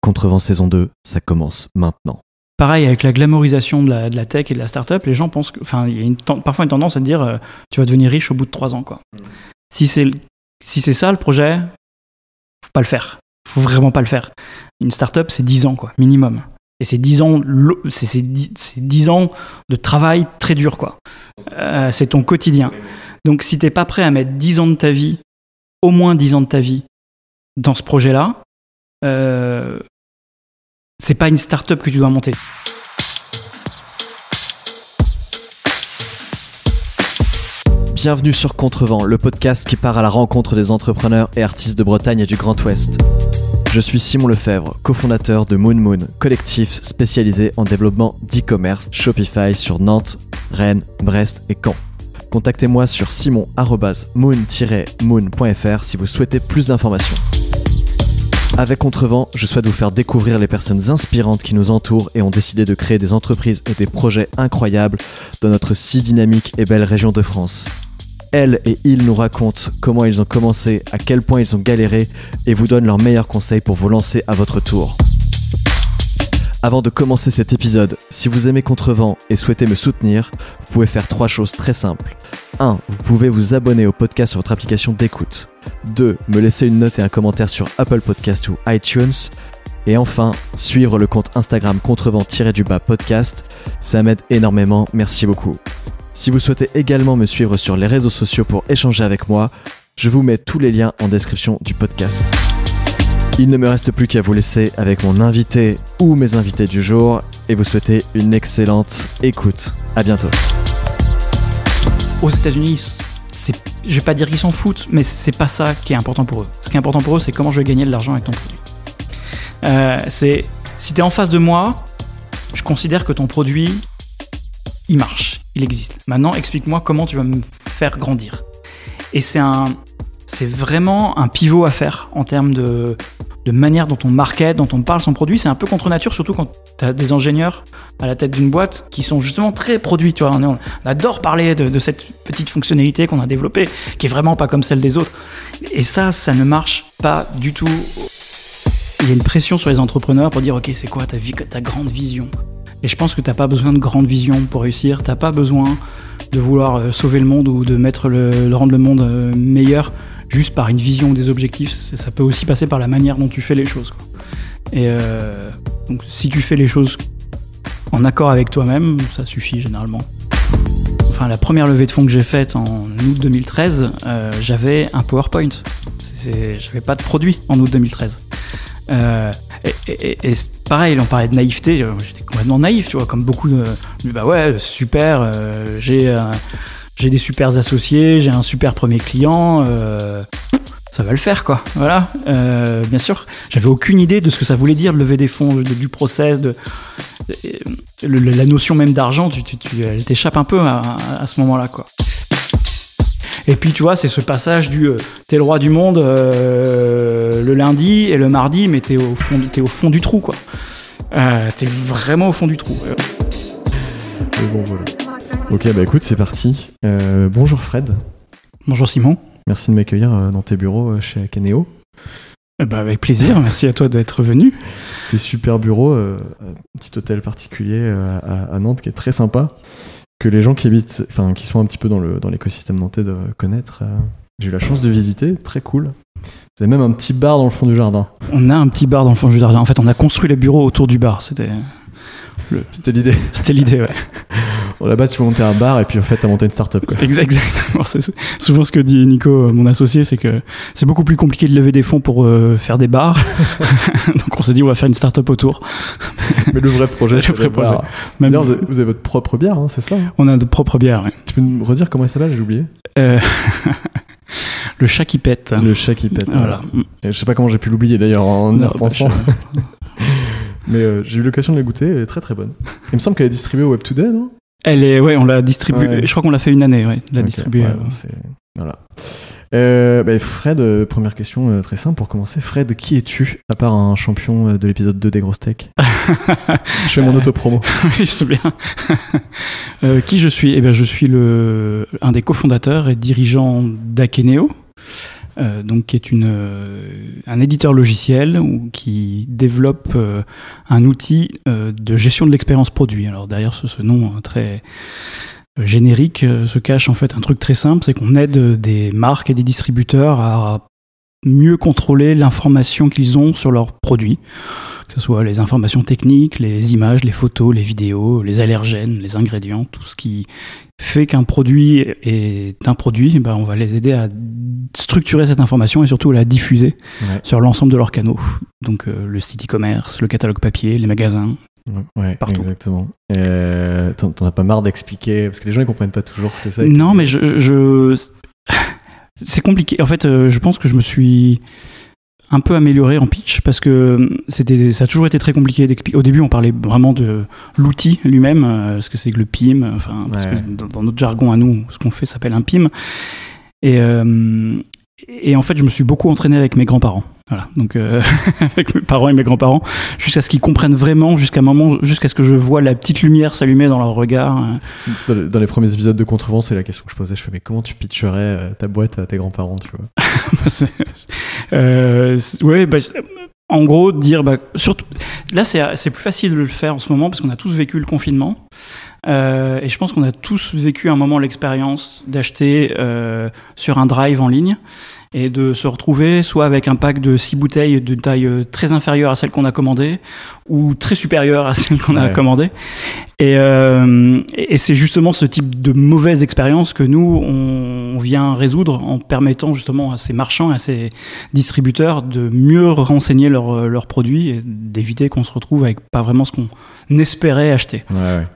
Contrevent saison 2, ça commence maintenant. Pareil, avec la glamorisation de la, de la tech et de la startup, les gens pensent que. Enfin, il y a une parfois une tendance à dire euh, tu vas devenir riche au bout de trois ans. Quoi. Si c'est si c'est ça le projet, faut pas le faire. Faut vraiment pas le faire. Une startup, c'est 10 ans, quoi, minimum. Et c'est 10 ans, lo- c'est c'est 10, c'est 10 ans de travail très dur, quoi. Euh, c'est ton quotidien. Donc, si t'es pas prêt à mettre 10 ans de ta vie, au moins 10 ans de ta vie, dans ce projet-là, euh, c'est pas une startup que tu dois monter. Bienvenue sur Contrevent, le podcast qui part à la rencontre des entrepreneurs et artistes de Bretagne et du Grand Ouest. Je suis Simon Lefebvre, cofondateur de Moon Moon, collectif spécialisé en développement d'e-commerce Shopify sur Nantes, Rennes, Brest et Caen. Contactez-moi sur simon-moon-moon.fr si vous souhaitez plus d'informations. Avec Contrevent, je souhaite vous faire découvrir les personnes inspirantes qui nous entourent et ont décidé de créer des entreprises et des projets incroyables dans notre si dynamique et belle région de France. Elles et ils nous racontent comment ils ont commencé, à quel point ils ont galéré et vous donnent leurs meilleurs conseils pour vous lancer à votre tour. Avant de commencer cet épisode, si vous aimez Contrevent et souhaitez me soutenir, vous pouvez faire trois choses très simples. 1. Vous pouvez vous abonner au podcast sur votre application d'écoute. 2. Me laisser une note et un commentaire sur Apple Podcast ou iTunes. Et enfin, suivre le compte Instagram contrevent-du-bas podcast. Ça m'aide énormément, merci beaucoup. Si vous souhaitez également me suivre sur les réseaux sociaux pour échanger avec moi, je vous mets tous les liens en description du podcast. Il ne me reste plus qu'à vous laisser avec mon invité ou mes invités du jour et vous souhaiter une excellente écoute. À bientôt. Aux États-Unis, c'est, je vais pas dire qu'ils s'en foutent, mais c'est pas ça qui est important pour eux. Ce qui est important pour eux, c'est comment je vais gagner de l'argent avec ton produit. Euh, c'est si tu es en face de moi, je considère que ton produit, il marche, il existe. Maintenant, explique-moi comment tu vas me faire grandir. Et c'est un, c'est vraiment un pivot à faire en termes de, de manière dont on market, dont on parle son produit. C'est un peu contre nature, surtout quand tu as des ingénieurs à la tête d'une boîte qui sont justement très produits. Tu vois, on, adore parler de, cette petite fonctionnalité qu'on a développée, qui est vraiment pas comme celle des autres. Et ça, ça ne marche pas du tout. Il y a une pression sur les entrepreneurs pour dire ok, c'est quoi ta grande vision? Et je pense que t'as pas besoin de grande vision pour réussir. T'as pas besoin de vouloir euh, sauver le monde ou de mettre le, de rendre le monde euh, meilleur juste par une vision des objectifs. Ça peut aussi passer par la manière dont tu fais les choses. Et euh, donc, si tu fais les choses en accord avec toi-même, ça suffit généralement. Enfin, la première levée de fonds que j'ai faite en août 2013, euh, j'avais un PowerPoint. J'avais pas de produit en août 2013. Euh, et, pareil, on parlait de naïveté, j'étais complètement naïf, tu vois, comme beaucoup de. Bah ouais, super, j'ai j'ai des supers associés, j'ai un super premier client, euh, ça va le faire, quoi. Voilà, Euh, bien sûr, j'avais aucune idée de ce que ça voulait dire de lever des fonds, du process, de, la notion même d'argent, elle t'échappe un peu à, ce moment-là, quoi. Et puis tu vois, c'est ce passage du euh, t'es le roi du monde le lundi et le mardi, mais t'es au fond, au fond du trou quoi. T'es vraiment au fond du trou. Bon, voilà. Ok, bah écoute, c'est parti. Euh, bonjour Fred. Bonjour Simon. Merci de m'accueillir euh, dans tes bureaux euh, chez. Euh, Bah, avec plaisir. Merci à toi d'être venu. Tes super bureaux, euh, un petit hôtel particulier euh, à, à Nantes qui est très sympa, que les gens qui habitent, enfin qui sont un petit peu dans le dans l'écosystème nantais doivent connaître. J'ai eu la chance de visiter, très cool. Vous avez même un petit bar dans le fond du jardin. On a un petit bar dans le fond du jardin. En fait, on a construit les bureaux autour du bar. C'était, C'était l'idée. c'était l'idée. Ouais. Bon, Là-bas, tu veux monter un bar et puis en fait, t'as monté une start-up. Quoi. Exact- Exactement. C'est souvent ce que dit Nico, euh, mon associé, c'est que c'est beaucoup plus compliqué de lever des fonds pour euh, faire des bars. Donc on s'est dit on va faire une start-up autour. Mais le vrai projet, Le c'est vrai bar. Même D'ailleurs, vous avez, votre propre bière, hein, c'est ça hein? On a notre propre bière. ouais. Tu peux me redire comment elle s'appelle? J'ai oublié. Euh, le chat qui pète. Le chat qui pète. Voilà. Et je sais pas comment j'ai pu l'oublier d'ailleurs en y Non, repensant. bah, Mais euh, j'ai eu l'occasion de la goûter, elle est très très bonne. Il me semble qu'elle est distribuée au Web Today, non? Elle est, ouais, on l'a distribué. Ouais. Je crois qu'on l'a fait une année, ouais, de la Ok, distribuer. ouais, euh. c'est- Voilà. Euh, bah, Fred, euh, première question euh, très simple pour commencer. Fred, qui es-tu à part un champion euh, de l'épisode 2 des grosses tech Je fais mon auto-promo. oui, je sais bien. Euh, qui je suis? Eh bien, je suis le, un des cofondateurs et dirigeants d'Akeneo. Donc qui est une, un éditeur logiciel qui développe un outil de gestion de l'expérience produit. Alors derrière ce, ce nom très générique se cache en fait un truc très simple, c'est qu'on aide des marques et des distributeurs à mieux contrôler l'information qu'ils ont sur leurs produits, que ce soit les informations techniques, les images, les photos, les vidéos, les allergènes, les ingrédients, tout ce qui fait qu'un produit est un produit, ben on va les aider à structurer cette information et surtout à la diffuser sur l'ensemble de leurs canaux. Donc euh, le site e-commerce, le catalogue papier, les magasins. Ouais, partout. exactement. Euh, T'en as pas marre d'expliquer parce que les gens ils comprennent pas toujours ce que c'est. Non, mais je, je... C'est compliqué. En fait, euh, je pense que je me suis un peu amélioré en pitch parce que euh, c'était ça a toujours été très compliqué d'expliquer. Au début, on parlait vraiment de l'outil lui-même, euh, ce que c'est que le PIM. Enfin, dans, notre jargon à nous, ce qu'on fait s'appelle un PIM. Et, et en fait, je me suis beaucoup entraîné avec mes grands-parents. Voilà, donc euh, avec mes parents et mes grands-parents, jusqu'à ce qu'ils comprennent vraiment, jusqu'à moment, jusqu'à ce que je vois la petite lumière s'allumer dans leur regard. Dans les premiers épisodes de Contrevent, c'est la question que je posais. Je fais mais comment tu pitcherais euh, ta boîte à tes grands-parents, tu vois? Euh, Ouais, bah, en gros, dire bah, surtout là, c'est plus facile de le faire en ce moment parce qu'on a tous vécu le confinement. et je pense qu'on a tous vécu un moment l'expérience d'acheter sur un drive en ligne et de se retrouver soit avec un pack de six bouteilles de taille euh, très inférieure à celle qu'on a commandée ou très supérieure à celle qu'on a commandée. Et, euh, et c'est justement ce type de mauvaise expérience que nous, on vient résoudre en permettant justement à ces marchands, à ces distributeurs de mieux renseigner leurs leurs produits et d'éviter qu'on se retrouve avec pas vraiment ce qu'on espérait acheter. Ouais, ouais.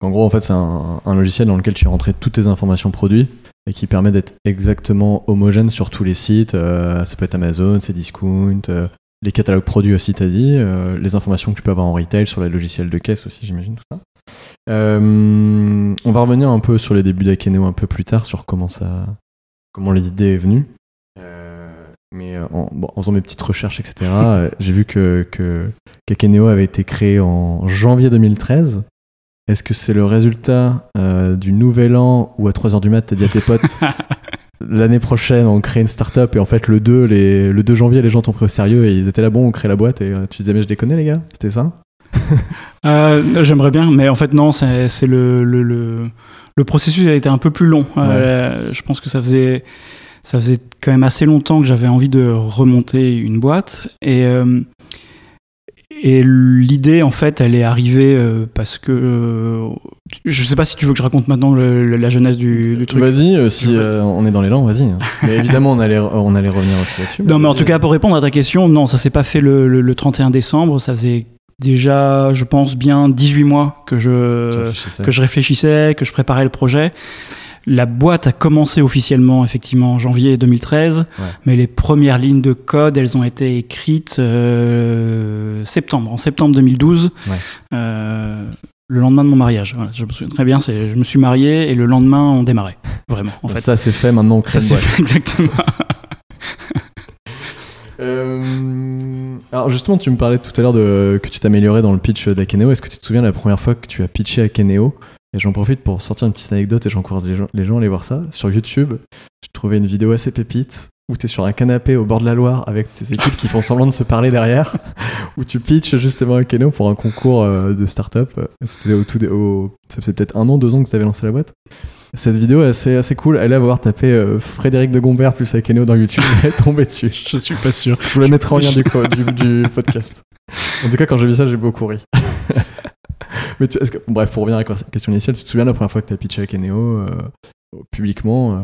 En gros, en fait, c'est un, un, logiciel dans lequel tu rentres toutes tes informations produits et qui permet d'être exactement homogène sur tous les sites. Euh, ça peut être Amazon, c'est Discount, euh, les catalogues produits aussi, t'as dit, euh, les informations que tu peux avoir en retail sur les logiciels de caisse aussi, j'imagine tout ça. on va revenir un peu sur les débuts d'Akeneo un peu plus tard, sur comment ça, comment l'idée est venue. mais en, faisant mes petites recherches, etc., j'ai vu que, que avait été créé en janvier 2013 est-ce que c'est le résultat euh, du nouvel an où à 3h du mat, t'as dit à tes potes l'année prochaine on crée une start-up et en fait le 2, les, le 2 janvier les gens t'ont pris au sérieux et ils étaient là bon on crée la boîte et euh, tu disais mais je déconne les gars C'était ça? Euh, J'aimerais bien mais en fait non c'est le, le, le, processus a été un peu plus long. je pense que ça faisait, ça faisait quand même assez longtemps que j'avais envie de remonter une boîte et et l'idée, en fait, elle est arrivée euh, parce que. Euh, je sais pas si tu veux que je raconte maintenant la jeunesse du, truc. Vas-y, euh, si on est dans l'élan, vas-y. mais évidemment, on allait, on allait revenir aussi là-dessus. Non, mais en tout cas, pour répondre à ta question, non, ça s'est pas fait le, le, 31 décembre. Ça faisait déjà, je pense, bien 18 mois que je, que je réfléchissais, que je préparais le projet. La boîte a commencé officiellement effectivement en janvier 2013, mais les premières lignes de code, elles ont été écrites euh, septembre, en septembre 2012. Euh, le lendemain de mon mariage. je me souviens très bien, c'est, je me suis marié et le lendemain on démarrait. Vraiment, en fait. Ça c'est fait maintenant. ça c'est fait, exactement. Euh, alors justement, tu me parlais tout à l'heure de que tu t'améliorais dans le pitch d'Akeneo. Est-ce que tu te souviens de la première fois que tu as pitché Akeneo? Et j'en profite pour sortir une petite anecdote et j'encourage les gens, les gens à aller voir ça. Sur YouTube, j'ai trouvé une vidéo assez pépite où tu es sur un canapé au bord de la Loire avec tes équipes qui font semblant de se parler derrière, où tu pitches justement à Keno pour un concours euh, de start-up. C'était au tout au... Ça faisait peut-être un an, deux ans que tu avais lancé la boîte. Cette vidéo est assez, assez cool. Allez avoir tapé euh, Frédéric de Gombert plus Akeno dans YouTube et tomber dessus. Je suis pas sûr. Je vous la mettrai en lien du, du, du podcast. En tout cas, quand j'ai vu ça, j'ai beaucoup ri. Mais bref, pour revenir à la question initiale, tu te souviens la première fois que tu as pitché avec Eneo euh, publiquement euh?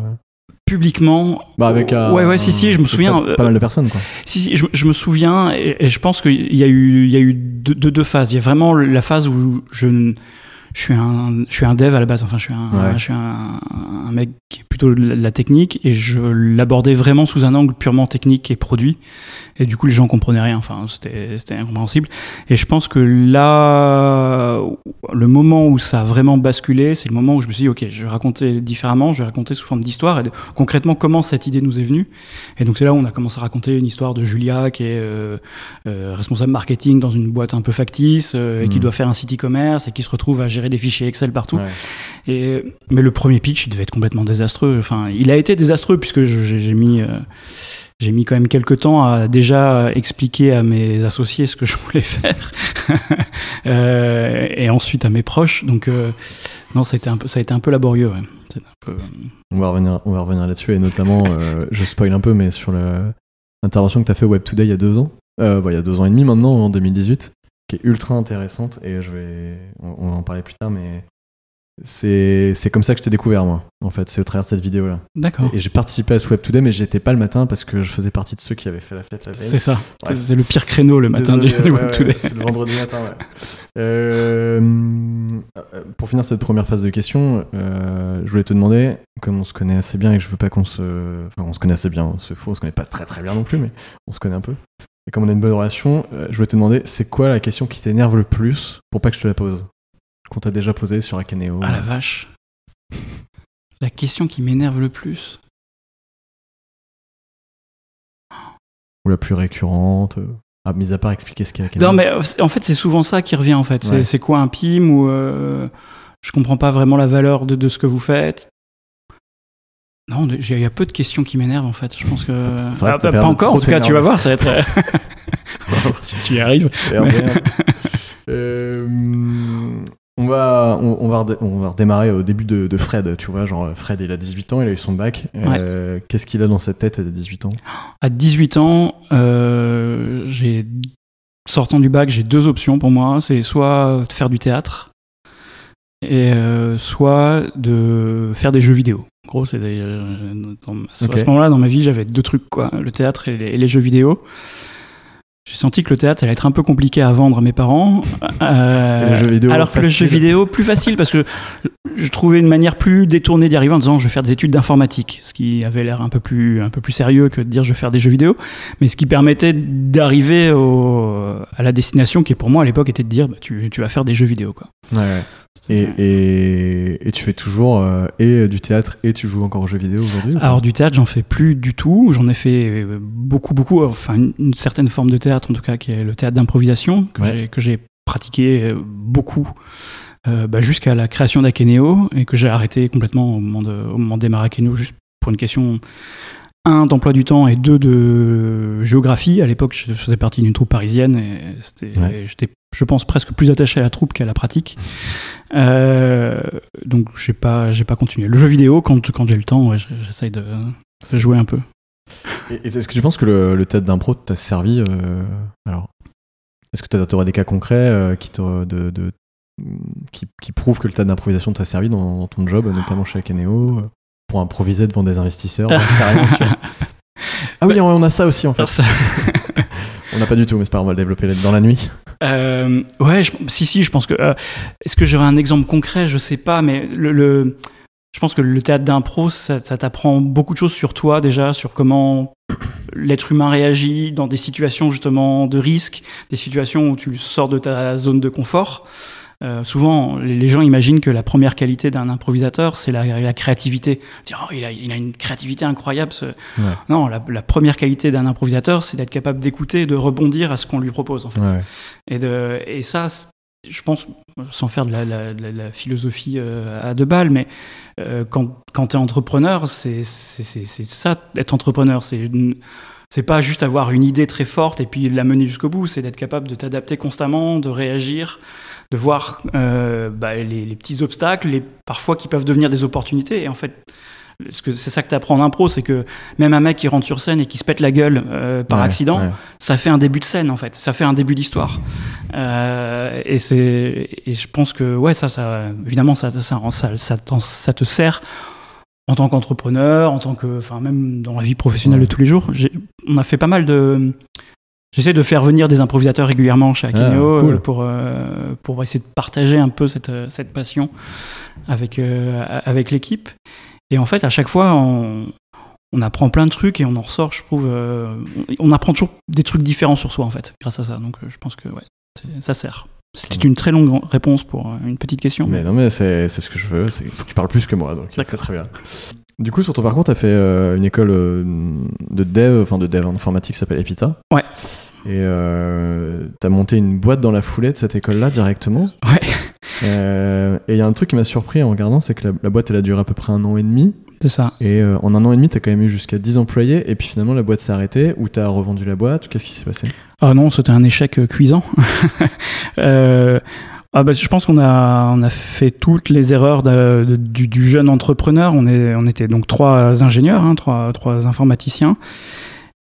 Publiquement bah avec ouais ouais si si je me souviens pas, mal de personnes quoi. si si je, me souviens et, je pense qu'il y a eu il y a eu deux, deux, phases. Il y a vraiment la phase où je je suis un je suis un dev à la base. Enfin je suis un je suis un, un, mec qui est plutôt de la technique et je l'abordais vraiment sous un angle purement technique et produit. Et du coup les gens comprenaient rien. Enfin c'était incompréhensible. Et je pense que là le moment où ça a vraiment basculé c'est le moment où je me suis dit ok je vais raconter différemment je vais raconter sous forme d'histoire et concrètement comment cette idée nous est venue. Et donc c'est là où on a commencé à raconter une histoire de Julia qui est euh, euh, responsable marketing dans une boîte un peu factice euh, et qui mmh. doit faire un site e-commerce et qui se retrouve à gérer des fichiers Excel partout. Et mais le premier pitch il devait être complètement désastreux enfin il a été désastreux puisque j'ai mis j'ai mis quand même quelques temps à déjà expliquer à mes associés ce que je voulais faire euh, et ensuite à mes proches. Donc euh, non, ça a été un peu, ça a été un peu laborieux. ouais. C'est un peu- On va revenir, on va revenir là-dessus et notamment, euh, je spoil un peu, mais sur l'intervention que tu as fait au Web Today il y a deux ans, euh, bon, il y a deux ans et demi maintenant, en 2018, qui est ultra intéressante et je vais, on, on va en parler plus tard, mais c'est comme ça que je t'ai découvert moi, en fait, c'est au travers de cette vidéo-là. D'accord. Et j'ai participé à ce Web Today, mais j'étais pas le matin parce que je faisais partie de ceux qui avaient fait la fête la veille. C'est ça. Ouais. C'est- le pire créneau le matin Désolé, du, du ouais, Web ouais, Today. C'est le vendredi matin, ouais. Euh, euh, pour finir cette première phase de questions, euh, je voulais te demander, comme on se connaît assez bien et que je veux pas qu'on se. Enfin, on se connaît assez bien, c'est faux, on se connaît pas très très bien non plus, mais on se connaît un peu. Et comme on a une bonne relation, euh, je voulais te demander, c'est quoi la question qui t'énerve le plus pour pas que je te la pose? Qu'on t'a déjà posée sur Akeneo Ah la vache. La question qui m'énerve le plus. Ou la plus récurrente Ah, mis à part expliquer ce qu'est Akeneo. Non, mais en fait, c'est souvent ça qui revient en fait. C'est Ouais. c'est quoi un PIM ou euh, je comprends pas vraiment la valeur de, de ce que vous faites. Non, il y a peu de questions qui m'énervent en fait. Je pense que. Ah, pas encore, en tout cas, tu vas voir, ça va être. euh, On va voir si tu y arrives. Euh, on, va, on, on va on va redémarrer au début de, de Fred, tu vois, genre Fred il a 18 ans, il a eu son bac. Euh, Qu'est-ce qu'il a dans sa tête à 18 ans? À 18 ans, euh, j'ai sortant du bac, j'ai deux options pour moi. C'est soit de faire du théâtre, et euh, soit de faire des jeux vidéo. En gros, c'est des, à ce moment-là dans ma vie, j'avais deux trucs quoi, le théâtre et les, et les jeux vidéo. J'ai senti que le théâtre allait être un peu compliqué à vendre à mes parents. Euh, jeux vidéo, alors que le jeu vidéo plus facile parce que je trouvais une manière plus détournée d'y arriver en disant je vais faire des études d'informatique, ce qui avait l'air un peu plus un peu plus sérieux que de dire je vais faire des jeux vidéo, mais ce qui permettait d'arriver à la destination qui pour moi à l'époque était de dire bah, tu, tu vas faire des jeux vidéo quoi. Et, et, et tu fais toujours euh, et du théâtre et tu joues encore aux jeux vidéo aujourd'hui Alors du théâtre, j'en fais plus du tout. J'en ai fait euh, beaucoup, beaucoup. Enfin, une, une certaine forme de théâtre, en tout cas, qui est le théâtre d'improvisation, que Ouais. j'ai- pratiqué euh, beaucoup euh, bah, jusqu'à la création d'Akeneo et que j'ai arrêté complètement au moment de, au moment de démarrer Akeneo, juste pour une question un d'emploi du temps et deux de géographie. À l'époque, je faisais partie d'une troupe parisienne et Ouais. j'étais, je pense, presque plus attaché à la troupe qu'à la pratique. Euh, donc, j'ai pas, j'ai pas continué. Le jeu vidéo, quand, quand j'ai le temps, ouais, j'essaye de, de jouer un peu. Et, et est-ce que tu penses que le, le théâtre d'impro t'a servi euh, Alors, est-ce que tu aurais des cas concrets euh, qui, de, de- qui, qui prouvent que le théâtre d'improvisation t'a servi dans, dans ton job, notamment chez Akeneo, pour improviser devant des investisseurs rien. Ah oui, on a ça aussi en fait. On n'a pas du tout, mais c'est pas on va le développer dans la nuit. Euh, ouais, je- si, si, je pense que. euh, Est-ce que j'aurais un exemple concret? Je sais pas, mais le, je pense que le théâtre d'impro, ça t'apprend beaucoup de choses sur toi déjà, sur comment l'être humain réagit dans des situations justement de risque, des situations où tu sors de ta zone de confort. Euh, souvent, les gens imaginent que la première qualité d'un improvisateur, c'est la, la créativité. Dire, oh, il, a, il a une créativité incroyable. ce- Non, la, la première qualité d'un improvisateur, c'est d'être capable d'écouter et de rebondir à ce qu'on lui propose. En fait. Ouais. Et, de, et ça, je pense, sans faire de la, la- la- la philosophie euh, à deux balles, mais euh, quand, quand tu es entrepreneur, c'est ça, être entrepreneur. C'est pas juste avoir une idée très forte et puis la mener jusqu'au bout, c'est d'être capable de t'adapter constamment, de réagir, de voir euh, bah, les, les petits obstacles, les, parfois qui peuvent devenir des opportunités. Et en fait, c'est ça que tu apprends en impro, c'est que même un mec qui rentre sur scène et qui se pète la gueule euh, par Ouais, accident, ouais. ça fait un début de scène en fait, ça fait un début d'histoire. Euh, et c'est et je pense que ouais ça ça évidemment ça ça ça, te sert en tant qu'entrepreneur, en tant que enfin même dans la vie professionnelle de tous les jours. On a fait pas mal de J'essaie de faire venir des improvisateurs régulièrement chez Akineo Ah, cool. euh, pour, euh, pour essayer de partager un peu cette, euh, cette passion avec, euh, avec l'équipe. Et en fait, à chaque fois, on, on apprend plein de trucs et on en ressort, je trouve. euh, on, on apprend toujours des trucs différents sur soi, en fait, grâce à ça. Donc je pense que ouais, ça sert. C'est une très longue réponse pour une petite question. Mais non, mais c'est ce que je veux. Il faut que tu parles plus que moi, donc c'est D'accord. très bien. Du coup, sur ton parcours, tu as fait euh, une école euh, de dev, enfin de dev en informatique qui s'appelle Epita. Ouais. Et euh, tu as monté une boîte dans la foulée de cette école-là directement. Ouais. Et il y a un truc qui m'a surpris en regardant, c'est que la, la boîte, elle a duré à peu près un an et demi. C'est ça. Et en un an et demi, tu as quand même eu jusqu'à 10 employés. Et puis finalement, la boîte s'est arrêtée ou tu as revendu la boîte. Qu'est-ce qui s'est passé? Ah non, c'était un échec cuisant. euh, ah bah, je pense qu'on a, on a fait toutes les erreurs du, du, jeune entrepreneur. On, est, on était donc trois ingénieurs, hein, trois, trois informaticiens.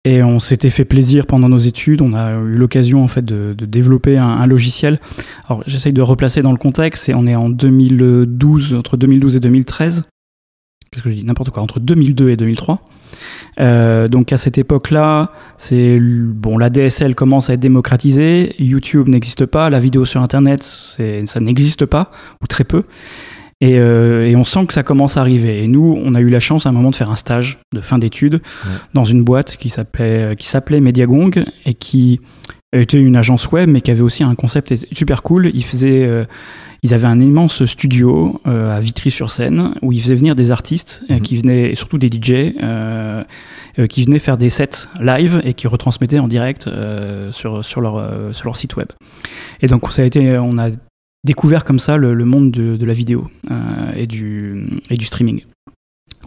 Et on s'était fait plaisir pendant nos études. On a eu l'occasion en fait de, de développer un, un, logiciel. Alors j'essaye de replacer dans le contexte. Et on est en 2012, entre 2012 et 2013. Qu'est-ce que je dis N'importe quoi. Entre 2002 et 2003. Euh, donc à cette époque-là, c'est bon, la DSL commence à être démocratisée, YouTube n'existe pas, la vidéo sur Internet, ça n'existe pas ou très peu. Et, euh, et, on sent que ça commence à arriver. Et nous, on a eu la chance à un moment de faire un stage de fin d'études ouais. dans une boîte qui s'appelait qui s'appelait Mediagong et qui était une agence web, mais qui avait aussi un concept super cool. Ils faisaient euh, ils avaient un immense studio euh, à Vitry-sur-Seine où ils faisaient venir des artistes mmh. qui venaient, et surtout des DJ, euh, euh, qui venaient faire des sets live et qui retransmettaient en direct euh, sur, sur, leur, sur leur site web. Et donc ça a été, on a découvert comme ça le, le monde de, de, la vidéo et, du, et du streaming.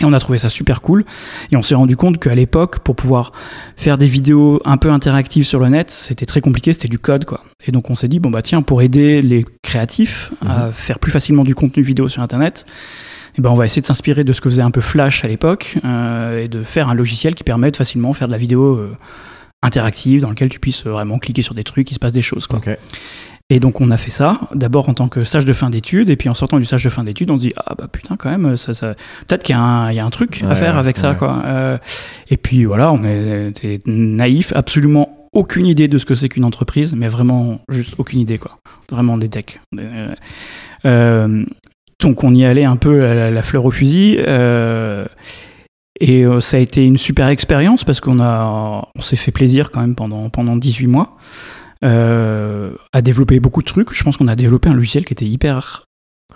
Et on a trouvé ça super cool. Et on s'est rendu compte qu'à l'époque, pour pouvoir faire des vidéos un peu interactives sur le net, c'était très compliqué, c'était du code, quoi. Et donc on s'est dit, bon bah tiens, pour aider les créatifs mmh. à faire plus facilement du contenu vidéo sur Internet, eh ben on va essayer de s'inspirer de ce que faisait un peu Flash à l'époque euh, et de faire un logiciel qui permet de facilement faire de la vidéo euh, interactive dans lequel tu puisses vraiment cliquer sur des trucs, il se passe des choses, quoi. Okay. Et donc on a fait ça, d'abord en tant que stage de fin d'études, et puis en sortant du stage de fin d'études, on se dit ah bah putain quand même, ça, ça... peut-être qu'il y, y, a un truc ouais, à faire avec ouais. ça quoi. Euh, et puis voilà, on était naïf, absolument aucune idée de ce que c'est qu'une entreprise, mais vraiment juste aucune idée quoi, vraiment des techs. Euh, donc on y allait un peu la, la fleur au fusil. Euh, et ça a été une super expérience parce qu'on a, on s'est fait plaisir quand même pendant pendant 18 mois euh, à développer beaucoup de trucs. Je pense qu'on a développé un logiciel qui était hyper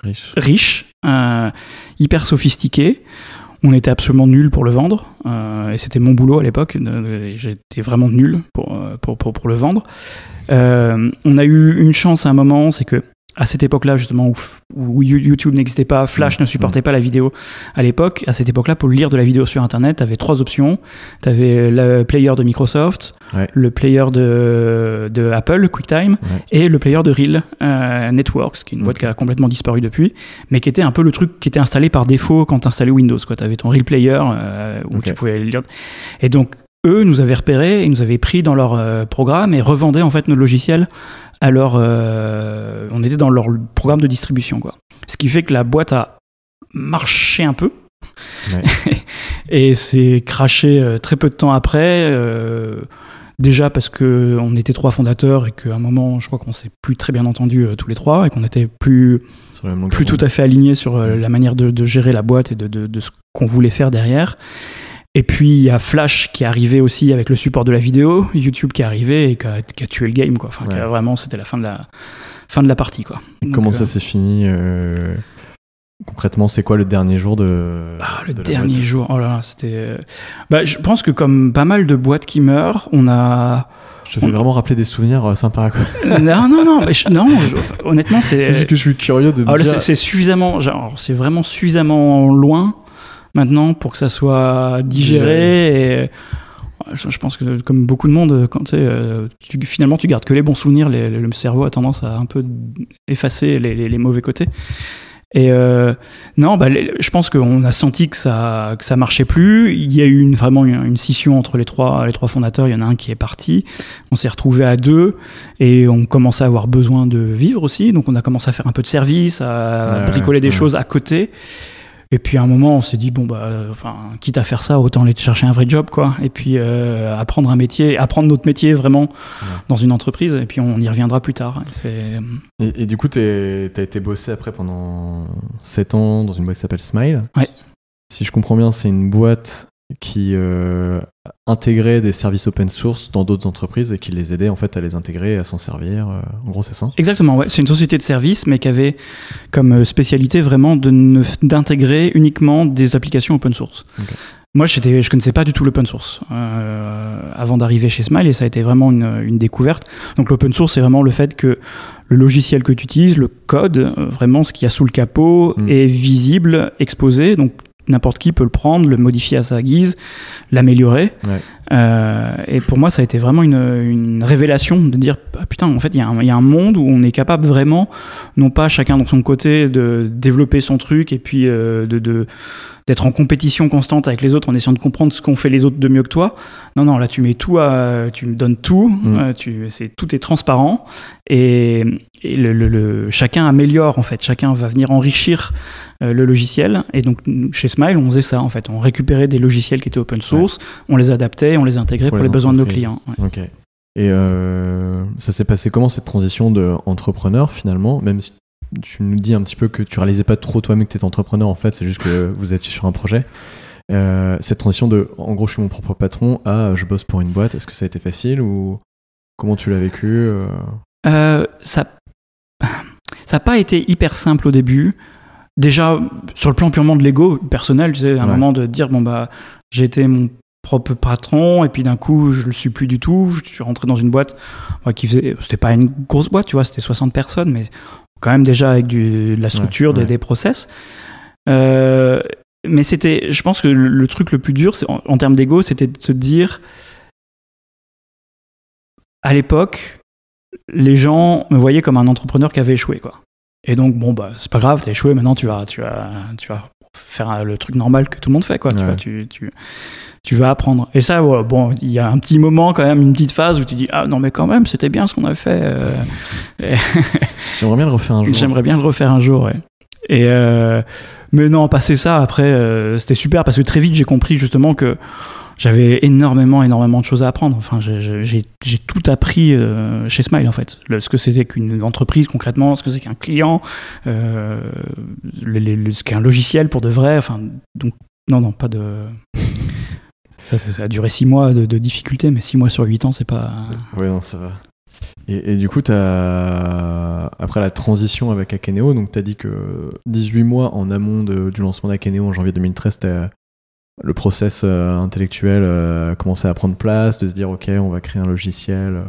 riche, riche euh, hyper sophistiqué. On était absolument nul pour le vendre, euh, et c'était mon boulot à l'époque. J'étais vraiment nul pour, pour, pour, pour le vendre. Euh, on a eu une chance à un moment, c'est que à cette époque-là, justement, où, où YouTube n'existait pas, Flash mmh, ne supportait mmh. pas la vidéo à l'époque, à cette époque-là, pour lire de la vidéo sur Internet, tu avais trois options. Tu avais le player de Microsoft, ouais. le player de, de Apple, QuickTime, ouais. et le player de Real euh, Networks, qui est une boîte qui a complètement disparu depuis, mais qui était un peu le truc qui était installé par défaut quand tu installais Windows. Tu avais ton Real Player euh, où okay. tu pouvais lire. Et donc, eux nous avaient repérés et nous avaient pris dans leur euh, programme et revendaient en fait nos logiciels alors euh, on était dans leur programme de distribution quoi. Ce qui fait que la boîte a marché un peu ouais. et c'est craché euh, très peu de temps après. Euh, déjà parce que on était trois fondateurs et qu'à un moment, je crois qu'on s'est plus très bien entendu euh, tous les trois et qu'on était plus plus tout à fait alignés sur la manière de, de, gérer la boîte et de, de, de ce qu'on voulait faire derrière. Et puis il y a Flash qui est arrivé aussi avec le support de la vidéo, YouTube qui est arrivé et qui a, qui a tué le game quoi. Enfin, ouais. vraiment c'était la fin de la fin de la partie quoi. Donc, comment euh... ça s'est fini euh... Concrètement, c'est quoi le dernier jour de ah, le de dernier jour Oh là là, c'était. Bah, je pense que comme pas mal de boîtes qui meurent, on a. Je te fais on... vraiment rappeler des souvenirs euh, sympas. Quoi. non, non, non, je, non. Je, honnêtement, c'est. C'est juste que je suis curieux de. Oh, dire... C'est suffisamment, c'est vraiment suffisamment loin maintenant pour que ça soit digéré. Et je pense que comme beaucoup de monde, quand euh, tu, finalement tu gardes que les bons souvenirs, les, le cerveau a tendance à un peu effacer les, les, les mauvais côtés. Et euh, non, bah, je pense qu'on a senti que ça que ça marchait plus. Il y a eu une, vraiment une, une, scission entre les trois les trois fondateurs. Il y en a un qui est parti. On s'est retrouvé à deux et on commençait à avoir besoin de vivre aussi. Donc on a commencé à faire un peu de service, à ouais, bricoler des ouais. choses à côté. Et puis à un moment, on s'est dit bon bah, enfin, quitte à faire ça, autant aller chercher un vrai job, quoi. Et puis euh, apprendre un métier, apprendre notre métier vraiment ouais. dans une entreprise. Et puis on y reviendra plus tard. Et, et, du coup, tu as été bossé après pendant 7 ans dans une boîte qui s'appelle Smile. Ouais. Si je comprends bien, c'est une boîte qui euh, intégrait des services open source dans d'autres entreprises et qui les aidait en fait à les intégrer, à s'en servir. Euh, en gros, c'est ça? Exactement, ouais. C'est une société de services, mais qui avait comme euh, spécialité vraiment d'intégrer uniquement des applications open source. Okay. Moi, je ne connaissais pas du tout l'open source euh, avant d'arriver chez Smile et ça a été vraiment une, une découverte. Donc, l'open source, c'est vraiment le fait que le logiciel que tu utilises, le code, vraiment ce qu'il y a sous le capot, mmh. est visible, exposé. Donc, n'importe qui peut le prendre, le modifier à sa guise, l'améliorer. Ouais. Euh, et pour moi, ça a été vraiment une, une révélation de dire ah, putain, en fait, il y, a un- il y a un monde où on est capable vraiment, non pas chacun de son côté, de développer son truc et puis euh, de. de d'être en compétition constante avec les autres en essayant de comprendre ce qu'ont fait les autres de mieux que toi. Non, non, là tu mets tout, à, tu me donnes tout, Mm. euh, tu, c'est, tout est transparent et, et le, le- le- chacun améliore en fait, chacun va venir enrichir euh, le logiciel. Et donc chez Smile, on faisait ça en fait, on récupérait des logiciels qui étaient open source, on les adaptait, on les intégrait pour, Pour les, les besoins de nos clients. ouais. Et euh, ça s'est passé comment cette transition de entrepreneur finalement Même si tu nous dis un petit peu que tu réalisais pas trop toi-même que tu étais entrepreneur en fait, c'est juste que vous étiez sur un projet. Euh, cette transition de en gros je suis mon propre patron à je bosse pour une boîte, est-ce que ça a été facile ou comment tu l'as vécu euh? Euh, ça n'a pas été hyper simple au début. Déjà, sur le plan purement de l'ego personnel, tu sais, à un Ouais. moment de dire bon bah j'ai été mon propre patron et puis d'un coup je le suis plus du tout. Je suis rentré dans une boîte qui faisait, c'était pas une grosse boîte, tu vois, c'était 60 personnes, mais quand même déjà avec du, de la structure, Ouais, des- ouais. Des, process. Euh, mais c'était, je pense que le, le truc le plus dur, en, en termes d'ego, c'était de se dire à l'époque, les gens me voyaient comme un entrepreneur qui avait échoué, quoi. Et donc, bon, bah, c'est pas grave, t'as échoué, maintenant tu vas, tu vas, tu vas faire le truc normal que tout le monde fait, quoi. Tu, vois, tu, tu, tu vas apprendre. Et ça, ouais, bon, il y a un petit moment, quand même, une petite phase où tu dis, ah non, mais quand même, c'était bien ce qu'on avait fait. euh, J'aimerais bien le refaire un jour. J'aimerais bien le refaire un jour, ouais. Et euh, mais non, passer ça, après, euh, c'était super parce que très vite, j'ai compris justement que j'avais énormément, énormément de choses à apprendre. Enfin, j'ai- tout appris euh, chez Smile, en fait. Le- ce que c'était qu'une entreprise, concrètement, ce que c'est qu'un client, euh, le- le- le- ce qu'est un logiciel pour de vrai. Enfin, donc, non, non, pas de. Ça, ça, ça a duré six mois de, de difficulté, mais six mois sur huit ans, c'est pas. Ouais, non, ça va. Et, et du coup, as... après la transition avec Akeneo, donc tu as dit que 18 mois en amont de- du lancement d'Akeneo en janvier 2013, t'as- le process euh, intellectuel euh, a commencé à prendre place, de se dire ok, on va créer un logiciel.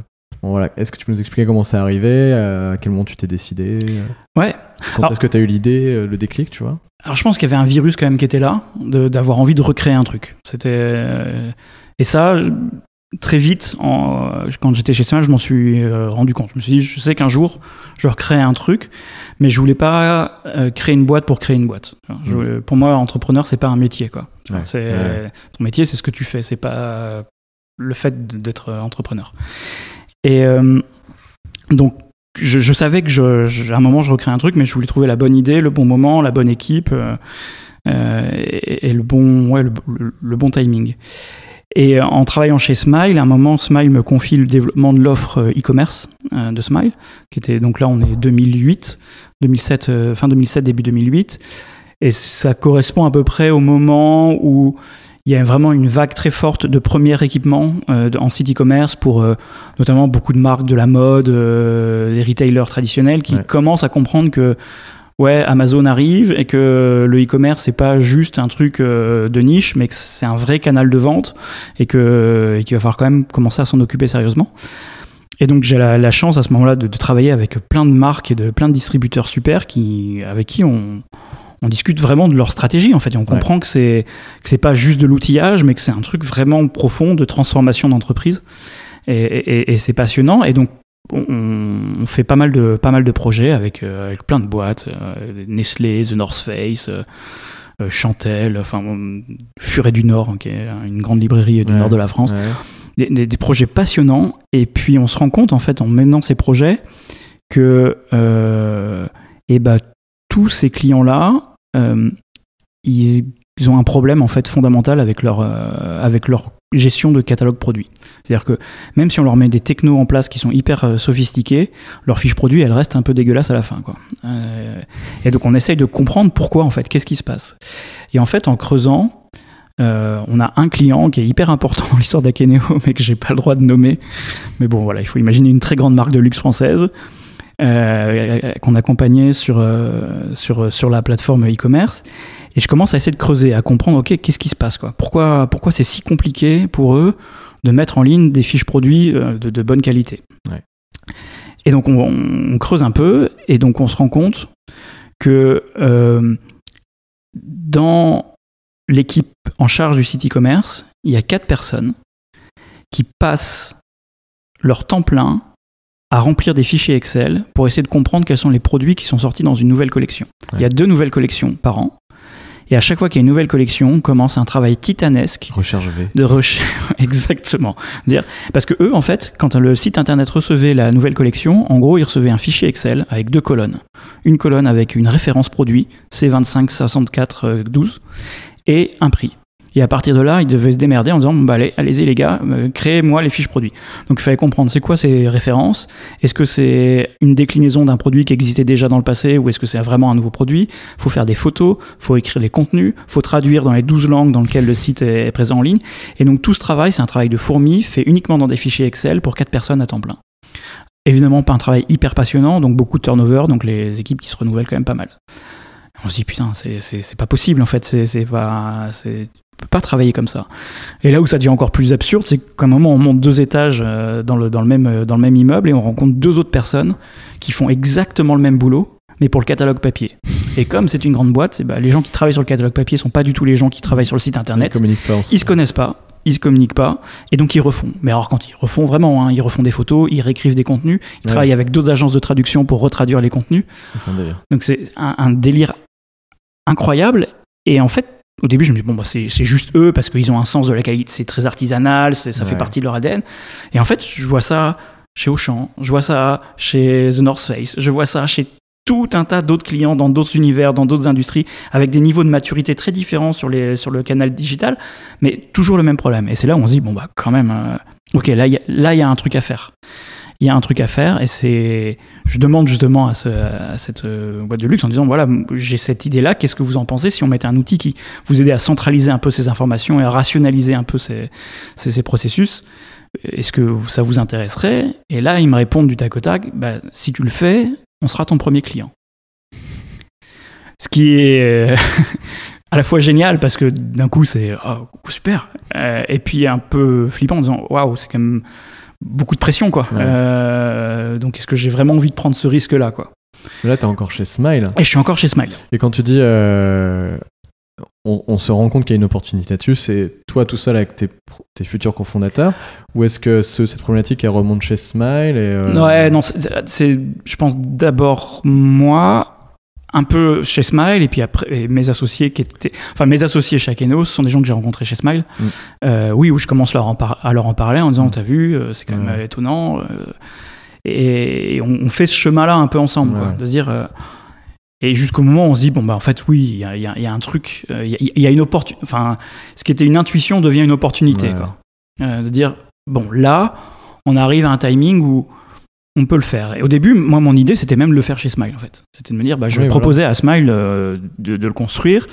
Bon, voilà. Est-ce que tu peux nous expliquer comment c'est arrivé euh, À quel moment tu t'es décidé euh, Ouais. Quand Alors- est-ce que tu as eu l'idée, le déclic, tu vois? Alors je pense qu'il y avait un virus quand même qui était là, d'avoir envie de recréer un truc. C'était euh, et ça très vite, en- quand j'étais chez Smile, je m'en suis euh, rendu compte. Je me suis dit, je sais qu'un jour, je recrée un truc, mais je voulais pas euh, créer une boîte pour créer une boîte. Je voulais- pour moi, entrepreneur, c'est pas un métier, quoi. Ouais, c'est ouais. ton métier, c'est ce que tu fais, c'est pas le fait d'être entrepreneur. Et euh, donc je, savais que je, je- à un moment je recrée un truc, mais je voulais trouver la bonne idée, le bon moment, la bonne équipe euh, euh, et, le bon, ouais, le, bon timing. Et euh, en travaillant chez Smile, à un moment, Smile me confie le développement de l'offre euh, e-commerce de Smile, qui était donc là on est 2008, 2007, euh, fin 2007, début 2008, et ça correspond à peu près au moment où il y a vraiment une vague très forte de premiers équipements euh, en site e-commerce pour euh, notamment beaucoup de marques de la mode, euh, les retailers traditionnels qui Ouais. commencent à comprendre que ouais, Amazon arrive et que le e-commerce c'est pas juste un truc euh, de niche, mais que c'est un vrai canal de vente et que et qu'il va falloir quand même commencer à s'en occuper sérieusement. Et donc j'ai la, la chance à ce moment-là de, de travailler avec plein de marques et de plein de distributeurs super qui avec qui on on discute vraiment de leur stratégie en fait et on comprend que c'est que c'est pas juste de l'outillage mais que c'est un truc vraiment profond de transformation d'entreprise et, et- et c'est passionnant et donc on, on fait pas mal de pas mal de projets avec euh, avec plein de boîtes euh, Nestlé, The North Face, euh, Chantel, enfin Furet du Nord hein, qui est une grande librairie du Ouais. nord de la France Ouais. des, des- des projets passionnants. Et puis on se rend compte, en fait, en menant ces projets, que eh ben, tous ces clients-là, euh, ils, ils ont un problème en fait fondamental avec leur, euh, avec leur gestion de catalogue produit. C'est-à-dire que même si on leur met des technos en place qui sont hyper euh, sophistiqués, leur fiche produit, elle reste un peu dégueulasse à la fin. Quoi. Euh, et donc on essaye de comprendre pourquoi en fait, qu'est-ce qui se passe. Et en fait, en creusant, euh, on a un client qui est hyper important dans l'histoire d'Akeneo, mais que j'ai pas le droit de nommer. Mais bon, voilà, il faut imaginer une très grande marque de luxe française euh, qu'on accompagnait sur, euh, sur, sur la plateforme e-commerce. Et je commence à essayer de creuser, à comprendre, ok, qu'est-ce qui se passe quoi? Pourquoi, pourquoi c'est si compliqué pour eux de mettre en ligne des fiches produits euh, de, de bonne qualité? Ouais. Et donc on, on creuse un peu, et donc on se rend compte que euh, dans l'équipe en charge du site e-commerce, il y a quatre personnes qui passent leur temps plein à remplir des fichiers Excel pour essayer de comprendre quels sont les produits qui sont sortis dans une nouvelle collection. Il y a deux nouvelles collections par an. Et à chaque fois qu'il y a une nouvelle collection, on commence un travail titanesque Recherche V. de recherche. Exactement. Dire, parce que eux, en fait, quand le site internet recevait la nouvelle collection, en gros, ils recevaient un fichier Excel avec deux colonnes. Une colonne avec une référence produit, C25 64 12, et un prix. Et à partir de là, ils devaient se démerder en disant bah, allez, allez-y les gars, euh, créez-moi les fiches produits. Donc il fallait comprendre c'est quoi ces références. Est-ce que c'est une déclinaison d'un produit qui existait déjà dans le passé ou est-ce que c'est vraiment un nouveau produit? Il faut faire des photos, faut écrire les contenus, faut traduire dans les 12 langues dans lesquelles le site est présent en ligne. Et donc tout ce travail, c'est un travail de fourmi fait uniquement dans des fichiers Excel pour quatre personnes à temps plein. Évidemment, pas un travail hyper passionnant, donc beaucoup de turnover, donc les équipes qui se renouvellent quand même pas mal. On se dit putain, c'est- pas possible en fait, c'est pas, peut pas travailler comme ça. Et là où ça devient encore plus absurde, c'est qu'à un moment on monte deux étages euh, dans le, dans, le même, euh, dans le même immeuble et on rencontre deux autres personnes qui font exactement le même boulot, mais pour le catalogue papier. Et comme c'est une grande boîte, bah, les gens qui travaillent sur le catalogue papier sont pas du tout les gens qui travaillent sur le site Ils internet. communiquent pas. Ils se connaissent pas, ils se communiquent pas, et donc ils refont. Mais alors quand ils refont vraiment, hein, ils refont des photos, ils réécrivent des contenus, ils Ouais. travaillent avec d'autres agences de traduction pour retraduire les contenus. C'est un délire. Donc c'est un, un délire incroyable. Et en fait, au début, je me dis, bon, bah, c'est juste eux parce qu'ils ont un sens de la qualité, c'est très artisanal, ça fait partie de leur ADN. Et en fait, je vois ça chez Auchan, je vois ça chez The North Face, je vois ça chez tout un tas d'autres clients dans d'autres univers, dans d'autres industries, avec des niveaux de maturité très différents sur, les, sur le canal digital, mais toujours le même problème. Et c'est là où on se dit, bon, bah, quand même, euh, ok, là, il y a- là, il y a un truc à faire. Il y a un truc à faire, et c'est. Je demande justement à, ce- à cette euh, boîte de luxe en disant, voilà, j'ai cette idée-là, qu'est-ce que vous en pensez si on mettait un outil qui vous aidait à centraliser un peu ces informations et à rationaliser un peu ces, ces, ces processus? Est-ce que ça vous intéresserait? Et là, ils me répondent du tac au tac, bah, si tu le fais, on sera ton premier client. Ce qui est euh, à la fois génial parce que d'un coup c'est oh, super, Euh, et puis un peu flippant en disant waouh, c'est quand même beaucoup de pression quoi. Ouais. Euh, donc est-ce que j'ai vraiment envie de prendre ce risque là quoi? Là, t'es encore chez Smile. Et je suis encore chez Smile. Et quand tu dis euh, on, on se rend compte qu'il y a une opportunité là-dessus, c'est toi tout seul avec tes, tes futurs cofondateurs? Ou est-ce que ce- cette problématique elle remonte chez Smile et, euh, Ouais, non, c'est, je pense d'abord moi, un peu chez Smile, et puis après et mes associés qui étaient, enfin mes associés chez Akeno, ce sont des gens que j'ai rencontrés chez Smile. Mm. Euh, oui, où je commence leur en par- à leur en parler en disant, Mm. t'as vu, euh, c'est quand même euh, étonnant. et on, on fait ce chemin-là un peu ensemble, quoi, de dire. euh, et jusqu'au moment où on se dit, bon, bah, en fait, oui, il y a, il y a- il y a un truc, il y a- il y, a une opportunité. Enfin, ce qui était une intuition devient une opportunité, quoi. Euh, de dire, bon, là, on arrive à un timing où on peut le faire. Et au début, moi, mon idée, c'était même de le faire chez Smile, en fait. C'était de me dire, bah, je vais Oui, proposer à Smile euh, de, de le construire.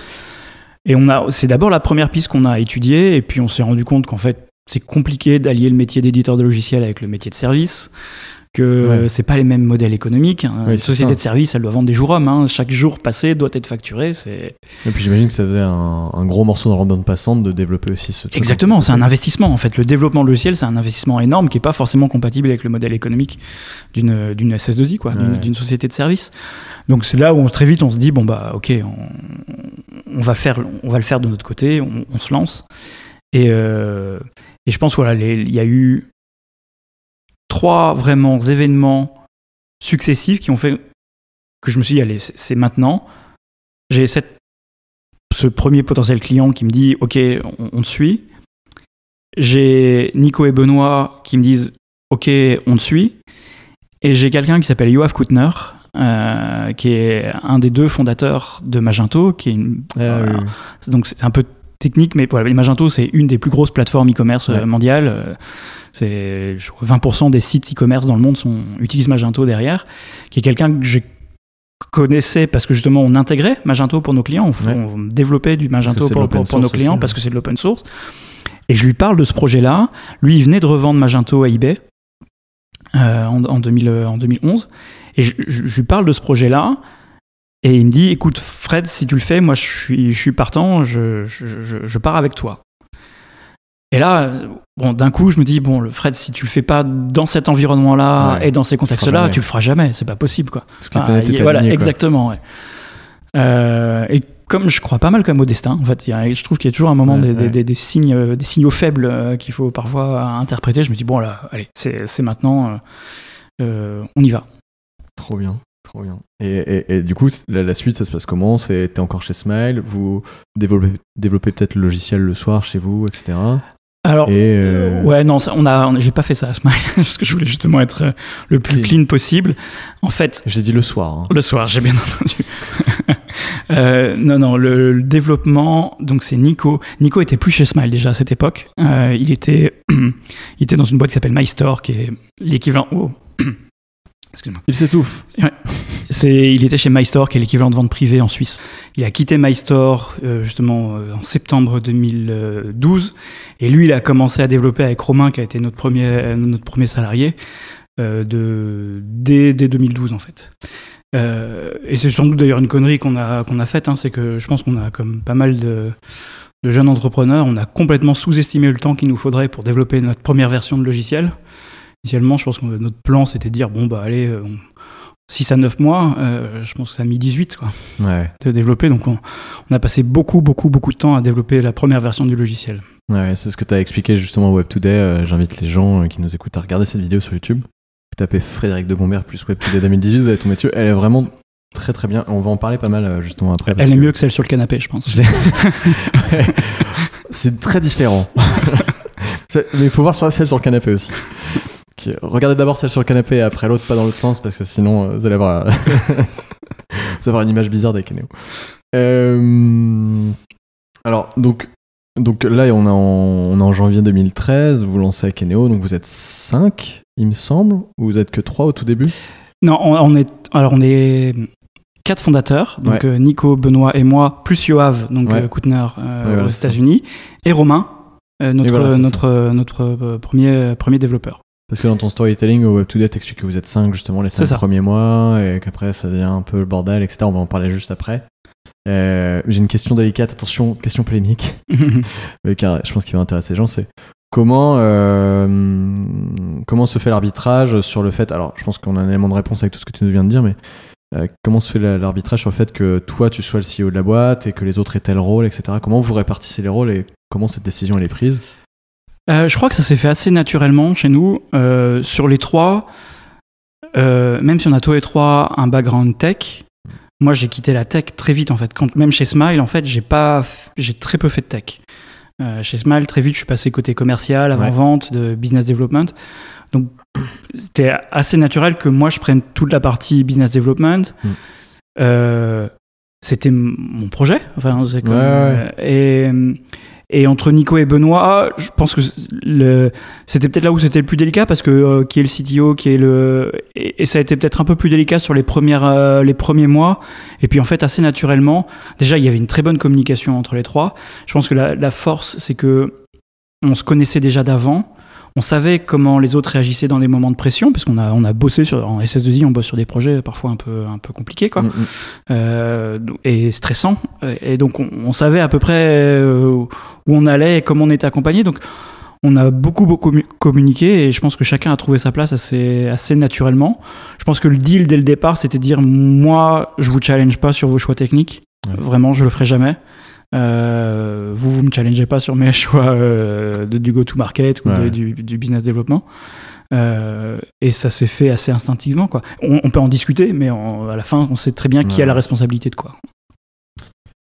Et on a, c'est d'abord la première piste qu'on a étudiée, et puis on s'est rendu compte qu'en fait, c'est compliqué d'allier le métier d'éditeur de logiciel avec le métier de service, que Ouais. c'est pas les mêmes modèles économiques. hein. Oui, Une société ça. de service, elle doit vendre des jours hommes. hein. Chaque jour passé doit être facturé. C'est Et puis j'imagine que ça faisait un, un gros morceau dans la bande passante de développer aussi ce truc. Exactement, c'est un investissement en fait. Le développement de logiciel, c'est un investissement énorme qui n'est pas forcément compatible avec le modèle économique d'une d'une SS2I, quoi, d'une Ouais. d'une société de service. Donc c'est là où on, très vite on se dit bon bah ok, on, on va faire, on va le faire de notre côté, on, on se lance. Et, euh, et je pense voilà, il y a eu trois vraiment événements successifs qui ont fait que je me suis dit allez c'est maintenant. J'ai cette ce premier potentiel client qui me dit ok on, on te suit j'ai Nico et Benoît qui me disent ok on te suit et j'ai quelqu'un qui s'appelle Yoav Koutner euh, qui est un des deux fondateurs de Magento qui est une, Ah, oui. Donc c'est un peu technique mais voilà Magento c'est une des plus grosses plateformes e-commerce euh, Ouais. mondiales Euh, c'est je crois, 20% des sites e-commerce dans le monde sont, utilisent Magento derrière qui est quelqu'un que je connaissais parce que justement on intégrait Magento pour nos clients, on, f- Ouais. on développait du Magento pour, l'open pour- pour nos clients aussi, parce que c'est de l'open source. Et je lui parle de ce projet-là. Lui, il venait de revendre Magento à eBay euh, en, en 2000, euh, en 2011. Et je, je- je lui parle de ce projet-là. Et il me dit, écoute, Fred, si tu le fais, moi, je suis, je suis partant, je pars avec toi. Et là, bon, d'un coup, je me dis, bon, le Fred, si tu le fais pas dans cet environnement-là Ouais, et dans ces contextes-là, tu le feras jamais, c'est pas possible, quoi. Y- voilà, quoi. exactement. ouais. Euh, et comme je crois pas mal comme au destin, en fait, a- je trouve qu'il y a toujours un moment Ouais, des, des- ouais. des- des signes, euh, des signaux faibles euh, qu'il faut parfois interpréter. Je me dis bon là, allez, c'est maintenant, euh, on y va. Trop bien, trop bien. Et, et- et du coup, la, la suite, ça se passe comment? C'est t'es encore chez Smile, vous développez, développez peut-être le logiciel le soir chez vous, etc. Alors, euh, Ouais, non, ça, on a, on- j'ai pas fait ça à Smile, parce que je voulais justement être euh, le plus Clean. clean possible. En fait, j'ai dit le soir. hein. le soir, j'ai bien entendu. Euh, non, non, le, le développement, donc c'est Nico. Nico était plus chez Smile déjà à cette époque. Euh, il était, il était dans une boîte qui s'appelle MyStore, qui est l'équivalent. Oh. Excuse-moi. Il s'étouffe. Il était chez MyStore, qui est l'équivalent de vente privée en Suisse. Il a quitté MyStore euh, justement euh, en septembre 2012, et lui, il a commencé à développer avec Romain, qui a été notre premier, euh, notre premier salarié, de, dès, dès 2012 en fait. Et c'est sans doute d'ailleurs une connerie qu'on a, qu'on a faite, hein, c'est que je pense qu'on a comme pas mal de, jeunes entrepreneurs, on a complètement sous-estimé le temps qu'il nous faudrait pour développer notre première version de logiciel. Initialement, je pense que notre plan, c'était de dire, bon, bah allez, on- 6 à 9 mois, euh, je pense que ça a mis 18 quoi, Ouais. de développer. Donc on, on a passé beaucoup, beaucoup, beaucoup de temps à développer la première version du logiciel. Ouais, c'est ce que tu as expliqué justement au Web Today. Euh, J'invite les gens euh, qui nous écoutent à regarder cette vidéo sur YouTube. Vous tapez Frédéric de Bombert plus Web Today 2018, vous allez tomber dessus. Elle est vraiment très très bien. On va en parler pas mal euh, justement après. parce Elle est que- mieux que celle sur le canapé, je pense. Ouais. C'est très différent. Mais il faut voir sur celle sur le canapé aussi. Regardez d'abord celle sur le canapé et après l'autre pas dans l'autre sens parce que sinon euh, vous allez avoir, vous allez avoir une image bizarre d'Akeneo. Euh... Alors donc donc là on est en, on est en janvier 2013, vous lancez Akeneo, donc vous êtes 5 il me semble, ou vous êtes que 3 au tout début? Non, on, on est, alors on est quatre fondateurs, donc Ouais. euh, Nico, Benoît et moi, plus Yoav, donc Ouais. euh, Koutner euh, Ouais, voilà, aux. États-Unis, et Romain, euh, notre, voilà, notre, notre euh, premier, premier développeur. Parce que dans ton storytelling au Web Today, t'expliques que vous êtes 5 justement les 5 C'est ça. premiers mois et qu'après ça devient un peu le bordel, etc. On va en parler juste après. Euh, J'ai une question délicate, attention, question polémique, euh, car je pense qu'il va intéresser les gens, c'est comment, euh, comment se fait l'arbitrage sur le fait, alors je pense qu'on a un élément de réponse avec tout ce que tu nous viens de dire, mais euh, comment se fait la- l'arbitrage sur le fait que toi tu sois le CEO de la boîte et que les autres aient tel rôle, etc. Comment vous répartissez les rôles et comment cette décision elle est prise? Euh, je crois que ça s'est fait assez naturellement chez nous. Euh, sur les trois, euh, même si on a tous les trois un background tech, moi j'ai quitté la tech très vite en fait. Quand, même chez Smile, en fait, j'ai pas, j'ai très peu fait de tech. Chez Smile, très vite, je suis passé côté commercial, avant-vente, de business development. Donc, c'était assez naturel que moi je prenne toute la partie business development. Mm. Euh, c'était mon projet. Enfin, ouais. et, et entre Nico et Benoît, je pense que c'était peut-être là où c'était le plus délicat parce que euh, qui est le CTO, qui est le et, et ça a été peut-être un peu plus délicat sur les premières euh, les premiers mois. Et puis en fait assez naturellement, déjà il y avait une très bonne communication entre les trois. Je pense que la, la force c'est que on se connaissait déjà d'avant. On savait comment les autres réagissaient dans des moments de pression, parce qu'on a, on a bossé sur, en SS2I, on bosse sur des projets parfois un peu, un peu compliqués, quoi Mm, mm. euh, et stressant. Et donc, on, on savait à peu près euh, où on allait et comment on était accompagné. Donc, on a beaucoup, beaucoup mu- communiqué et je pense que chacun a trouvé sa place assez, assez naturellement. Je pense que le deal dès le départ, c'était de dire moi, je vous challenge pas sur vos choix techniques. Ouais. Vraiment, je le ferai jamais. Euh, vous, vous me challengez pas sur mes choix euh, de, du go-to-market ou de- du, du business développement. Euh, et ça s'est fait assez instinctivement. Quoi. On, on peut en discuter, mais à la fin, on sait très bien qui Ouais. a la responsabilité de quoi.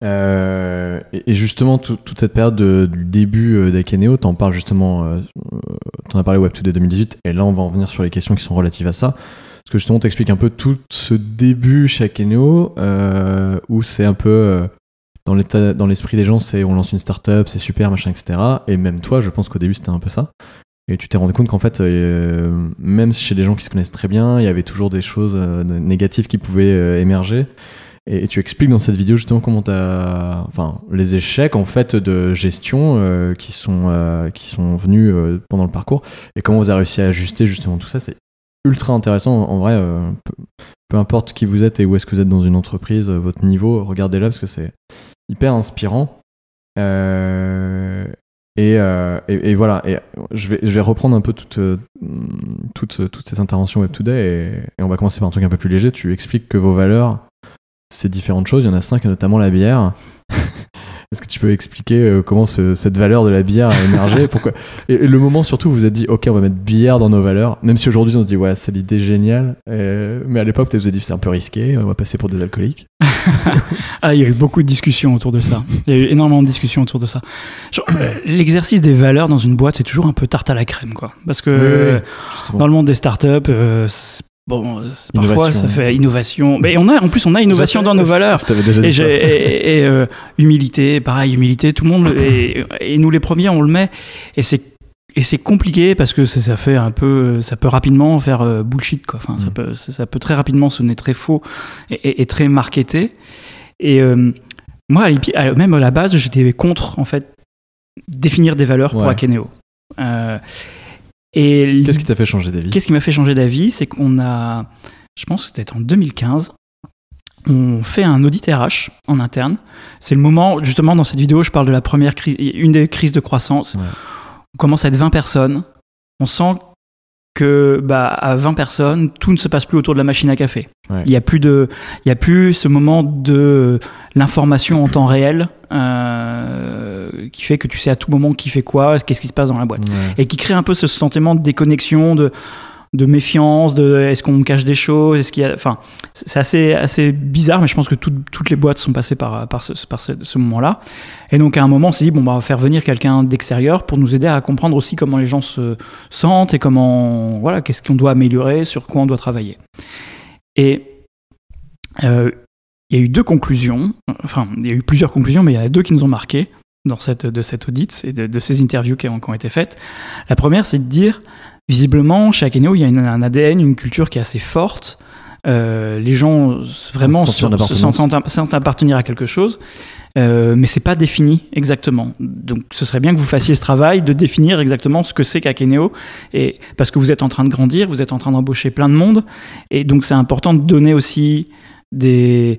Euh, et justement, tout- toute cette période de- du début d'Akeneo, t'en parles justement, euh, t'en as parlé Web 2 2018, et là on va en venir sur les questions qui sont relatives à ça. Parce que justement, t'expliques un peu tout ce début chez Akeneo, euh, où c'est un peu dans l'esprit des gens, c'est on lance une startup, c'est super, machin, etc. Et même toi, je pense qu'au début c'était un peu ça. Et tu t'es rendu compte qu'en fait, euh, même chez des gens qui se connaissent très bien, il y avait toujours des choses euh, négatives qui pouvaient euh, émerger. Et, et tu expliques dans cette vidéo justement comment t'as, enfin, les échecs en fait de gestion qui sont qui sont venus pendant le parcours et comment vous avez réussi à ajuster justement tout ça. C'est ultra intéressant en vrai. Peu, importe qui vous êtes et où est-ce que vous êtes dans une entreprise, euh, votre niveau, regardez-la parce que c'est hyper inspirant. Euh, et, euh, et, et voilà, et je vais, je vais reprendre un peu toute, toute, toutes ces interventions Web Today et, on va commencer par un truc un peu plus léger. Tu expliques que vos valeurs, ces différentes choses. Il y en a cinq, notamment la bière. Est-ce que tu peux expliquer euh, comment ce- cette valeur de la bière a émergé? Pourquoi? Et, et le moment surtout où vous vous êtes dit, ok, on va mettre bière dans nos valeurs, même si aujourd'hui on se dit, ouais, c'est l'idée géniale. euh, mais à l'époque, tu vous avez dit, c'est un peu risqué, on va passer pour des alcooliques. Ah, il y a eu beaucoup de discussions autour de ça. Il y a eu énormément de discussions autour de ça. Euh, L'exercice des valeurs dans une boîte, c'est toujours un peu tarte à la crème, quoi. Parce que Oui, oui, justement. dans le monde des startups, euh, bon, c'est- parfois Innovation. ça fait innovation. Mais on a, en plus, on a innovation dans nos valeurs. Déjà Et, euh, humilité, pareil, humilité, tout le monde, et, et nous les premiers, on le met. Et c'est et c'est compliqué parce que ça, ça fait un peu, ça peut rapidement faire euh, bullshit quoi. Enfin, ça Mm. peut, ça, ça peut très rapidement sonner très faux et, et- et très marketé. Et euh, moi, à même à la base, j'étais contre en fait définir des valeurs pour. Akeneo. Euh, et Qu'est-ce qui t'a fait changer d'avis? Qu'est-ce qui m'a fait changer d'avis? C'est qu'on a, je pense que c'était en 2015, on fait un audit RH en interne. C'est le moment, justement, dans cette vidéo, je parle de la première crise, une des crises de croissance. Ouais. On commence à être 20 personnes. On sent que bah, à 20 personnes, tout ne se passe plus autour de la machine à café. Ouais. Il n'y a plus de, il y a plus ce moment de l'information en temps réel euh, qui fait que tu sais à tout moment qui fait quoi, qu'est-ce qui se passe dans la boîte Ouais. et qui crée un peu ce sentiment de déconnexion, de, de méfiance, de est-ce qu'on cache des choses, est-ce qu'il y a, enfin, c'est assez, assez bizarre, mais je pense que tout- toutes les boîtes sont passées par, par ce, par ce, moment-là. Et donc à un moment, on s'est dit bon, bah, on va faire venir quelqu'un d'extérieur pour nous aider à comprendre aussi comment les gens se sentent et comment, voilà, qu'est-ce qu'on doit améliorer, sur quoi on doit travailler. Et euh, il y a eu deux conclusions, enfin, il y a eu plusieurs conclusions, mais il y en a deux qui nous ont marqué dans cette, de cet audit et de, de ces interviews qui ont, qui ont été faites. La première, c'est de dire, visiblement, chez Akeneo, il y a une- un ADN, une culture qui est assez forte. Euh, les gens vraiment se, sentent, sentent appartenir à quelque chose, euh, mais c'est pas défini exactement. Donc, ce serait bien que vous fassiez ce travail de définir exactement ce que c'est qu'Akeneo, et parce que vous êtes en train de grandir, vous êtes en train d'embaucher plein de monde, et donc c'est important de donner aussi des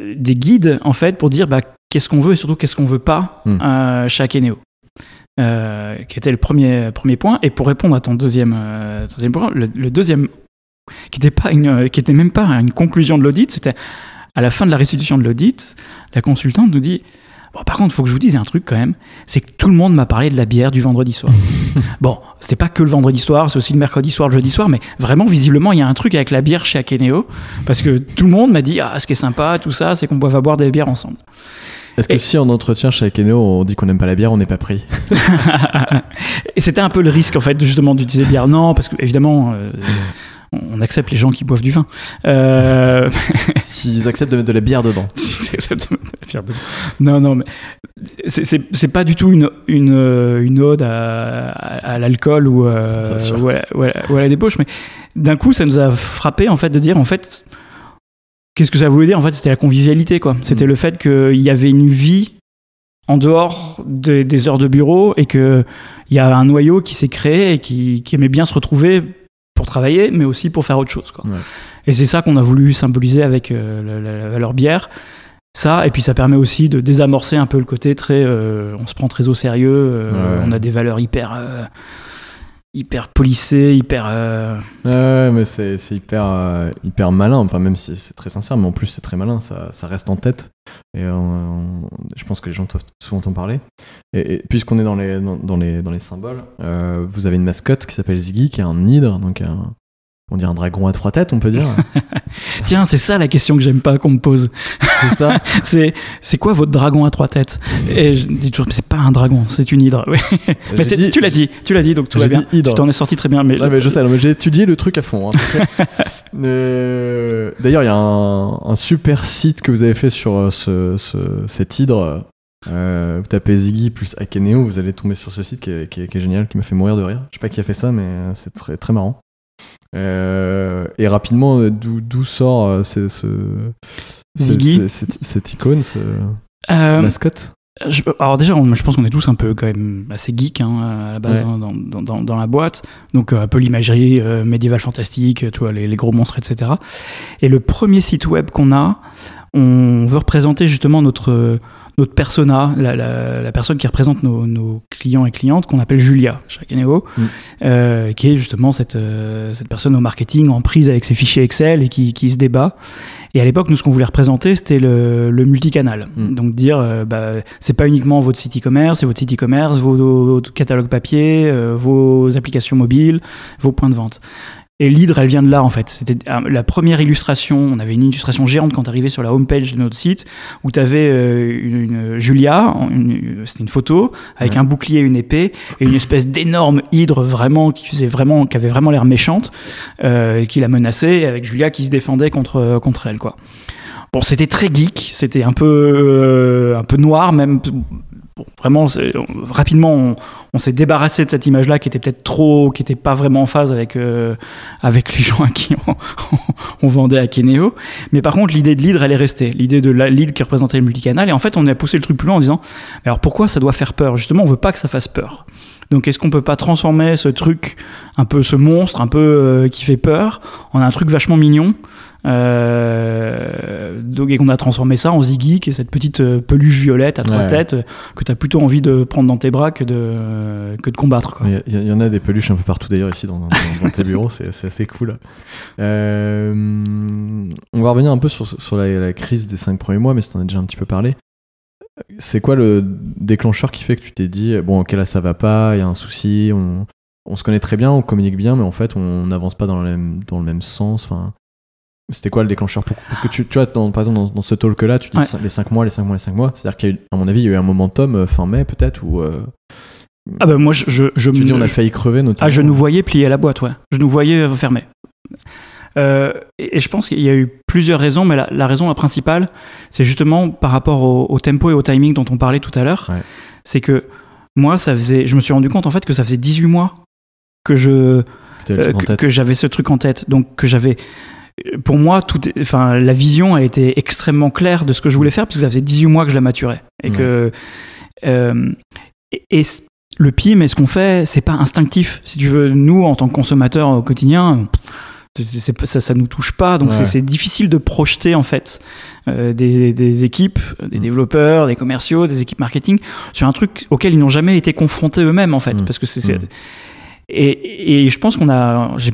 euh, des guides en fait pour dire bah, qu'est-ce qu'on veut et surtout qu'est-ce qu'on veut pas Hmm. euh, chez Akeneo. Euh, qui était le premier, premier point. Et pour répondre à ton deuxième, euh, deuxième point, le, le deuxième, qui n'était pas une, qui était même pas une conclusion de l'audit, c'était à la fin de la restitution de l'audit, la consultante nous dit Bon, par contre, il faut que je vous dise un truc quand même, c'est que tout le monde m'a parlé de la bière du vendredi soir. bon, c'était pas que le vendredi soir, c'est aussi le mercredi soir, le jeudi soir, mais vraiment, visiblement, il y a un truc avec la bière chez Akeneo, parce que tout le monde m'a dit Ah, ce qui est sympa, tout ça, c'est qu'on va boire des bières ensemble. Est-ce que Et- si en entretien chez Akeneo, on dit qu'on n'aime pas la bière, on n'est pas pris. Et c'était un peu le risque en fait de, justement d'utiliser bière. Non parce que évidemment euh, on accepte les gens qui boivent du vin. Euh, S'ils acceptent de mettre de la bière dedans. s'ils acceptent de la bière de- non non mais c'est- pas du tout une, une, une ode à, l'alcool ou, euh, ou, à ou à la débauche mais d'un coup ça nous a frappé en fait de dire en fait qu'est-ce que ça voulait dire en fait c'était la convivialité quoi c'était Mm. le fait qu'il y avait une vie en dehors des, des heures de bureau et que il y a un noyau qui s'est créé et qui, qui aimait bien se retrouver pour travailler, mais aussi pour faire autre chose. Quoi. Ouais. Et c'est ça qu'on a voulu symboliser avec euh, la, la- la valeur bière. Ça, et puis ça permet aussi de désamorcer un peu le côté très. euh, on se prend très au sérieux, euh, Ouais. on a des valeurs hyper. euh, hyper polissées, hyper. euh, Ouais, mais c'est hyper, euh, hyper malin, enfin, même si c'est très sincère, mais en plus c'est très malin, ça, ça reste en tête. Et euh, je pense que les gens doivent souvent en parler. Et, puisqu'on est dans les, dans, les, dans les symboles, vous avez une mascotte qui s'appelle Ziggy, qui est un hydre, donc un, on dirait un dragon à trois têtes, on peut dire. Tiens, c'est ça la question que j'aime pas qu'on me pose. c'est ça C'est c'est quoi votre dragon à trois têtes? Et je dis toujours, c'est pas un dragon, c'est une hydre. Mais dit- tu l'as dit, tu l'as dit, donc tout va bien. Tu t'en es sorti très bien. Mais, je sais, j'ai étudié le truc à fond. hein. Euh, D'ailleurs, il y a un, un super site que vous avez fait sur euh, ce, ce- cet hydre. Euh, vous tapez Ziggy plus Akeneo, vous allez tomber sur ce site qui est, qui est- qui est génial, qui m'a fait mourir de rire. Je sais pas qui a fait ça, mais c'est très, très marrant. Euh, et rapidement, euh, d'où sort euh, ce, ce- ce- Ziggy. ce- cette, cette icône, ce, cette mascotte? je- alors déjà, on- je pense qu'on est tous un peu quand même assez geek hein, à la base Ouais. hein, dans, dans- dans- dans la boîte. Donc un peu l'imagerie médiévale fantastique, tu vois, les, les gros monstres, etc. Et le premier site web qu'on a, on veut représenter justement notre notre persona, la, la, la personne qui représente nos, nos, clients et clientes, qu'on appelle Julia Akeneo, mm. euh, qui est justement cette, euh, cette personne au marketing en prise avec ses fichiers Excel et qui, qui se débat. Et à l'époque, nous, ce qu'on voulait représenter, c'était le, le, multicanal. Mm. Donc dire, euh, bah, c'est pas uniquement votre site e-commerce, c'est votre site e-commerce, vos, vos, catalogues papier, euh, vos applications mobiles, vos points de vente. Et l'hydre, elle vient de là, en fait. C'était euh, la première illustration. On avait une illustration géante quand arrivait sur la homepage de notre site, où tu avais euh, une, Julia, c'était une photo, avec un bouclier et une épée, et une espèce d'énorme hydre vraiment, qui faisait vraiment, qui avait vraiment l'air méchante, euh, qui la menaçait, avec Julia qui se défendait contre, contre elle, quoi. Bon, c'était très geek, c'était un peu, euh, un peu noir, même Bon, vraiment, rapidement, on, s'est débarrassé de cette image-là qui était peut-être trop, qui n'était pas vraiment en phase avec, euh, avec les gens à qui on, vendait à Keneo. Mais par contre, l'idée de lead, elle est restée. L'idée de la qui représentait le multicanal. Et en fait, on a poussé le truc plus loin en disant, alors pourquoi ça doit faire peur? Justement, on veut pas que ça fasse peur. Donc, est-ce qu'on peut pas transformer ce truc, un peu ce monstre, un peu euh, qui fait peur, en un truc vachement mignon? Donc, et qu'on a transformé ça en Ziggy, qui est cette petite euh, peluche violette à trois Ouais. têtes euh, que tu as plutôt envie de prendre dans tes bras que de, que de combattre. Il y, en a des peluches un peu partout d'ailleurs ici dans, dans- dans tes bureaux, c'est assez cool. Euh, on va revenir un peu sur, sur la, la crise des cinq premiers mois, mais ça en a déjà un petit peu parlé. C'est quoi le déclencheur qui fait que tu t'es dit, bon ok là ça va pas, il y a un souci, on, on se connaît très bien, on communique bien, mais en fait on n'avance pas dans le même, dans le même sens. Enfin, c'était quoi le déclencheur pour... Parce que tu, tu vois, dans- par exemple dans, dans ce talk là, tu dis Ouais. les 5 mois, les 5 mois, les 5 mois, c'est-à-dire qu'il y a eu, à mon avis, il y a eu un momentum euh, fin mai peut-être où euh, Ah ben moi, je, je, je tu me- dis on a failli crever notamment. Ah, je nous voyais plier la boîte, ouais. Je nous voyais fermer. Euh, et et je pense qu'il y a eu plusieurs raisons, mais la, la raison la principale, c'est justement par rapport au, au tempo et au timing dont on parlait tout à l'heure. Ouais. C'est que moi, ça faisait, je me suis rendu compte en fait que ça faisait 18 mois que je euh, que j'avais ce truc en tête. Donc que j'avais, pour moi, tout, enfin, la vision a été extrêmement claire de ce que je voulais faire parce que ça faisait 18 mois que je la maturais et Ouais. que euh, et, le PIM et ce qu'on fait, c'est pas instinctif. Si tu veux, nous en tant que consommateurs au quotidien. ça, ça nous touche pas, donc Ouais. c'est- difficile de projeter en fait euh, des, des équipes, des Mm. développeurs, des commerciaux, des équipes marketing sur un truc auquel ils n'ont jamais été confrontés eux-mêmes en fait, Mm. parce que c'est Mm. et, et je pense qu'on a, j'ai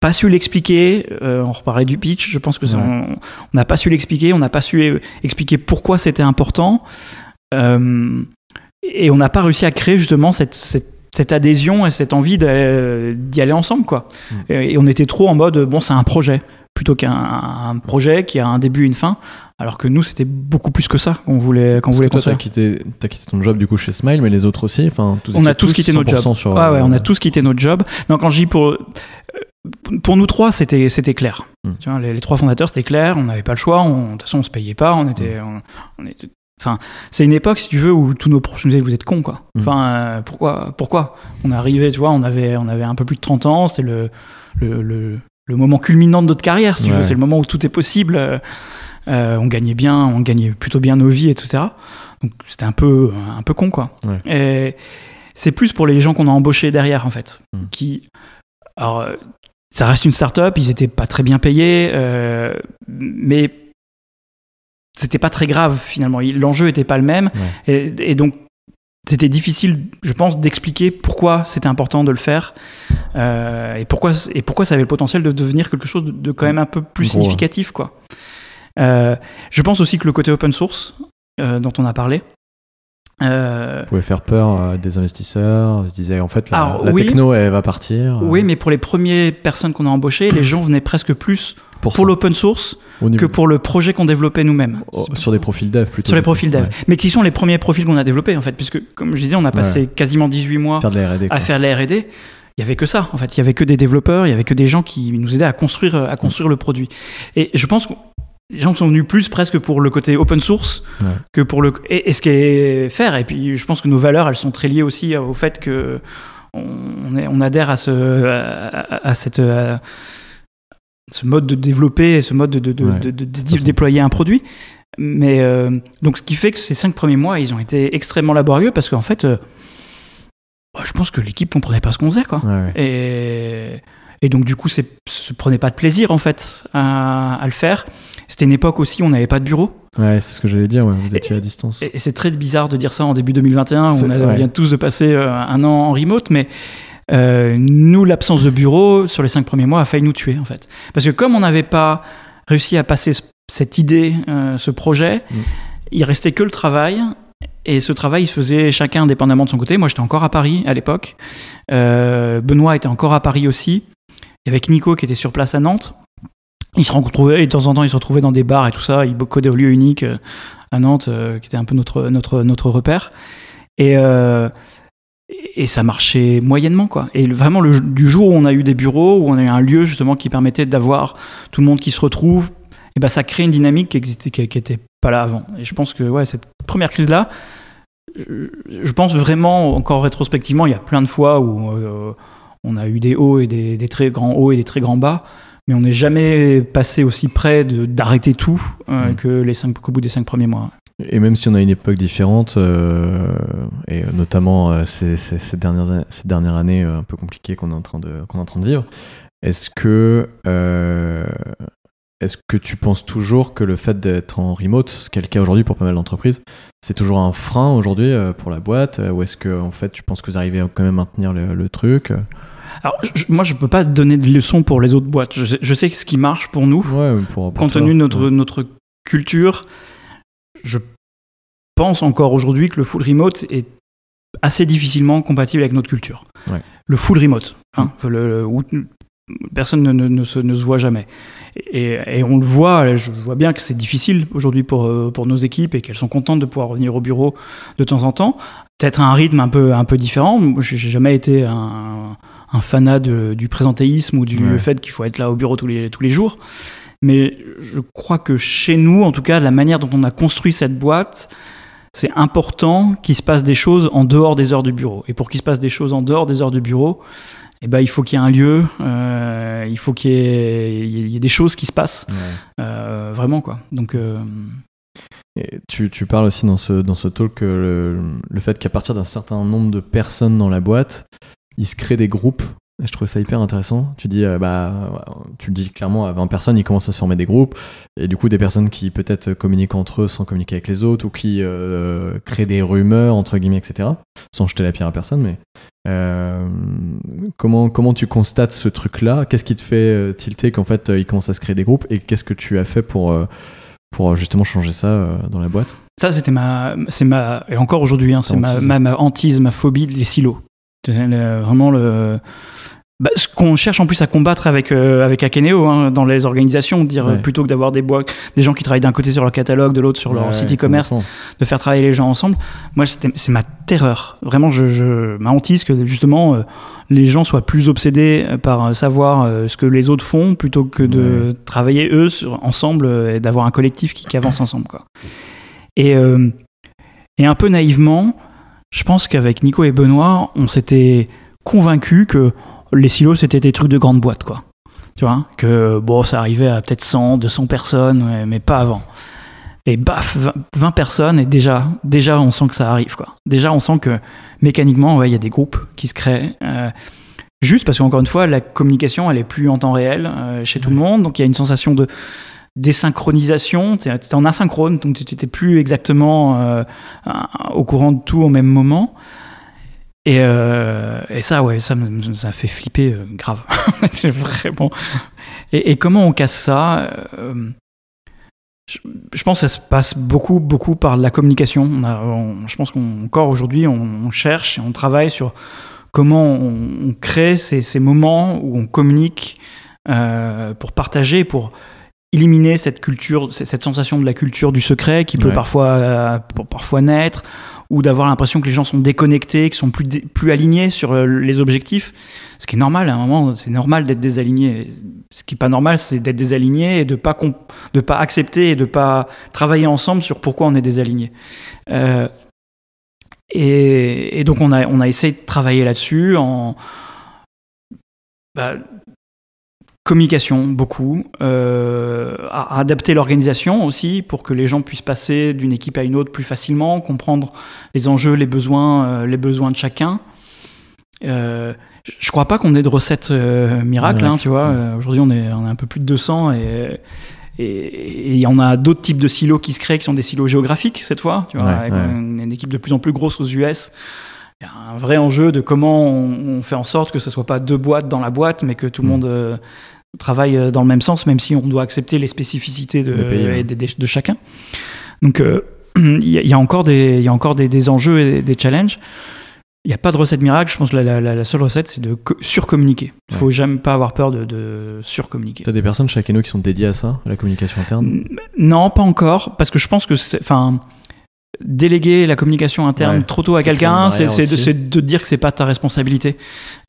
pas su l'expliquer. euh, on reparlait du pitch. Je pense que Ouais. on n'a pas su l'expliquer. On n'a pas su euh, expliquer pourquoi c'était important. Euh, et on n'a pas réussi à créer justement cette, cette, cette adhésion et cette envie d'y aller ensemble, quoi. Mm. Et, et on était trop en mode bon, c'est un projet plutôt qu'un un projet qui a un début et une fin. Alors que nous, c'était beaucoup plus que ça qu'on voulait, qu'on voulait que toi, t'as quitté, t'as quitté ton job du coup chez Smile, mais les autres aussi. Enfin, tous On a tous quitté notre job. 100% Sur, Ouais, on euh, a tous quitté notre job. Non, quand je dis pour, euh, pour nous trois, c'était, c'était clair. Mm. Tu vois, les, les trois fondateurs, c'était clair. On n'avait pas le choix. De toute façon, on se payait pas. On était, Mm. on, on était. Enfin, c'est une époque, si tu veux, où tous nos proches nous disaient vous êtes cons, quoi. Mm. Enfin, euh, pourquoi, pourquoi? On est arrivé, tu vois, on avait, on avait un peu plus de 30 ans. C'est le, le, le, le moment culminant de notre carrière, si tu Ouais. veux. C'est le moment où tout est possible. Euh, on gagnait bien, on gagnait plutôt bien nos vies, etc. Donc c'était un peu, un peu con, quoi. Ouais. Et c'est plus pour les gens qu'on a embauchés derrière, en fait, Mm. qui, alors, ça reste une start-up, ils étaient pas très bien payés, euh, mais c'était pas très grave finalement. L'enjeu était pas le même, et, et donc c'était difficile, je pense, d'expliquer pourquoi c'était important de le faire euh, et pourquoi et pourquoi ça avait le potentiel de devenir quelque chose de, de quand même un peu plus Gros, ouais. significatif, quoi. Euh, je pense aussi que le côté open source euh, dont on a parlé. Euh, pouvait faire peur à des investisseurs. Ils se disaient en fait la, Alors, la oui. techno elle va partir. oui, mais pour les premières personnes qu'on a embauchées, les gens venaient presque plus pour, l'open source que pour le projet qu'on développait nous-mêmes. oh, sur des profils dev plutôt. Sur les profils dev. Ouais. Mais qui sont les premiers profils qu'on a développés, en fait, puisque, comme je disais, on a passé quasiment 18 mois Faire R&D. à faire de la R&D. Il y avait que ça, en fait. Il y avait que des développeurs, il y avait que des gens qui nous aidaient à construire, à construire le produit. Et je pense que les gens sont venus plus presque pour le côté open source Ouais. que pour le et, et ce qui est faire. Et puis, je pense que nos valeurs, elles sont très liées aussi au fait que on, est- on adhère à ce, à, cette, à ce mode de développer, et ce mode de, de, de- Ouais. déployer un produit. Mais euh, donc, ce qui fait que ces cinq premiers mois, ils ont été extrêmement laborieux parce qu'en fait, euh, bah, je pense que l'équipe comprenait pas ce qu'on faisait, quoi. Ouais. Et, et donc, du coup, c'est se prenait pas de plaisir, en fait, à, à le faire. C'était une époque aussi où on n'avait pas de bureau. Ouais, c'est ce que j'allais dire, ouais, vous étiez à distance. Et, c'est très bizarre de dire ça en début 2021, où on, a- ouais. on vient tous de passer euh, un an en remote, mais euh, nous, l'absence de bureau sur les cinq premiers mois a failli nous tuer, en fait. Parce que comme on n'avait pas réussi à passer ce- cette idée, euh, ce projet, Mm. il restait que le travail. Et ce travail, il se faisait chacun indépendamment de son côté. Moi, j'étais encore à Paris à l'époque. Euh, Benoît était encore à Paris aussi. Avec Nico qui était sur place à Nantes. Ils se retrouvaient, et de temps en temps, ils se retrouvaient dans des bars et tout ça. Ils codaient au lieu unique euh, à Nantes, euh, qui était un peu notre, notre, notre repère. Et, euh, et ça marchait moyennement, quoi. Et vraiment, le, du jour où on a eu des bureaux, où on a eu un lieu justement qui permettait d'avoir tout le monde qui se retrouve, et ben ça crée une dynamique qui existait, qui, pas là avant. Et je pense que ouais, cette première crise-là, je, pense vraiment, encore rétrospectivement, il y a plein de fois où on a eu des hauts et des, des très grands hauts et des très grands bas, mais on n'est jamais passé aussi près d'arrêter tout euh, Mm. que les cinq, qu'au bout des cinq premiers mois. Et même si on a une époque différente, euh, et notamment euh, ces, ces- ces dernières, ces dernières années euh, un peu compliquées qu'on est, en train de- qu'on est en train de vivre, est-ce que, est-ce que tu penses toujours que le fait d'être en remote, ce qui est le cas aujourd'hui pour pas mal d'entreprises, c'est toujours un frein aujourd'hui pour la boîte Ou est-ce que en fait, tu penses que vous arrivez à quand même maintenir le, le truc? Alors, je- moi, je peux pas donner de leçons pour les autres boîtes. Je sais, je sais ce qui marche pour nous. Ouais, pour, pour compte toi. tenu de notre, Ouais. notre culture, je pense encore aujourd'hui que le full remote est assez difficilement compatible avec notre culture. Ouais. Le full remote, hein, le- le- où personne ne, ne- ne se, ne se voit jamais. Et, et on le voit, je vois bien que c'est difficile aujourd'hui pour, euh, pour nos équipes et qu'elles sont contentes de pouvoir revenir au bureau de temps en temps. Peut-être à un rythme un peu, un peu différent. J'ai jamais été un, un fanat de- du présentéisme ou du Ouais. fait qu'il faut être là au bureau tous les, tous les jours. Mais je crois que chez nous, en tout cas, la manière dont on a construit cette boîte, c'est important qu'il se passe des choses en dehors des heures du bureau. Et pour qu'il se passe des choses en dehors des heures du bureau, eh ben, il faut qu'il y ait un lieu, euh, il faut qu'il y, ait- il y ait des choses qui se passent, Ouais. euh, vraiment. quoi. Donc, euh, Et tu, tu parles aussi dans ce, dans ce talk que le, le fait qu'à partir d'un certain nombre de personnes dans la boîte, il se crée des groupes. Et je trouve ça hyper intéressant. Tu dis, euh, bah, tu le dis clairement, à 20 personnes, il commence à se former des groupes. Et du coup, des personnes qui peut-être communiquent entre eux sans communiquer avec les autres, ou qui euh, créent des rumeurs, entre guillemets, etc. Sans jeter la pierre à personne, mais euh, comment, comment tu constates ce truc-là? Qu'est-ce qui te fait tilter qu'en fait, euh, il commence à se créer des groupes? Et qu'est-ce que tu as fait pour, pour justement changer ça dans la boîte? Ça, c'était ma, c'est ma, et encore aujourd'hui, hein, c'est ma, ma, ma hantise, ma phobie, les silos. Le- vraiment le. bah, ce qu'on cherche en plus à combattre avec, euh, avec Akeneo hein, dans les organisations, dire euh, plutôt que d'avoir des boîtes, des gens qui travaillent d'un côté sur leur catalogue, de l'autre sur leur Ouais, site e-commerce, de faire travailler les gens ensemble. Moi, c'est ma terreur. Vraiment, je, je, ma hantise que justement euh, les gens soient plus obsédés par euh, savoir euh, ce que les autres font plutôt que de travailler eux sur- ensemble et d'avoir un collectif qui, qui avance ensemble. Quoi. Et, et un peu naïvement, je pense qu'avec Nico et Benoît, on s'était convaincus que les silos c'était des trucs de grande boîte, quoi. Tu vois, que bon, ça arrivait à peut-être 100, 200 personnes, mais pas avant. Et baf, 20, 20 personnes, et déjà, déjà, on sent que ça arrive, quoi. Déjà, on sent que mécaniquement, ouais, il y a des groupes qui se créent. euh, juste parce qu'encore une fois, la communication, elle est plus en temps réel euh, chez tout le monde, donc il y a une sensation de désynchronisation. Tu es en asynchrone, donc tu n'étais plus exactement euh, au courant de tout au même moment. Et, euh, ça, ouais, ça, fait flipper euh, grave. c'est vraiment. Et, comment on casse ça euh, je, pense que ça se passe beaucoup, beaucoup par la communication. Je pense qu'encore aujourd'hui, on, cherche et on travaille sur comment on, crée ces, ces moments où on communique pour partager, pour éliminer cette culture, cette sensation de la culture du secret qui peut Ouais. parfois, euh, parfois naître, ou d'avoir l'impression que les gens sont déconnectés, qu'ils sont plus, plus alignés sur euh, les objectifs. Ce qui est normal, à un moment, c'est normal d'être désaligné. Ce qui est pas normal, c'est d'être désaligné et de pas comp- de pas accepter et de pas travailler ensemble sur pourquoi on est désaligné. Euh, et, et donc on a, on a essayé de travailler là-dessus en bah, communication beaucoup, euh, à, adapter l'organisation aussi pour que les gens puissent passer d'une équipe à une autre plus facilement, comprendre les enjeux, les besoins, euh, les besoins de chacun. Euh, je- crois pas qu'on ait de recette euh, miracle, hein, tu vois. ouais. Aujourd'hui, on est, on est un peu plus de 200 et, et il y en a d'autres types de silos qui se créent, qui sont des silos géographiques cette fois, tu vois, Ouais, avec ouais. une, une équipe de plus en plus grosse aux US. Il y a un vrai enjeu de comment on, on fait en sorte que ce soit pas deux boîtes dans la boîte, mais que tout le Mm. monde euh, travaille euh, dans le même sens, même si on doit accepter les spécificités de, pays, ouais. chacun. Donc euh, il y, a- il y a encore des, y a encore des, des enjeux et des, des challenges. Il n'y a pas de recette miracle. Je pense que la, la- la- la seule recette, c'est de co- surcommuniquer. Il faut jamais pas avoir peur de, de surcommuniquer. T'as des personnes chez Akeno qui sont dédiées à ça, à la communication interne? N- Non, pas encore, parce que je pense que, enfin, déléguer la communication interne Ouais, trop tôt à quelqu'un, c'est de, dire que c'est pas ta responsabilité.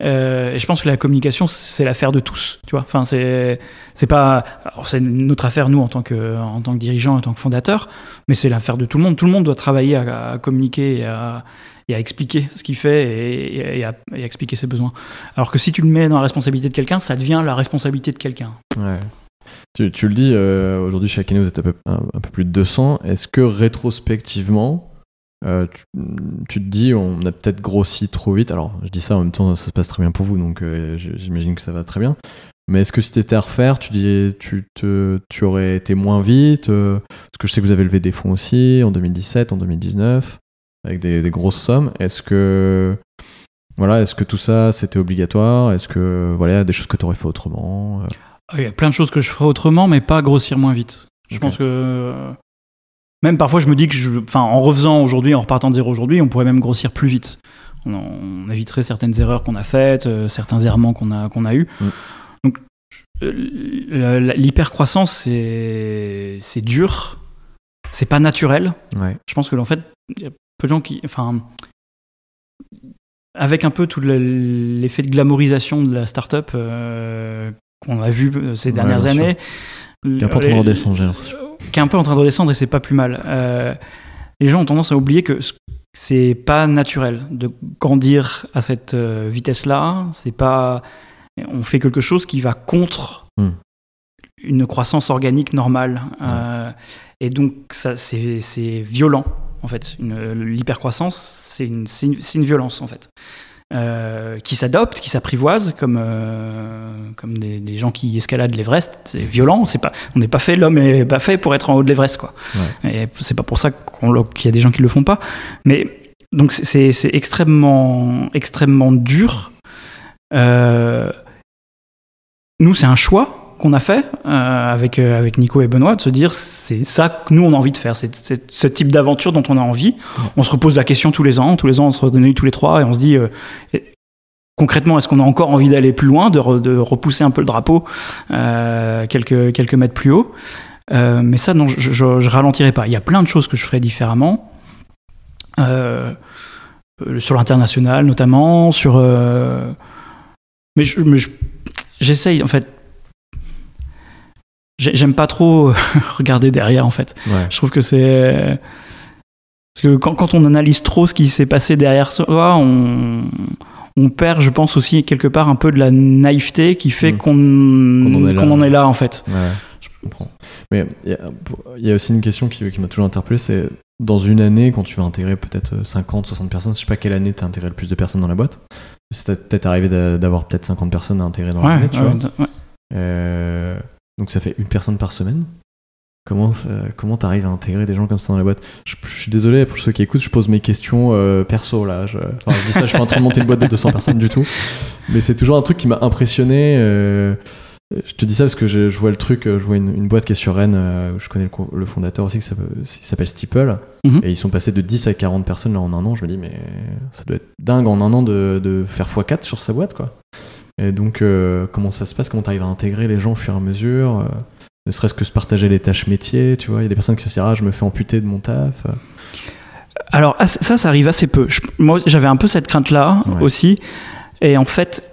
Euh, et je pense que la communication, c'est l'affaire de tous, tu vois. Enfin, c'est c'est pas, c'est notre affaire nous en tant que en tant que dirigeant, en tant que fondateur, mais c'est l'affaire de tout le monde. Tout le monde doit travailler à, à communiquer et à, et à expliquer ce qu'il fait et, et à, et à expliquer ses besoins. Alors que si tu le mets dans la responsabilité de quelqu'un, ça devient la responsabilité de quelqu'un. Ouais. Tu, tu le dis, euh, aujourd'hui chez Akeno, vous êtes un, peu plus de 200. Est-ce que rétrospectivement, euh, tu, tu te dis, on a peut-être grossi trop vite? Alors, je dis ça en même temps, ça se passe très bien pour vous, donc euh, j'imagine que ça va très bien. Mais est-ce que si t'étais à refaire, tu, tu, te, tu aurais été moins vite Parce que je sais que vous avez levé des fonds aussi en 2017, en 2019, avec des, des grosses sommes. Est-ce que. Voilà, est-ce que tout ça c'était obligatoire? Est-ce que voilà, des choses que tu aurais fait autrement Il y a plein de choses que je ferais autrement, mais pas grossir moins vite. Je pense que. euh, Même parfois, je me dis que, je, enfin, en refaisant aujourd'hui, en repartant de zéro aujourd'hui, on pourrait même grossir plus vite. On, éviterait certaines erreurs qu'on a faites, euh, certains errements qu'on a, qu'on a eus. Mm. Donc, euh, l'hypercroissance, c'est, c'est dur, c'est pas naturel. Ouais. Je pense que, en fait, il y a peu de gens qui. Enfin. Avec un peu tout le- l'effet de glamourisation de la start-up euh, qu'on a vu euh, ces Ouais, dernières années. Qui est un peu en train de les- redescendre, j'ai l'impression. qui est un peu en train de redescendre et c'est pas plus mal. Euh, les gens ont tendance à oublier que ce- c'est pas naturel de grandir à cette euh, vitesse-là. C'est pas, on fait quelque chose qui va contre Hmm. une croissance organique normale. Euh, et donc ça, c'est c'est violent en fait. Une- L'hypercroissance, c'est une, c'est une, c'est une violence en fait. Euh, qui s'adoptent, qui s'apprivoisent, comme, euh, comme des, des gens qui escaladent l'Everest. C'est violent, c'est pas, on n'est pas fait, l'homme n'est pas fait pour être en haut de l'Everest. quoi. Et c'est pas pour ça qu'on qu'il y a des gens qui le font pas. Mais donc c'est extrêmement, extrêmement dur. Euh, nous, c'est un choix qu'on a fait euh, avec, euh, avec Nico et Benoît, de se dire c'est ça que nous on a envie de faire, c'est ce type d'aventure dont on a envie. On se repose la question tous les ans, tous les ans on se redonne tous les trois et on se dit euh, concrètement est-ce qu'on a encore envie d'aller plus loin, de, re- de repousser un peu le drapeau quelques, quelques mètres plus haut? Mais ça, non, je, ralentirai pas. Il y a plein de choses que je ferais différemment. Sur l'international notamment, sur. Mais je- mais je- j'essaye en fait. J'ai- J'aime pas trop regarder derrière en fait. Ouais. Je trouve que c'est. Parce que quand, quand on analyse trop ce qui s'est passé derrière soi, on, on perd, je pense aussi, quelque part un peu de la naïveté qui fait Mm. qu'on Qu'on en est là. en est là en fait. Ouais, je comprends. Mais il y, a- il y a aussi une question qui, qui m'a toujours interpellé, c'est dans une année, quand tu vas intégrer peut-être 50, 60 personnes, je sais pas quelle année tu as intégré le plus de personnes dans la boîte, c'est peut-être arrivé d'a- d'avoir peut-être 50 personnes à intégrer dans Ouais, l'année, tu ouais, vois. Euh, donc ça fait une personne par semaine. Comment ça- comment t'arrives à intégrer des gens comme ça dans la boîte? Je, je suis désolé pour ceux qui écoutent, je pose mes questions euh, perso là. Je, enfin, je dis ça, je suis pas en train de monter une boîte de 200 personnes du tout, mais c'est toujours un truc qui m'a impressionné. euh, je te dis ça parce que je, je vois le truc, euh, je vois une, une boîte qui est sur Rennes, euh, où je connais le, fondateur aussi, qui s'appelle Steeple, Mhm. et ils sont passés de 10 à 40 personnes là en un an. Je me dis, mais ça doit être dingue en un an de, de faire x4 sur sa boîte, quoi. Et donc, euh, comment ça se passe? Comment tu arrives à intégrer les gens au fur et à mesure? Euh, Ne serait-ce que se partager les tâches métiers, tu vois? Il y a des personnes qui se disent, ah, je me fais amputer de mon taf. Alors ah, ça, ça arrive assez peu. Je- moi, j'avais un peu cette crainte-là Ouais. aussi, et en fait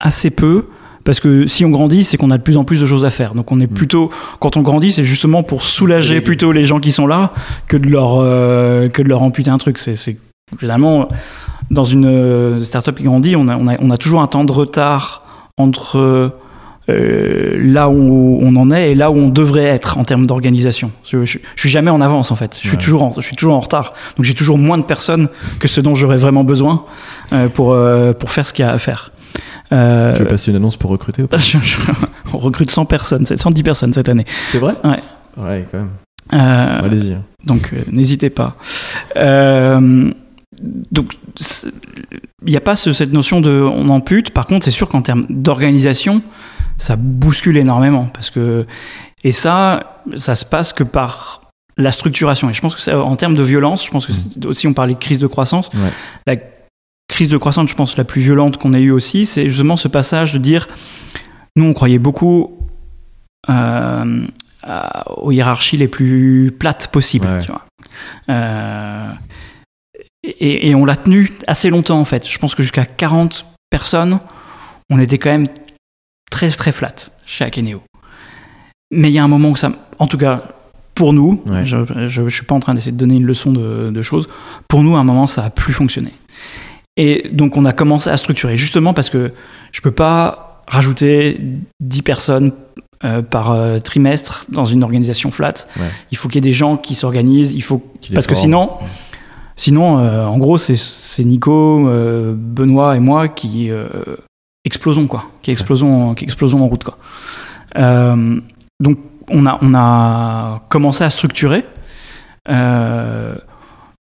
assez peu. Parce que si on grandit, c'est qu'on a de plus en plus de choses à faire. Donc on est Mm. plutôt, quand on grandit, c'est justement pour soulager plutôt les gens qui sont là que de leur euh, que de leur amputer un truc. C'est, c'est généralement dans une euh, startup qui grandit, on a, on a, on a toujours un temps de retard entre euh, là où on en est et là où on devrait être en termes d'organisation. Je, je, je suis jamais en avance en fait. Je suis Ouais. toujours en, je suis toujours en retard. Donc j'ai toujours moins de personnes que ce dont j'aurais vraiment besoin euh, pour euh, pour faire ce qu'il y a à faire. Tu veux passer une annonce pour recruter ou pas on recrute 100 personnes, 110 personnes cette année. C'est vrai Ouais. Ouais, quand même. Allez-y. donc n'hésitez pas. Euh, donc il n'y a pas ce- cette notion de on ampute. Par contre, c'est sûr qu'en termes d'organisation, ça bouscule énormément parce que et ça, ça se passe que par la structuration. Et je pense que ça, en termes de violence, je pense que c'est- aussi on parlait de crise de croissance. Ouais. La crise de croissance, je pense la plus violente qu'on ait eue aussi, c'est justement ce passage de dire nous on croyait beaucoup euh, aux hiérarchies les plus plates possibles. Ouais. tu vois. Euh, et, et on l'a tenu assez longtemps en fait. Je pense que jusqu'à 40 personnes, on était quand même très très flat chez Akeneo. Mais il y a un moment où ça, en tout cas pour nous, Ouais. je, je suis pas en train d'essayer de donner une leçon de, de choses. Pour nous, à un moment, ça a plus fonctionné. Et donc on a commencé à structurer, justement parce que je peux pas rajouter 10 personnes euh, par euh, trimestre dans une organisation flat. Ouais. Il faut qu'il y ait des gens qui s'organisent, il faut parce que sinon, sinon, euh, en gros, c'est Nico, euh, Benoît et moi qui euh, explosons quoi, qui explosons, qui explosons en route quoi. Donc on a on a commencé à structurer.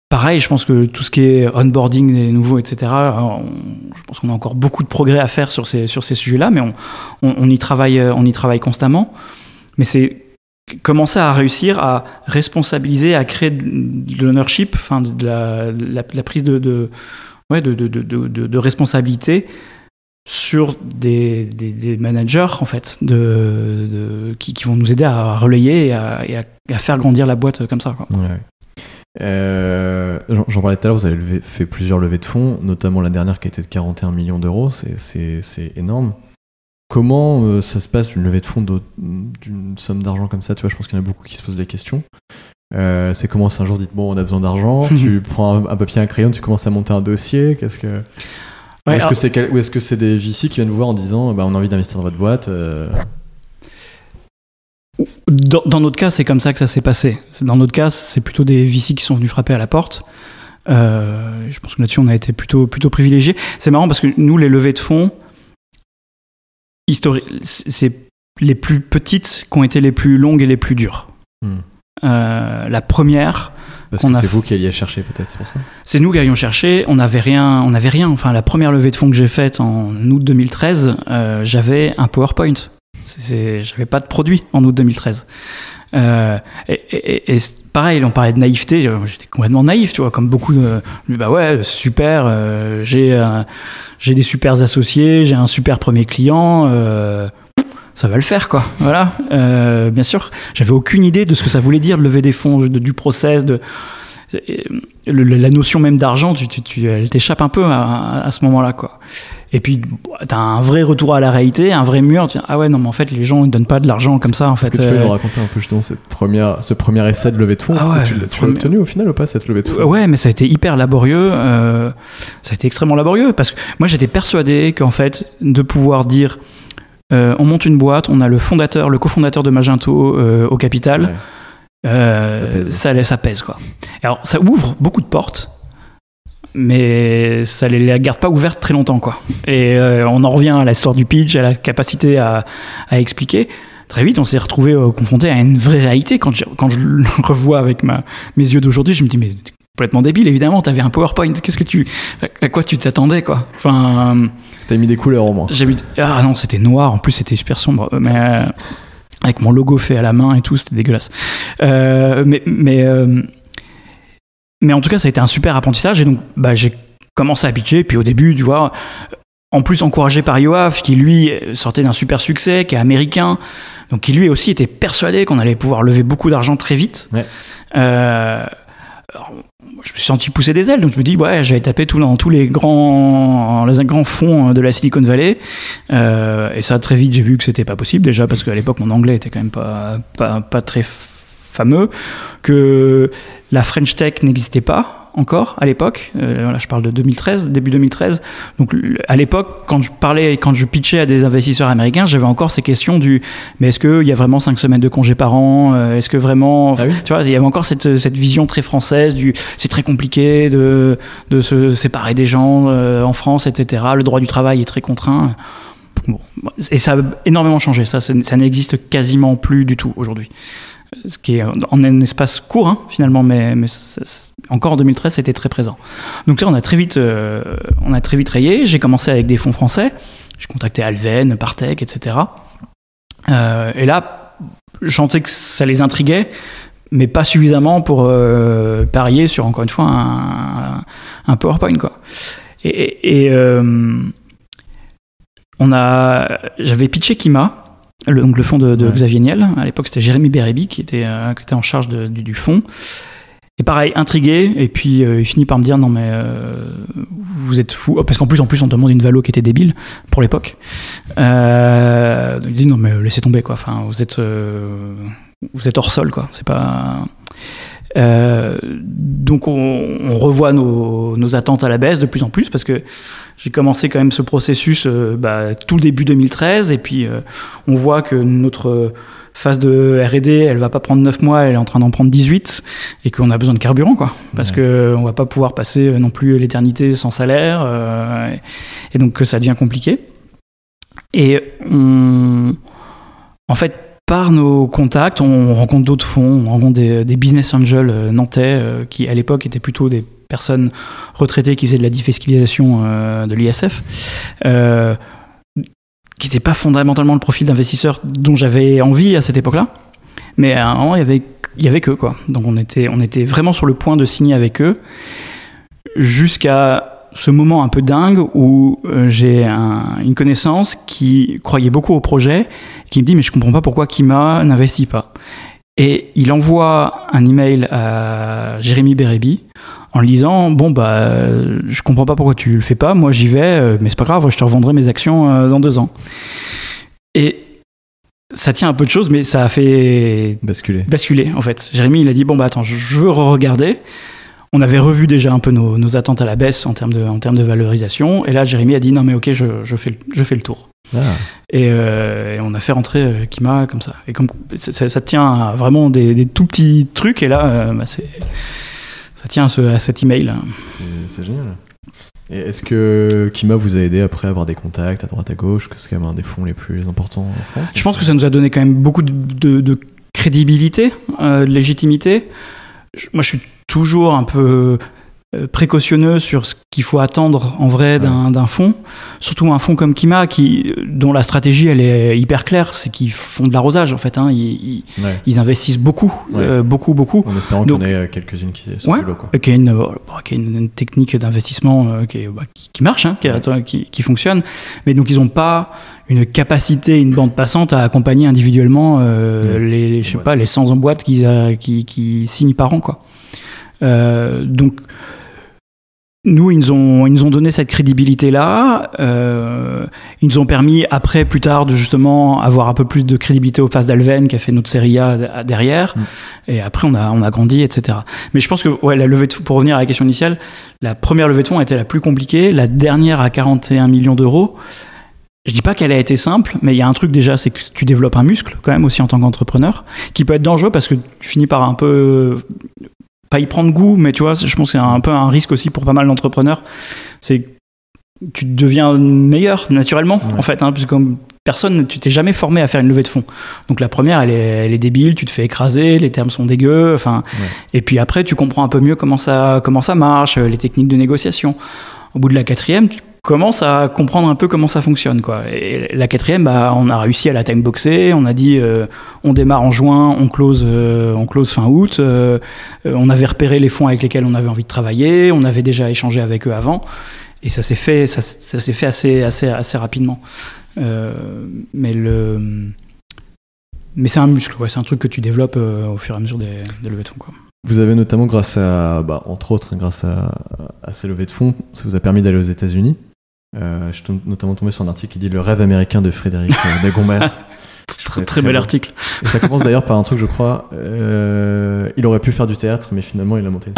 Pareil, je pense que tout ce qui est onboarding des nouveaux, etc. je pense qu'on a encore beaucoup de progrès à faire sur ces sur ces sujets-là, mais on, on, on y travaille, on y travaille constamment. Mais c'est commencer à réussir à responsabiliser, à créer de, l'ownership, enfin de la, prise de, responsabilité sur des, managers en fait, qui, qui vont nous aider à relayer et à, faire grandir la boîte comme ça. Quoi. Ouais. Euh, J'en parlais tout à l'heure, vous avez fait plusieurs levées de fonds, notamment la dernière qui était de 41 millions d'euros, c'est énorme. Comment euh, ça se passe une levée de fonds d'une somme d'argent comme ça Tu vois, je pense qu'il y en a beaucoup qui se posent la question. Euh, c'est comment c'est un jour dites bon on a besoin d'argent, tu prends un, un papier un crayon, tu commences à monter un dossier, qu'est-ce que Ouais, est-ce alors- que c'est ou est-ce que c'est des VC qui viennent vous voir en disant bah, on a envie d'investir dans votre boîte euh, Dans, dans notre cas, c'est comme ça que ça s'est passé. Dans notre cas, c'est plutôt des VC qui sont venus frapper à la porte. Euh, je pense que là-dessus, on a été plutôt, plutôt privilégiés. C'est marrant parce que nous, les levées de fonds, c'est les plus petites qui ont été les plus longues et les plus dures. Hmm. Euh, la première, Parce que c'est vous qui alliez chercher peut-être, c'est pour ça? C'est nous qui allions chercher. On n'avait rien. On n'avait rien. Enfin, la première levée de fonds que j'ai faite en août 2013, euh, j'avais un PowerPoint. J'avais pas de produit en août 2013. Euh, et, pareil, on parlait de naïveté. euh, J'étais complètement naïf, tu vois, comme beaucoup de. Bah ouais, super. euh, j'ai des supers associés, j'ai un super premier client. ça va le faire, quoi. Voilà. Bien sûr, j'avais aucune idée de ce que ça voulait dire de lever des fonds, de- du process, de la notion même d'argent, tu- tu- elle t'échappe un peu à, à ce moment-là, quoi. Et puis, t'as un vrai retour à la réalité, un vrai mur. Tu dis, ah ouais, non, mais en fait, les gens, ils donnent pas de l'argent comme ça, en fait. Est-ce que tu peux Euh, nous raconter un peu justement cette première, ce premier essai de levée de fonds Ah ouais, Tu l'as premier- obtenu au final ou pas cette levée de fonds? Ouais, mais ça a été hyper laborieux. euh, ça a été extrêmement laborieux parce que moi j'étais persuadé qu'en fait de pouvoir dire euh, on monte une boîte, on a le fondateur, le cofondateur de Magento euh, au capital, Ouais. euh, Ça pèse. ça, ça pèse quoi. Alors ça ouvre beaucoup de portes. Mais ça les la garde pas ouvertes très longtemps quoi. Et euh, on en revient à l'histoire du pitch, à la capacité à, à expliquer. Très vite, on s'est retrouvé euh, confronté à une vraie réalité. Quand je, quand je le revois avec ma, mes yeux d'aujourd'hui, je me dis mais t'es complètement débile. Évidemment, t'avais un PowerPoint. Qu'est-ce que tu, à quoi tu t'attendais quoi? Enfin, euh, T'as mis des couleurs au moins. j'ai mis ah non, c'était noir. En plus, c'était super sombre. Mais euh, avec mon logo fait à la main et tout, c'était dégueulasse. Euh, mais mais mais en tout cas, ça a été un super apprentissage. Et donc, bah, j'ai commencé à pitcher. Puis au début, tu vois, en plus encouragé par Yoav, qui lui sortait d'un super succès, qui est américain, donc qui lui aussi était persuadé qu'on allait pouvoir lever beaucoup d'argent très vite. Ouais. Euh, alors, je me suis senti pousser des ailes, donc je me dis, ouais, j'allais taper tout dans tous les grands, les grands fonds de la Silicon Valley. Euh, et ça, très vite, j'ai vu que c'était pas possible, déjà parce qu'à l'époque, mon anglais était quand même pas, pas, pas très fameux, que la French Tech n'existait pas. encore à l'époque. Euh, là, je parle de 2013, début 2013. Donc à l'époque, quand je parlais, quand je pitchais à des investisseurs américains, j'avais encore ces questions du mais est-ce qu'il y a vraiment cinq semaines de congés par an euh, Est-ce que vraiment, Ah oui tu vois, il y avait encore cette, cette vision très française du c'est très compliqué de, de se séparer des gens euh, en France, etc. Le droit du travail est très contraint. Bon, et ça a énormément changé. Ça, ça n'existe quasiment plus du tout aujourd'hui. Ce qui est en un espace court, hein, finalement, mais, encore en 2013, c'était très présent. Donc ça, on a très vite, euh, on a très vite rayé. J'ai commencé avec des fonds français. J'ai contacté Alven, Partech, etc. Euh, et là, je sentais que ça les intriguait, mais pas suffisamment pour euh, parier sur, encore une fois, un, PowerPoint. Quoi. Et, et- on a, j'avais pitché Kima, le, donc le fonds de, de Ouais. Xavier Niel. À l'époque, c'était Jérémy Bérébi qui était, euh, qui était en charge de- du, du fonds. Et pareil, intrigué, et puis euh, il finit par me dire non mais euh, vous êtes fou, parce qu'en plus en plus on demande une valo qui était débile pour l'époque. Il dit non mais laissez tomber quoi. Enfin vous êtes vous êtes hors sol quoi. C'est pas. Euh, donc on, on revoit nos, nos attentes à la baisse de plus en plus parce que j'ai commencé quand même ce processus euh, bah, tout le début 2013 et puis euh, on voit que notre phase de R&D elle va pas prendre 9 mois elle est en train d'en prendre 18 et qu'on a besoin de carburant quoi parce Ouais. que on va pas pouvoir passer euh, non plus l'éternité sans salaire et, et donc que ça devient compliqué et on en fait par nos contacts, on rencontre d'autres fonds, on rencontre des, business angels euh, nantais euh, qui, à l'époque, étaient plutôt des personnes retraitées qui faisaient de la défiscalisation euh, de l'ISF, qui n'étaient pas fondamentalement le profil d'investisseur dont j'avais envie à cette époque-là. Mais à un moment, il y avait, il y avait quoi. Donc on était, on était vraiment sur le point de signer avec eux jusqu'à ce moment un peu dingue où euh, j'ai un- une connaissance qui croyait beaucoup au projet, qui me dit mais je comprends pas pourquoi Kima n'investit pas. Et il envoie un email à Jérémy Bérébi en lui disant bon bah je comprends pas pourquoi tu le fais pas, moi j'y vais, euh, mais c'est pas grave, je te revendrai mes actions euh, dans deux ans. Et ça tient un peu de choses, mais ça a fait Basculer. basculer en fait. Jérémy il a dit bon bah attends je, je veux re-regarder. On avait revu déjà un peu nos, nos attentes à la baisse en termes de, en termes de valorisation. Et là Jérémy a dit non mais ok je, je fais, le- je fais le tour. Ah, Et, euh, et on a fait rentrer euh, Kima comme ça. Et comme ça, ça- tient à vraiment des, des tout petits trucs et là euh, bah, c'est ça tient à, ce- à cet email. c'est- génial. Et est-ce que Kima vous a aidé après à avoir des contacts à droite à gauche? Que c'est quand même un des fonds les plus importants en France Je pense que ça nous a donné quand même beaucoup de, de- de crédibilité, euh, de légitimité. Moi, je suis toujours un peu précautionneux sur ce qu'il faut attendre en vrai d'un d'un fonds, surtout un fonds comme Kima qui, dont la stratégie elle est hyper claire, c'est qu'ils font de l'arrosage en fait. hein. Ils, ils- Ouais. ils investissent beaucoup, Ouais. euh, beaucoup, beaucoup. En espérant qu'on ait euh, quelques-unes qui sortent Ouais. lot, quoi. Euh, qui a une, euh, bon, qui a une, une technique d'investissement euh, qui, est- bah, qui, qui marche, hein, qui, Ouais. fonctionne. Mais donc ils n'ont pas une capacité, une bande passante à accompagner individuellement euh, Ouais. les, les- je sais boîtes. pas, les 100 en boîte qu'ils qui signent par an. Quoi. Euh, donc nous, ils nous ont, ils nous ont donné cette crédibilité-là. euh, ils nous ont permis, après, plus tard, de justement avoir un peu plus de crédibilité aux phases d'Alven, qui a fait notre série A derrière. Mm. Et après, on a, on a grandi, etc. Mais je pense que, ouais, la levée de fonds, pour revenir à la question initiale, la première levée de fonds a été la plus compliquée. La dernière à 41 millions d'euros. Je dis pas qu'elle a été simple, mais il y a un truc déjà, c'est que tu développes un muscle quand même aussi en tant qu'entrepreneur, qui peut être dangereux parce que tu finis par un peu pas y prendre goût, mais tu vois, je pense que c'est un peu un risque aussi pour pas mal d'entrepreneurs. C'est que tu deviens meilleur naturellement, Ouais. en fait, hein, puisque comme personne, tu t'es jamais formé à faire une levée de fonds. Donc la première, elle est, elle est débile, tu te fais écraser, les termes sont dégueux, enfin, Ouais. et puis après, tu comprends un peu mieux comment ça, comment ça marche, euh, les techniques de négociation. Au bout de la quatrième, tu commences à comprendre un peu comment ça fonctionne, quoi. Et la quatrième, bah, on a réussi à la timeboxer, on a dit, euh, on démarre en juin, on close, euh, on close fin août. euh, on avait repéré les fonds avec lesquels on avait envie de travailler, on avait déjà échangé avec eux avant, et ça s'est fait, ça, fait assez, assez, assez rapidement. Mais le, mais c'est un muscle, c'est un truc que tu développes au fur et à mesure des, levées de fonds. Vous avez notamment, grâce à, bah, entre autres, grâce à ces levées de fonds, ça vous a permis d'aller aux États-Unis. Euh, je suis notamment tombé sur un article qui dit Le rêve américain de Frédéric euh, Dagombert. Je Très, très bel article. Et ça commence d'ailleurs par un truc, je crois. euh, il aurait pu faire du théâtre, mais finalement, il a monté.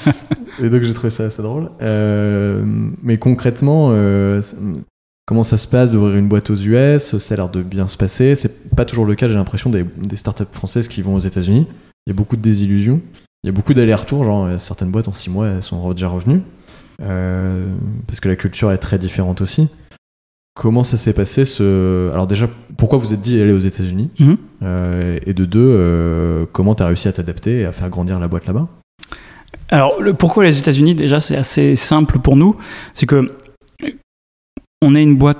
Et donc, j'ai trouvé ça assez drôle. Euh, mais concrètement, euh, comment ça se passe d'ouvrir une boîte aux US Ça a l'air de bien se passer. C'est pas toujours le cas, j'ai l'impression, des, des startups françaises qui vont aux États-Unis. Il y a beaucoup de désillusions. Il y a beaucoup d'allers-retours. Genre, euh, certaines boîtes en six mois, elles sont déjà revenues. Euh, parce que la culture est très différente aussi. Comment ça s'est passé ce... Alors déjà, pourquoi vous êtes dit aller aux États-Unis Mhm. Euh, Et de deux, euh, comment tu as réussi à t'adapter et à faire grandir la boîte là-bas? Alors, le, pourquoi les États-Unis? Déjà, c'est assez simple pour nous. C'est que on est une boîte.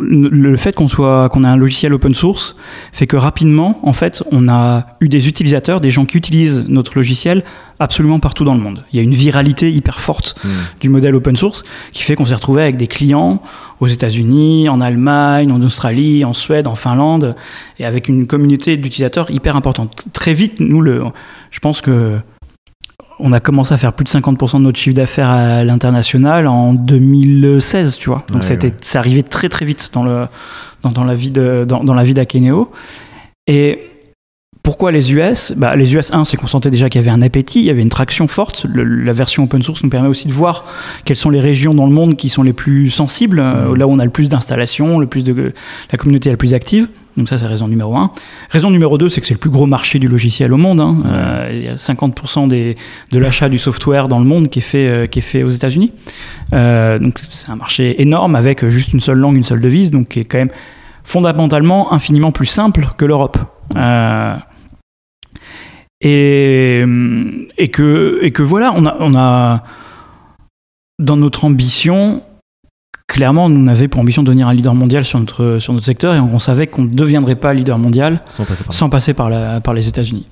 Le fait qu'on soit, qu'on ait un logiciel open source fait que rapidement, en fait, on a eu des utilisateurs, des gens qui utilisent notre logiciel absolument partout dans le monde. Il y a une viralité hyper forte du modèle open source qui fait qu'on s'est retrouvé avec des clients aux États-Unis, en Allemagne, en Australie, en Suède, en Finlande, et avec une communauté d'utilisateurs hyper importante. Très vite, nous, le, je pense que on a commencé à faire plus de 50% de notre chiffre d'affaires à l'international en 2016, tu vois. Donc Ouais, c'était, ouais. c'est arrivé très très vite dans le dans, dans la vie de dans, dans la vie d'Akeneo. Et pourquoi les US bah, Les US, un, c'est qu'on sentait déjà qu'il y avait un appétit, il y avait une traction forte. Le- la version open source nous permet aussi de voir quelles sont les régions dans le monde qui sont les plus sensibles, euh, Mhm. là où on a le plus d'installations, le plus de la communauté la plus active. Donc ça, c'est raison numéro un. Raison numéro deux, c'est que c'est le plus gros marché du logiciel au monde. hein. Euh, il y a 50% des, de l'achat du software dans le monde qui est fait, euh, qui est fait aux États-Unis. Euh, donc c'est un marché énorme avec juste une seule langue, une seule devise, donc qui est quand même fondamentalement infiniment plus simple que l'Europe. Euh, et, et, que, et que voilà, on a, on a dans notre ambition, clairement, on avait pour ambition de devenir un leader mondial sur notre, sur notre secteur et on savait qu'on ne deviendrait pas leader mondial Sans passer par sans passer par, la, par les États-Unis.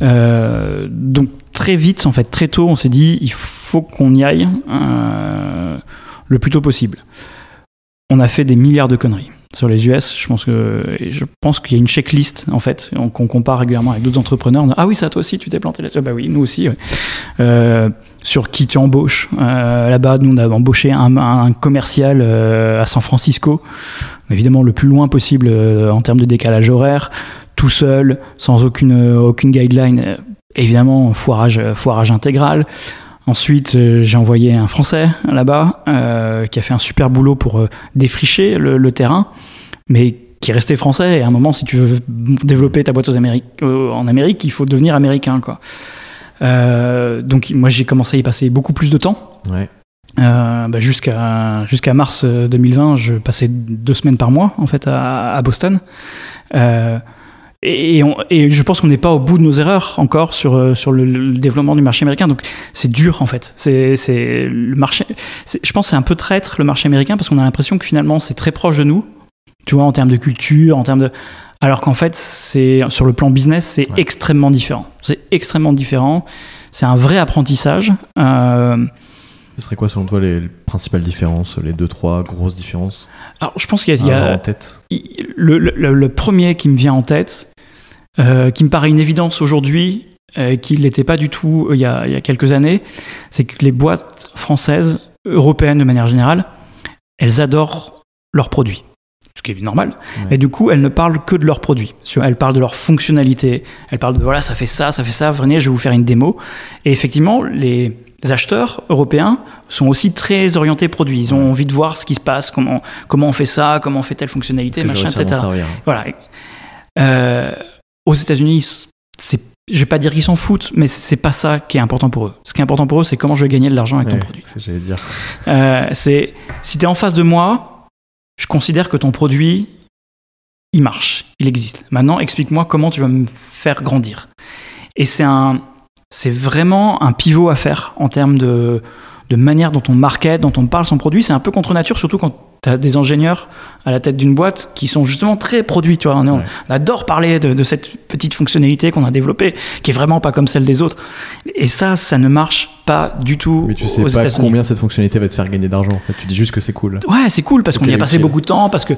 Euh, donc très vite, en fait, très tôt, on s'est dit il faut qu'on y aille euh, le plus tôt possible. On a fait des milliards de conneries sur les US. Je pense que je pense qu'il y a une checklist en fait on- qu'on compare régulièrement avec d'autres entrepreneurs. Ah oui, ça toi aussi, tu t'es planté là-dessus. Ah Bah oui, nous aussi. Euh, sur qui tu embauches. Euh, Là-bas, nous on a embauché un, un commercial euh, à San Francisco, évidemment le plus loin possible en termes de décalage horaire tout seul, sans aucune, aucune guideline. Évidemment, foirage, foirage intégral. Ensuite, euh, j'ai envoyé un Français là-bas euh, qui a fait un super boulot pour euh, défricher le, le terrain, mais qui est resté français. Et à un moment, si tu veux développer ta boîte aux euh, en Amérique, il faut devenir américain. Quoi. Donc, moi, j'ai commencé à y passer beaucoup plus de temps. Ouais. Bah, jusqu'à jusqu'à mars euh, 2020, je passais deux semaines par mois en fait à, à Boston. Et, on- et je pense qu'on n'est pas au bout de nos erreurs encore sur, euh, sur le, le développement du marché américain. Donc c'est dur en fait. C'est c'est le marché. c'est- Je pense que c'est un peu traître le marché américain parce qu'on a l'impression que finalement c'est très proche de nous. Tu vois, en termes de culture, en termes de. Alors qu'en fait, c'est sur le plan business, c'est Ouais. extrêmement différent. C'est extrêmement différent. C'est un vrai apprentissage. Euh, Ce serait quoi selon toi les principales différences, les deux, trois grosses différences alors, je pense qu'il y a, il y à a- avoir en tête le, le- le premier qui me vient en tête, euh, qui me paraît une évidence aujourd'hui, euh, qui ne l'était pas du tout euh, il y, a, il y a quelques années, c'est que les boîtes françaises, européennes de manière générale, elles adorent leurs produits. Ce qui est normal. Ouais. Mais du coup, elles ne parlent que de leurs produits. Elles parlent de leur fonctionnalité. Elles parlent de voilà, ça fait ça, ça fait ça. Venez, je vais vous faire une démo. Et effectivement, les acheteurs européens sont aussi très orientés produits. Ils ont Ouais. envie de voir ce qui se passe, comment, comment on fait ça, comment on fait telle fonctionnalité, que machin, etc. Voilà. Euh, aux États-Unis, c'est, je vais pas dire qu'ils s'en foutent, mais c'est pas ça qui est important pour eux. Ce qui est important pour eux, c'est comment je vais gagner de l'argent avec Ouais, ton produit. c'est j'allais dire. Euh, c'est si tu es en face de moi, je considère que ton produit, il marche, il existe. Maintenant, explique-moi comment tu vas me faire grandir. Et c'est un, c'est vraiment un pivot à faire en termes de, de manière dont on market, dont on parle son produit. C'est un peu contre nature, surtout quand tu as des ingénieurs à la tête d'une boîte qui sont justement très produits. Tu vois, on, Ouais. on adore parler de, de cette petite fonctionnalité qu'on a développée, qui est vraiment pas comme celle des autres. Et ça, ça ne marche pas du tout Mais tu sais aux pas combien cette fonctionnalité va te faire gagner d'argent en fait. Tu dis juste que c'est cool. Ouais, c'est cool parce qu'on y a passé utile. beaucoup de temps, parce que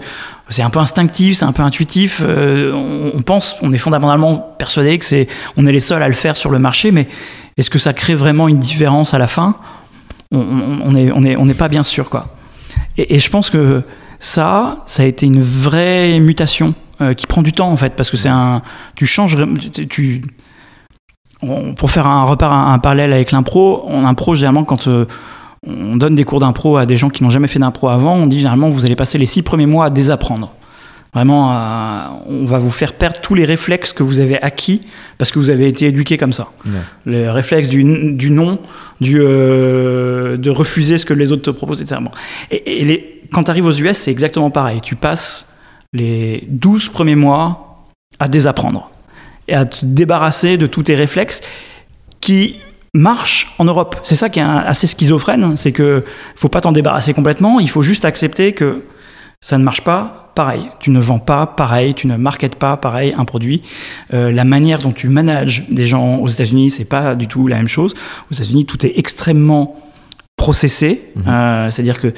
c'est un peu instinctif, c'est un peu intuitif. euh, on, on pense, on est fondamentalement persuadé que c'est, on est les seuls à le faire sur le marché, mais est-ce que ça crée vraiment une différence à la fin? On, on, on est, on est, n'est pas bien sûr quoi. Et, je pense que ça, ça a été une vraie mutation euh, qui prend du temps en fait, parce que c'est un, tu changes, tu, on- pour faire un un, parallèle avec l'impro, en impro, généralement, quand euh, on donne des cours d'impro à des gens qui n'ont jamais fait d'impro avant, on dit généralement vous allez passer les six premiers mois à désapprendre. Vraiment, à- on va vous faire perdre tous les réflexes que vous avez acquis parce que vous avez été éduqué comme ça. Ouais. Le réflexe du, du non, du, euh, de refuser ce que les autres te proposent, etc. Bon. Et, et les, quand tu arrives aux US, c'est exactement pareil. Tu passes les 12 premiers mois à désapprendre et à te débarrasser de tous tes réflexes qui marchent en Europe. C'est ça qui est assez schizophrène, c'est que faut pas t'en débarrasser complètement, il faut juste accepter que ça ne marche pas pareil. Tu ne vends pas pareil, tu ne marketes pas pareil un produit. Euh, la manière dont tu manages des gens aux États-Unis, c'est pas du tout la même chose. Aux États-Unis, tout est extrêmement processé, Mhm. Euh, c'est-à-dire que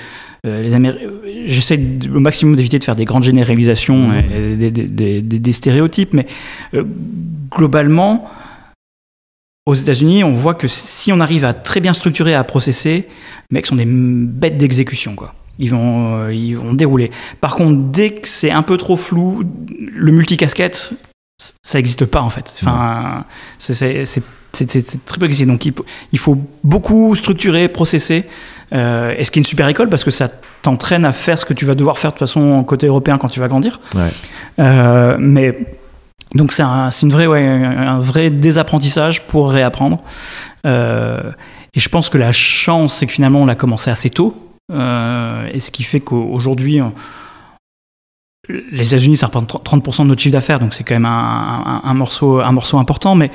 euh, les Améri- j'essaie au maximum d'éviter de faire des grandes généralisations Mhm. et des, des- des- des- des stéréotypes, mais globalement, aux États-Unis, on voit que si on arrive à très bien structurer, à processer, les mecs sont des bêtes d'exécution, quoi. Ils vont, euh, ils vont dérouler. Par contre, dès que c'est un peu trop flou, le multicasquette, ça n'existe pas en fait. Enfin, c'est- très peu existé. Donc il faut, il faut beaucoup structurer, processer. Euh, et ce qui est une super école parce que ça t'entraîne à faire ce que tu vas devoir faire de toute façon côté européen quand tu vas grandir. Ouais. Euh, mais donc c'est un, une vraie, ouais, un vrai désapprentissage pour réapprendre. Euh, et je pense que la chance, c'est que finalement on l'a commencé assez tôt. Euh, et ce qui fait qu'aujourd'hui, on- les États-Unis, ça représente 30% de notre chiffre d'affaires, donc c'est quand même un, morceau, un morceau important, mais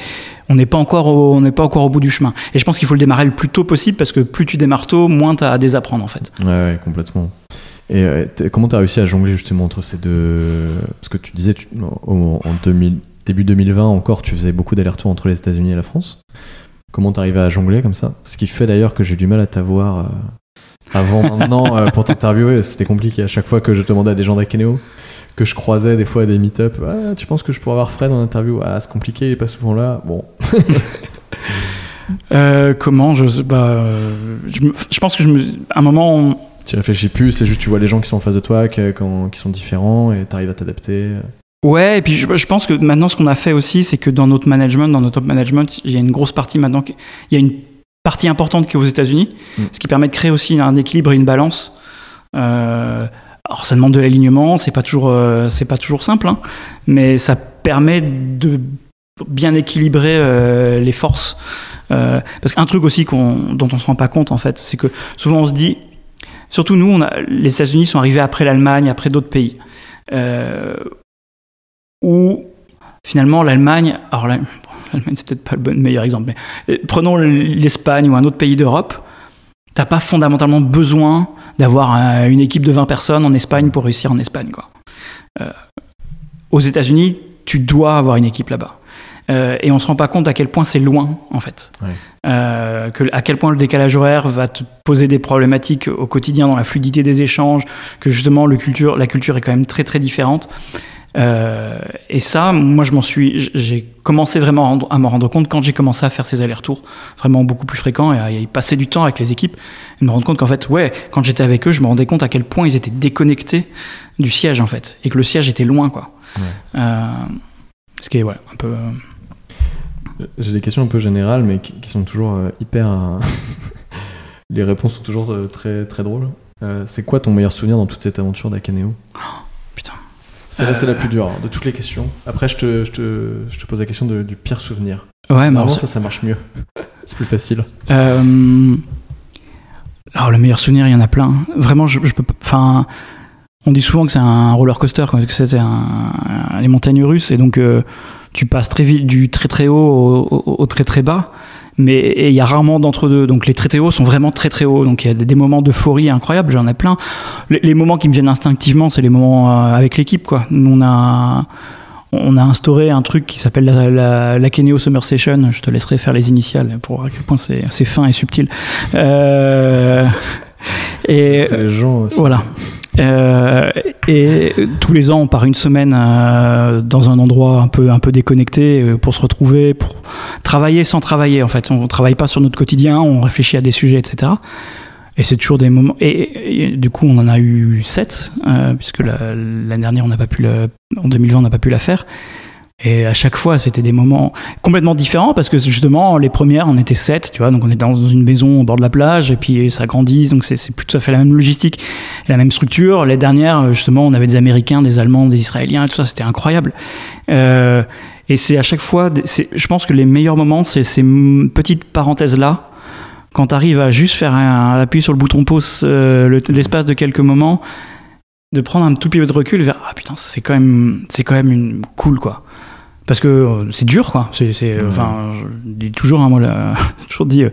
on n'est pas, encore au- pas encore au bout du chemin. Et je pense qu'il faut le démarrer le plus tôt possible, parce que plus tu démarres tôt, moins tu as à désapprendre en fait. Ouais, complètement. Et euh, comment tu as réussi à jongler justement entre ces deux Parce que tu disais, tu- en 2000 début 2020 encore, tu faisais beaucoup d'allers-retours entre les États-Unis et la France. Comment t'arrivais à jongler comme ça? Ce qui fait d'ailleurs que j'ai du mal à t'avoir euh, avant maintenant euh, pour t'interviewer. C'était compliqué à chaque fois que je demandais à des gens d'Akeneo, que je croisais des fois à des meet-up. Ah, tu penses que je pourrais avoir Fred en interview? Ah, c'est compliqué, il est pas souvent là. Bon, Euh, comment je, euh, je, pense que je me, à un moment, on- tu réfléchis plus, c'est juste tu vois les gens qui sont en face de toi, qui, sont différents et t'arrives à t'adapter. Ouais, et puis je, je pense que maintenant, ce qu'on a fait aussi, c'est que dans notre management, dans notre top management, il y a une grosse partie maintenant, qui- il y a une partie importante qui est aux États-Unis, Mm. ce qui permet de créer aussi un équilibre et une balance. Euh, alors, ça demande de l'alignement, c'est pas toujours, euh, c'est pas toujours simple, hein, mais ça permet de bien équilibrer euh, les forces. Euh, parce qu'un truc aussi qu'on, dont on se rend pas compte, en fait, c'est que souvent on se dit, surtout nous, on a, les États-Unis sont arrivés après l'Allemagne, après d'autres pays. Euh, où finalement l'Allemagne, alors là, l'Allemagne c'est peut-être pas le bon, meilleur exemple, mais euh, prenons l'Espagne ou un autre pays d'Europe, t'as pas fondamentalement besoin d'avoir euh, une équipe de 20 personnes en Espagne pour réussir en Espagne. Quoi. Euh, aux États-Unis, tu dois avoir une équipe là-bas. Euh, et on se rend pas compte à quel point c'est loin en fait. Euh, que, à quel point le décalage horaire va te poser des problématiques au quotidien dans la fluidité des échanges, que justement le culture, la culture est quand même très très différente. Euh, et ça, moi, je m'en suis, j'ai commencé vraiment à m'en rendre compte quand j'ai commencé à faire ces allers-retours vraiment beaucoup plus fréquents et à y passer du temps avec les équipes et me rendre compte qu'en fait, ouais, quand j'étais avec eux, je me rendais compte à quel point ils étaient déconnectés du siège en fait et que le siège était loin, quoi. Ouais. Euh, ce qui est ouais, un peu. J'ai des questions un peu générales, mais qui, sont toujours euh, hyper. euh, les réponses sont toujours euh, très, très drôles. Euh, c'est quoi ton meilleur souvenir dans toute cette aventure d'Akaneo putain. C'est c'est Euh. la plus dure hein, de toutes les questions. Après, je te, je te, je te pose la question de- du pire souvenir. Ouais, mais Normalement, ça, ça marche mieux. c'est plus facile. Euh, alors le meilleur souvenir, il y en a plein. Vraiment, je, je peux. Enfin, on dit souvent que c'est un roller coaster, que c'est les montagnes russes, et donc euh, tu passes très vite du très très haut au, au- au très très bas. Mais il y a rarement d'entre deux. Donc les très très hauts sont vraiment très très hauts. Donc il y a des, des moments d'euphorie incroyables. J'en ai plein. Les, les moments qui me viennent instinctivement, c'est les moments euh, avec l'équipe, quoi. Nous on a on a instauré un truc qui s'appelle la, la, la Keneo Summer Session. Je te laisserai faire les initiales pour voir à quel point c'est c'est fin et subtil. Euh, et Parce que les gens. aussi. voilà. Euh, et tous les ans, on part une semaine euh, dans un endroit un peu, un peu déconnecté euh, pour se retrouver, pour travailler sans travailler. En fait, on ne travaille pas sur notre quotidien, on réfléchit à des sujets, etc. Et c'est toujours des moments. Et, du coup, on en a eu sept, puisque la- l'année dernière, on n'a pas pu le- en 2020, on n'a pas pu la faire. Et à chaque fois, c'était des moments complètement différents parce que justement, les premières, on était sept, tu vois, donc on était dans une maison au bord de la plage et puis ça grandit, donc c'est plus tout à fait la même logistique, la même structure. Les dernières, justement, on avait des Américains, des Allemands, des Israéliens et tout ça, c'était incroyable. Euh, et c'est à chaque fois, je pense que les meilleurs moments, c'est ces petites parenthèses-là, quand tu arrives à juste faire un, appui sur le bouton pause euh, l'espace de quelques moments, de prendre un tout petit peu de recul vers ah putain c'est quand même quand même une cool quoi parce que euh, c'est dur quoi. C'est enfin je dis toujours un hein, moi toujours dit euh,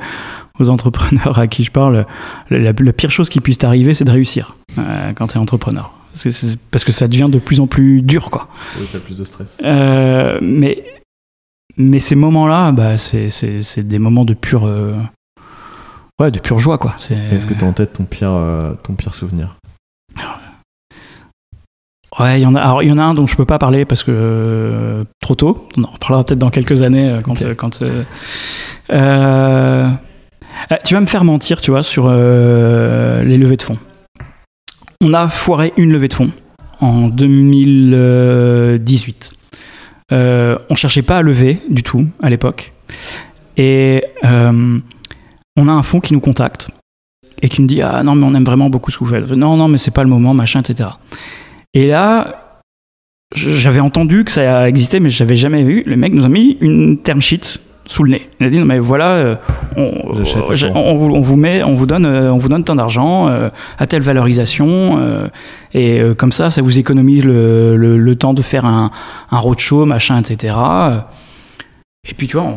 aux entrepreneurs à qui je parle la, pire chose qui puisse t'arriver c'est de réussir euh, quand tu es entrepreneur parce que ça devient de plus en plus dur quoi. C'est plus de stress. Mais mais ces moments là bah, c'est des moments de pure ouais de pure joie quoi. Est-ce que tu as en tête ton pire ton pire souvenir? Ouais, il y en a. Alors, il y en a un dont je peux pas parler parce que euh, trop tôt. On en reparlera peut-être dans quelques années euh, quand. Euh, quand tu vas me faire mentir, tu vois, sur les levées de fonds. On a foiré une levée de fonds en 2018. on cherchait pas à lever du tout à l'époque, et on a un fonds qui nous contacte et qui nous dit ah non mais on aime vraiment beaucoup ce que vous faites. Non non mais c'est pas le moment machin etc. Et là, j'avais entendu que ça existait, mais je n'avais jamais vu. Le mec nous a mis une term sheet sous le nez. Il a dit non mais voilà, euh, on, on, vous met, on vous donne, euh, on vous donne tant d'argent euh, à telle valorisation et comme ça, ça vous économise le, le, temps de faire un, un, roadshow, machin, etc. Et puis tu vois,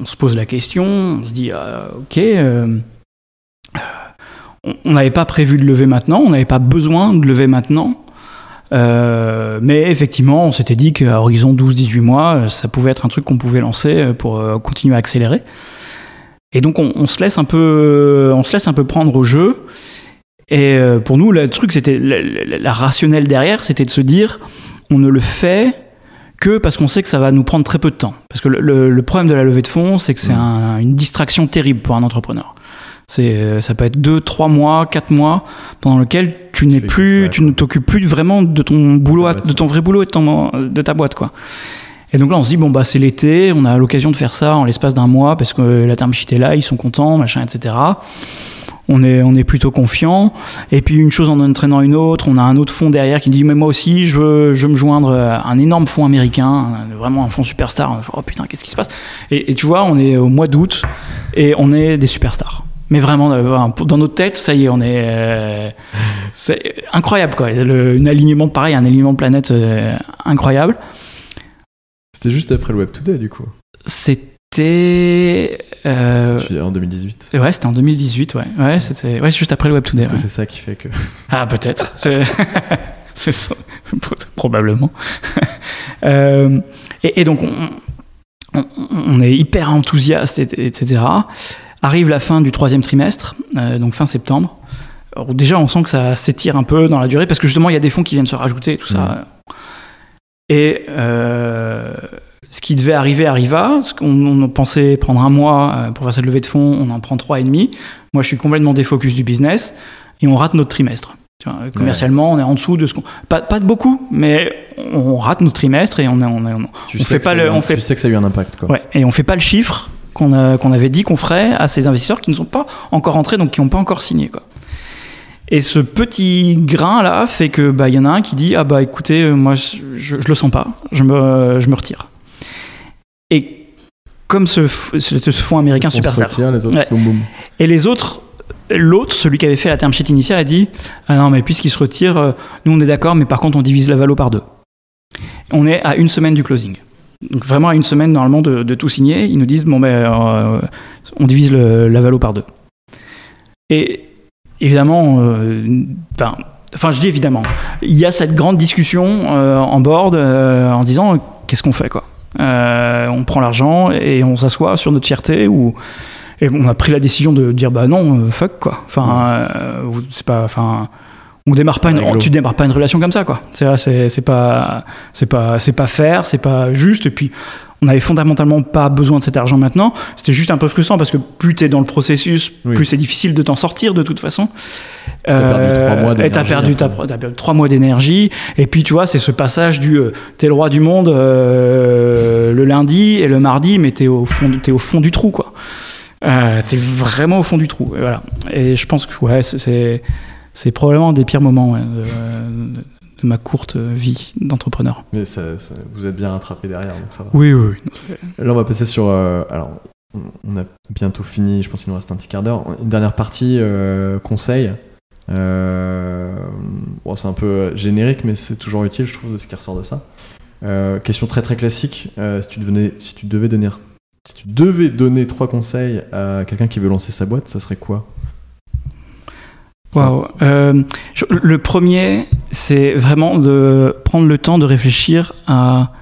on, se pose la question, on se dit ok. on n'avait pas prévu de lever maintenant, on n'avait pas besoin de lever maintenant. Euh, mais effectivement, on s'était dit qu'à horizon 12-18 mois, euh, ça pouvait être un truc qu'on pouvait lancer euh, pour continuer à accélérer. Et donc on, se laisse un peu, on se laisse un peu prendre au jeu. Et pour nous, le truc, c'était la, rationnelle derrière, c'était de se dire, on ne le fait que parce qu'on sait que ça va nous prendre très peu de temps. Parce que le, problème de la levée de fonds, c'est que c'est mmh. une distraction terrible pour un entrepreneur. C'est, euh, ça peut être deux, trois mois, quatre mois pendant lequel tu n'es plus, tu ne t'occupes plus vraiment de ton boulot, de ton vrai boulot et de, de ta boîte, quoi. Et donc là, on se dit, bon, bah, c'est l'été, on a l'occasion de faire ça en l'espace d'un mois parce que la term sheet est là, ils sont contents, machin, etc. On est, on est plutôt confiant. Et puis, une chose en entraînant une autre, on a un autre fonds derrière qui dit, mais moi aussi, je veux, je veux me joindre à un énorme fonds américain, vraiment un fonds superstar. oh putain, qu'est-ce qui se passe? Et, et tu vois, on est au mois d'août et on est des superstars mais vraiment euh, dans notre tête ça y est on est euh, c'est incroyable quoi. Un alignement pareil un alignement de planète euh, incroyable. C'était juste après le Web Today du coup. C'était en 2018 ouais c'était en 2018 ouais. Ouais c'était ouais juste après le Web Today est-ce que c'est ça qui fait que ah peut-être. C'est ça. Probablement. Et, donc on, on, est hyper enthousiaste etc Arrive la fin du troisième trimestre, euh, donc fin septembre. déjà, on sent que ça s'étire un peu dans la durée parce que justement, il y a des fonds qui viennent se rajouter, tout ça. Et euh, ce qui devait arriver arriva. Ce qu'on pensait prendre un mois euh, pour faire cette levée de fonds, on en prend trois et demi. Moi, je suis complètement défocus du business et on rate notre trimestre. commercialement, on est en dessous de ce qu'on. Pas, pas, de beaucoup, mais on rate notre trimestre et on, est, on, on, tu fait pas le. On fait... Tu sais que ça a eu un impact. Quoi. Ouais, et on fait pas le chiffre qu'on avait dit qu'on ferait à ces investisseurs qui ne sont pas encore entrés, donc qui n'ont pas encore signé. Quoi. Et ce petit grain là fait que bah il y en a un qui dit ah bah écoutez euh, moi je, je, le sens pas je me je me retire. Et comme ce ce, fonds américain superstar. les autres, et les autres l'autre celui qui avait fait la term sheet initiale a dit ah non mais puisqu'il se retire euh, nous on est d'accord mais par contre on divise la valo par deux. On est à une semaine du closing donc vraiment à une semaine normalement de, tout signer, ils nous disent bon ben euh, on divise le, la valo par deux. Et évidemment, euh, enfin je dis évidemment, il y a cette grande discussion euh, en board en disant qu'est-ce qu'on fait quoi? on prend l'argent et on s'assoit sur notre fierté ou et on a pris la décision de dire bah non fuck quoi. Enfin c'est pas enfin on démarre pas une, tu démarres pas une relation comme ça quoi c'est c'est pas c'est pas c'est pas faire c'est pas juste et puis on avait fondamentalement pas besoin de cet argent maintenant. C'était juste un peu frustrant parce que plus tu es dans le processus, Oui. plus c'est difficile de t'en sortir de toute façon. Perdu mois et t'as d'énergie perdu, après. ta- t'as perdu trois mois d'énergie. Et puis tu vois, c'est ce passage du euh, t'es le roi du monde euh, le lundi et le mardi, mais t'es au fond, t'es au fond du trou quoi. Euh, t'es vraiment au fond du trou. Et voilà. Et je pense que ouais, c'est- c'est probablement un des pires moments ouais, de, ma courte vie d'entrepreneur. Mais ça- ça- vous êtes bien rattrapé derrière, donc ça va. Oui, oui, oui. Là, on va passer sur. euh, alors, on- a bientôt fini, je pense qu'il nous reste un petit quart d'heure. Une dernière partie, euh, conseil. Euh, bon, c'est un peu euh, générique, mais c'est toujours utile, je trouve, de ce qui ressort de ça. Euh, question très très classique. euh, si, tu devenais, si tu devais donner. Si tu devais donner trois conseils à quelqu'un qui veut lancer sa boîte, ça serait quoi? Waouh. Euh, le premier, c'est vraiment de prendre le temps de réfléchir à.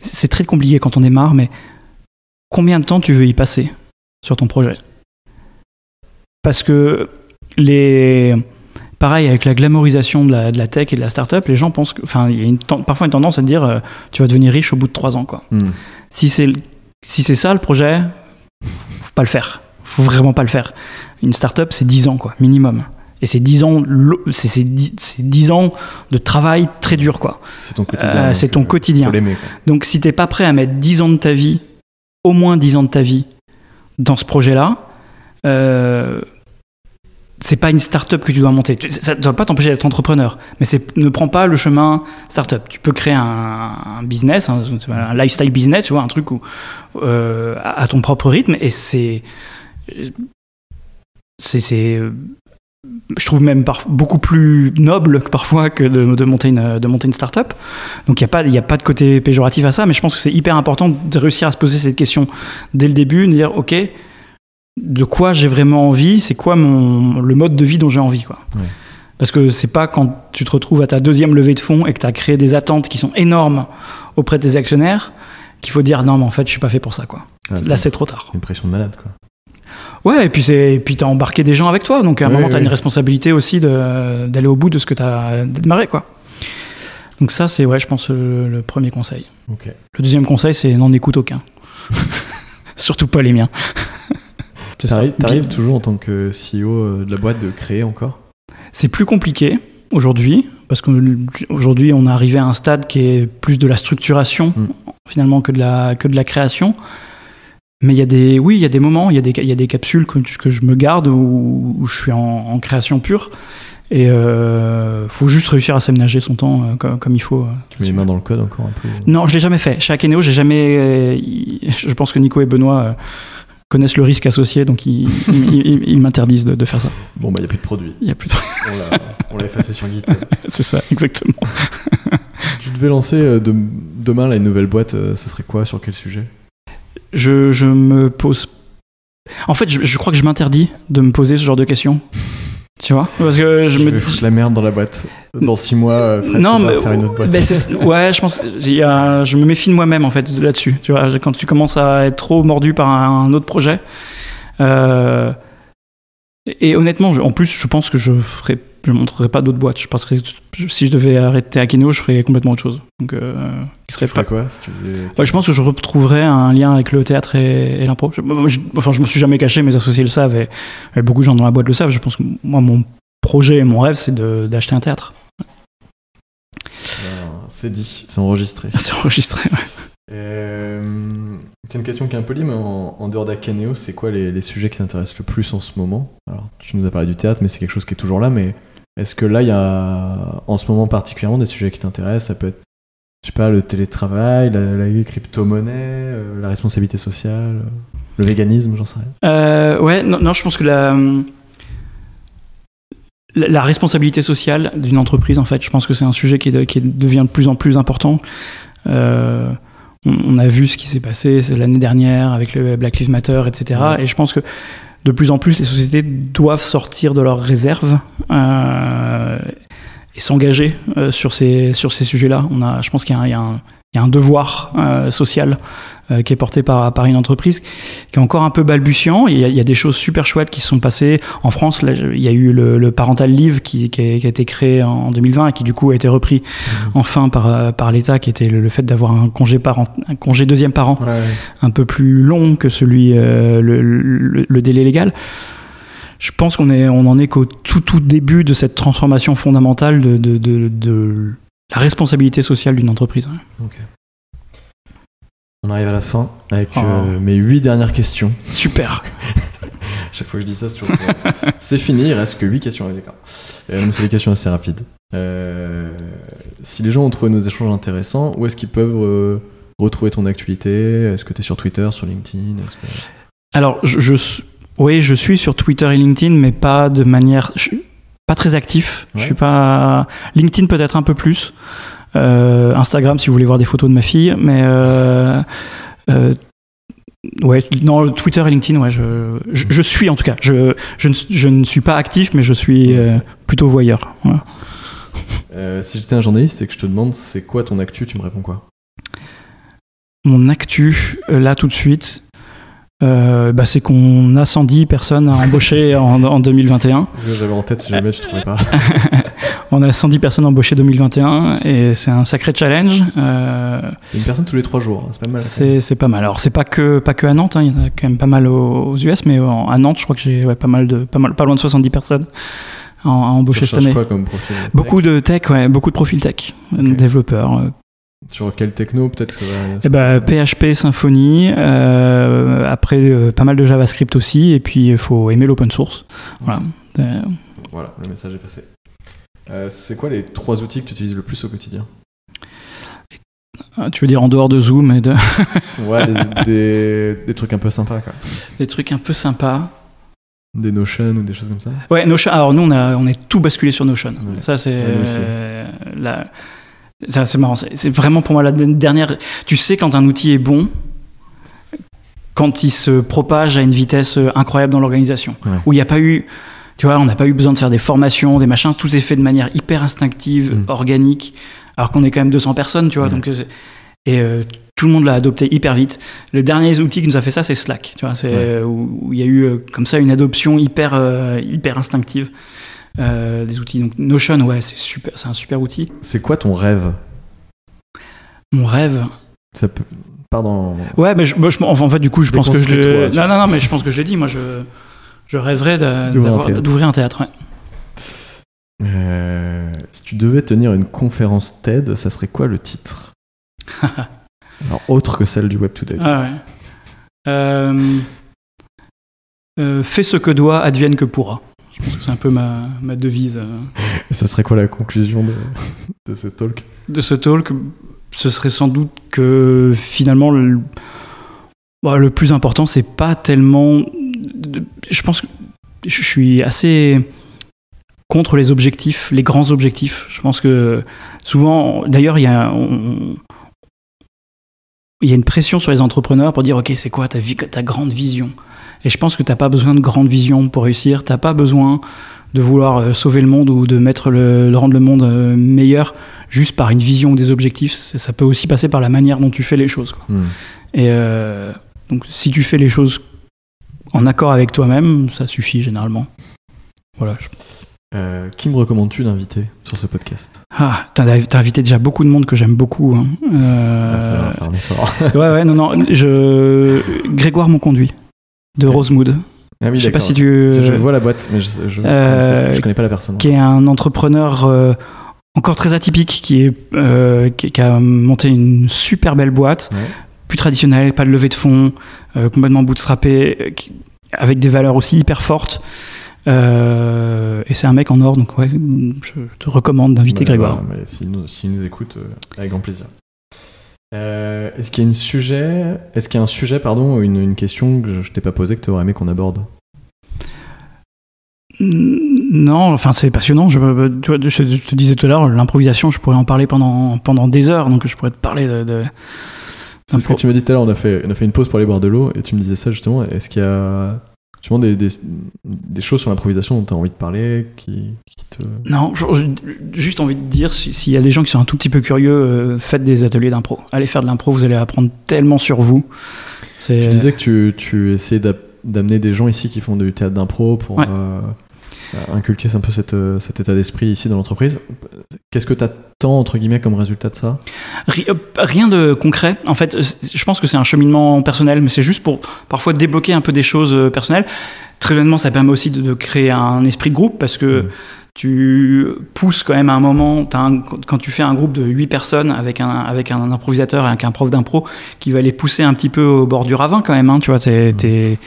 C'est très compliqué quand on démarre, mais combien de temps tu veux y passer sur ton projet? Parce que les. Pareil, avec la glamorisation de la, de la tech et de la startup, les gens pensent que. Enfin, il y a une parfois une tendance à te dire euh, tu vas devenir riche au bout de trois ans, quoi. Hmm. Si c'est si ça le projet, faut pas le faire. Faut vraiment pas le faire. Une startup, c'est 10 ans quoi, minimum. Et c'est 10 ans c'est c'est 10 c'est 10 ans de travail très dur quoi. C'est ton quotidien. Euh, donc, c'est ton euh, quotidien. quoi. Donc si t'es pas prêt à mettre 10 ans de ta vie, au moins 10 ans de ta vie dans ce projet-là, euh, c'est pas une start-up que tu dois monter. Ça ne doit pas t'empêcher d'être entrepreneur, mais c'est ne prends pas le chemin start-up. Tu peux créer un, un business, un, un lifestyle business, tu vois, un truc où, euh, à à ton propre rythme, et c'est c'est je trouve même par- beaucoup plus noble que parfois que de, de monter une de monter une start-up. Donc il n'y a, pas- il y a pas de côté péjoratif à ça, mais je pense que c'est hyper important de réussir à se poser cette question dès le début, de dire ok, de quoi j'ai vraiment envie, c'est quoi mon, le mode de vie dont j'ai envie. Quoi. Ouais. Parce que c'est pas quand tu te retrouves à ta deuxième levée de fonds et que tu as créé des attentes qui sont énormes auprès de tes actionnaires qu'il faut dire non, mais en fait, je suis pas fait pour ça. Quoi. Ah, Là, c'est trop tard. une pression de malade, quoi. Ouais, et puis c'est, puis t'as embarqué des gens avec toi, donc à un Oui, moment oui, t'as oui. une responsabilité aussi d'aller au bout de ce que t'as démarré, quoi. Donc ça, c'est ouais, je pense le, le premier conseil. Le deuxième conseil, c'est n'en écoute aucun. Surtout pas les miens. T'arrives t'arrives toujours en tant que CEO euh, de la boîte de créer encore? C'est plus compliqué aujourd'hui parce qu'aujourd'hui on est arrivé à un stade qui est plus de la structuration Mm. finalement que de la que de la création. Mais il y a des oui, il y a des moments, il y a des il y a des capsules que, que je me garde où, où je suis en, en création pure et euh, faut juste réussir à s'aménager son temps euh, comme, comme il faut. euh, Tu mets les mains dans le code encore un peu Non, je l'ai jamais fait. Chez Akeneo, j'ai jamais. euh, je pense que Nico et Benoît connaissent le risque associé, donc ils, ils- ils- ils m'interdisent de, de faire ça. Bon, bah, il n'y a plus de produit. Il a plus de... On l'a- l'a effacé sur GitHub. C'est ça, exactement. si tu devais lancer de- demain là, une nouvelle boîte, ça serait quoi Sur quel sujet? Je, je me pose. En fait, je, je crois que je m'interdis de me poser ce genre de questions. Tu vois? Parce que je Je me. vais foutre la merde dans la boîte. Dans six mois, euh, Fred non, mais faire une autre boîte. ben, ouais, je pense. y a- je me méfie de moi-même en fait là-dessus. Tu vois, quand tu commences à être trop mordu par un, un autre projet. euh, et honnêtement, je- en plus, je pense que je ferai, je montrerai pas d'autres boîtes. Je passerai, si je devais arrêter Akino, je ferais complètement autre chose. Donc, euh, qui serait Tu pas. quoi si tu faisais... Ouais, je pense que je retrouverais un lien avec le théâtre et, et l'impro. Enfin, je me suis jamais caché, mes associés le savent et, et beaucoup de gens dans la boîte le savent. Je pense que moi, mon projet et mon rêve, c'est d'acheter un théâtre. Ben, C'est dit, c'est enregistré. C'est enregistré. ouais. Euh, c'est une question qui est un peu liée, mais en, en dehors d'Akeneo, c'est quoi les, les sujets qui t'intéressent le plus en ce moment? Alors, tu nous as parlé du théâtre, mais c'est quelque chose qui est toujours là, mais est-ce que là, il y a en ce moment particulièrement des sujets qui t'intéressent? Ça peut être, je sais pas, le télétravail, la, la crypto-monnaie, euh, la responsabilité sociale, euh, le véganisme, j'en sais rien. Euh, ouais, non, non, je pense que la, la, la responsabilité sociale d'une entreprise, en fait, je pense que c'est un sujet qui, de- devient de plus en plus important. Euh, on, on a vu ce qui s'est passé l'année dernière avec le Black Lives Matter, etc. Ouais. Et je pense que de plus en plus, les sociétés doivent sortir de leurs réserves euh, et s'engager euh, sur ces, sur ces sujets-là. Je pense qu'il y y a un il y a un devoir euh, social euh, qui est porté par, par une entreprise qui est encore un peu balbutiant. Il y, a, il y a des choses super chouettes qui se sont passées. En France, là, il y a eu le, le parental leave qui, qui, a, qui, a, été créé en 2020 et qui du coup a été repris mmh. enfin par, par l'État, qui était le, le fait d'avoir un congé, parent, un congé deuxième parent Ouais, ouais. un peu plus long que celui, euh, le, le, le délai légal. Je pense qu'on est, on en est qu'au tout, tout début de cette transformation fondamentale de, de, de, de la responsabilité sociale d'une entreprise. Ok. On arrive à la fin avec Oh. euh, mes huit dernières questions. Super. Chaque fois que je dis ça, c'est toujours. c'est fini, il reste que 8 questions. d'accord. Euh, c'est des questions assez rapides. Euh, si les gens ont trouvé nos échanges intéressants, où est-ce qu'ils peuvent euh, retrouver ton actualité? Est-ce que tu es sur Twitter, sur LinkedIn? Que- Alors, je, je- oui, je suis sur Twitter et LinkedIn, mais pas de manière. Je pas très actif. Je suis pas. LinkedIn peut-être un peu plus. Euh, Instagram, si vous voulez voir des photos de ma fille, mais. euh, euh, Ouais, non, Twitter et LinkedIn, ouais, je, je, je suis en tout cas. Je, je, ne, je ne suis pas actif, mais je suis plutôt voyeur. Voilà. Si j'étais un journaliste et que je te demande c'est quoi ton actu, tu me réponds quoi? Mon actu, là tout de suite, euh, bah, c'est qu'on a 110 personnes à embaucher en, en 2021. Parce que j'avais en tête si jamais tu trouvais pas. On a 110 personnes embauchées 2021 et c'est un sacré challenge. Euh, Une personne tous les 3 jours, hein, c'est pas mal. c'est pas mal. Alors c'est pas que pas que à Nantes, hein, il y en a quand même pas mal aux, aux US, mais en- à Nantes, je crois que j'ai ouais, pas mal de pas mal pas loin de 70 personnes à, embaucher cette année. quoi comme profil? Beaucoup de tech, ouais, beaucoup de profils tech, développeurs. Euh, Sur quel techno peut-être ça va- Eh ben, PHP, Symfony, euh, après euh, pas mal de JavaScript aussi, et puis il faut aimer l'open source. Voilà. Euh, Voilà, le message est passé. Euh, c'est quoi les trois outils que tu utilises le plus au quotidien? Ah, tu veux dire en dehors de Zoom et de Ouais, des, des, des trucs un peu sympas, quoi. des trucs un peu sympas. Des Notion ou des choses comme ça? Ouais, Notion. Alors nous, on a, on est tout basculé sur Notion. Ouais. Ça, c'est euh, la- c'est marrant. C'est vraiment pour moi la dernière. Tu sais quand un outil est bon, quand il se propage à une vitesse euh, incroyable dans l'organisation, Ouais. où il n'y a pas eu. Tu vois, on n'a pas eu besoin de faire des formations, des machins. Tout est fait de manière hyper instinctive, Mm. organique, alors qu'on est quand même 200 personnes, tu vois. Donc, euh, et euh, tout le monde l'a adopté hyper vite. Le dernier outil qui nous a fait ça, c'est Slack. Tu vois, c'est Ouais. où il y a eu comme ça une adoption hyper, euh, hyper instinctive euh, des outils. Donc Notion, ouais, c'est super, c'est un super outil. C'est quoi ton rêve? Mon rêve? Ça peut. Pardon. Ouais, mais je, moi, je- enfin, en fait, du coup, je pense que je le. Non, non, non, mais je pense que je l'ai dit. Moi, je, je rêverais D'ouvrir un théâtre. d'ouvrir un théâtre. ouais. Euh, si tu devais tenir une conférence TED, ça serait quoi le titre? Alors, autre que celle du Web Today. Ah ouais. Euh, euh, fais ce que doit, advienne que pourra. Je pense que c'est un peu ma, ma devise euh, Et ce serait quoi la conclusion de, de ce talk? De ce talk. Ce serait sans doute que finalement, le, bah, le plus important, c'est pas tellement. de- Je pense que je suis assez contre les objectifs, les grands objectifs. Je pense que souvent, d'ailleurs, il y a. on- il y a une pression sur les entrepreneurs pour dire ok c'est quoi ta, vie, ta grande vision? Et je pense que t'as pas besoin de grande vision pour réussir t'as pas besoin de vouloir euh, sauver le monde ou de mettre le, de rendre le monde euh, meilleur juste par une vision ou des objectifs ça peut aussi passer par la manière dont tu fais les choses quoi. Hmm. et euh, donc si tu fais les choses en accord avec toi-même ça suffit généralement voilà Euh, Qui me recommandes-tu d'inviter sur ce podcast? Ah t'as invité déjà beaucoup de monde que j'aime beaucoup hein. Il va Euh, falloir faire un effort. ouais ouais non non je Grégoire mon conduit de. Rosemood Ah oui, je sais pas d'accord. si tu Je vois la boîte, mais je, je, Euh, je connais pas la personne. qui est un entrepreneur euh, encore très atypique, qui, est, euh, qui, qui a monté une super belle boîte, Ouais. plus traditionnelle, pas de levée de fonds, euh, complètement bootstrappé, qui- avec des valeurs aussi hyper fortes. Euh, et c'est un mec en or, donc ouais, je te recommande d'inviter Ouais, Grégoire. S'il nous, s'il nous écoute, euh, avec grand plaisir. Euh, est-ce qu'il y a une sujet, est-ce qu'il y a un sujet, pardon, une, une question que je, je t'ai pas posée que tu aurais aimé qu'on aborde? Non, enfin c'est passionnant. Je, tu vois, je, je te disais tout à l'heure, l'improvisation, je pourrais en parler pendant, pendant des heures, donc je pourrais te parler de. de- C'est ce que tu me dis tout à l'heure. On a fait, on a fait une pause pour aller boire de l'eau et tu me disais ça justement. Est-ce qu'il y a justement des, des, des choses sur l'improvisation dont tu as envie de parler qui, qui te... Non, juste envie de dire, si- s'il y a des gens qui sont un tout petit peu curieux, euh, faites des ateliers d'impro. Allez faire de l'impro, vous allez apprendre tellement sur vous. Tu disais que tu, tu essayais d'amener des gens ici qui font du théâtre d'impro pour Ouais. euh, inculquer un peu cette, euh, cet état d'esprit ici dans l'entreprise. Qu'est-ce que tu attends, entre guillemets, comme résultat de ça? Euh, Rien de concret. En fait, je pense que c'est un cheminement personnel, mais c'est juste pour parfois débloquer un peu des choses euh, personnelles. Très honnêtement, ça permet aussi de, de créer un esprit de groupe parce que Mm. tu pousses quand même à un moment. un- quand tu fais un groupe de 8 personnes avec un, avec un improvisateur et avec un prof d'impro qui va les pousser un petit peu au bord du ravin quand même. hein, tu vois, t'es,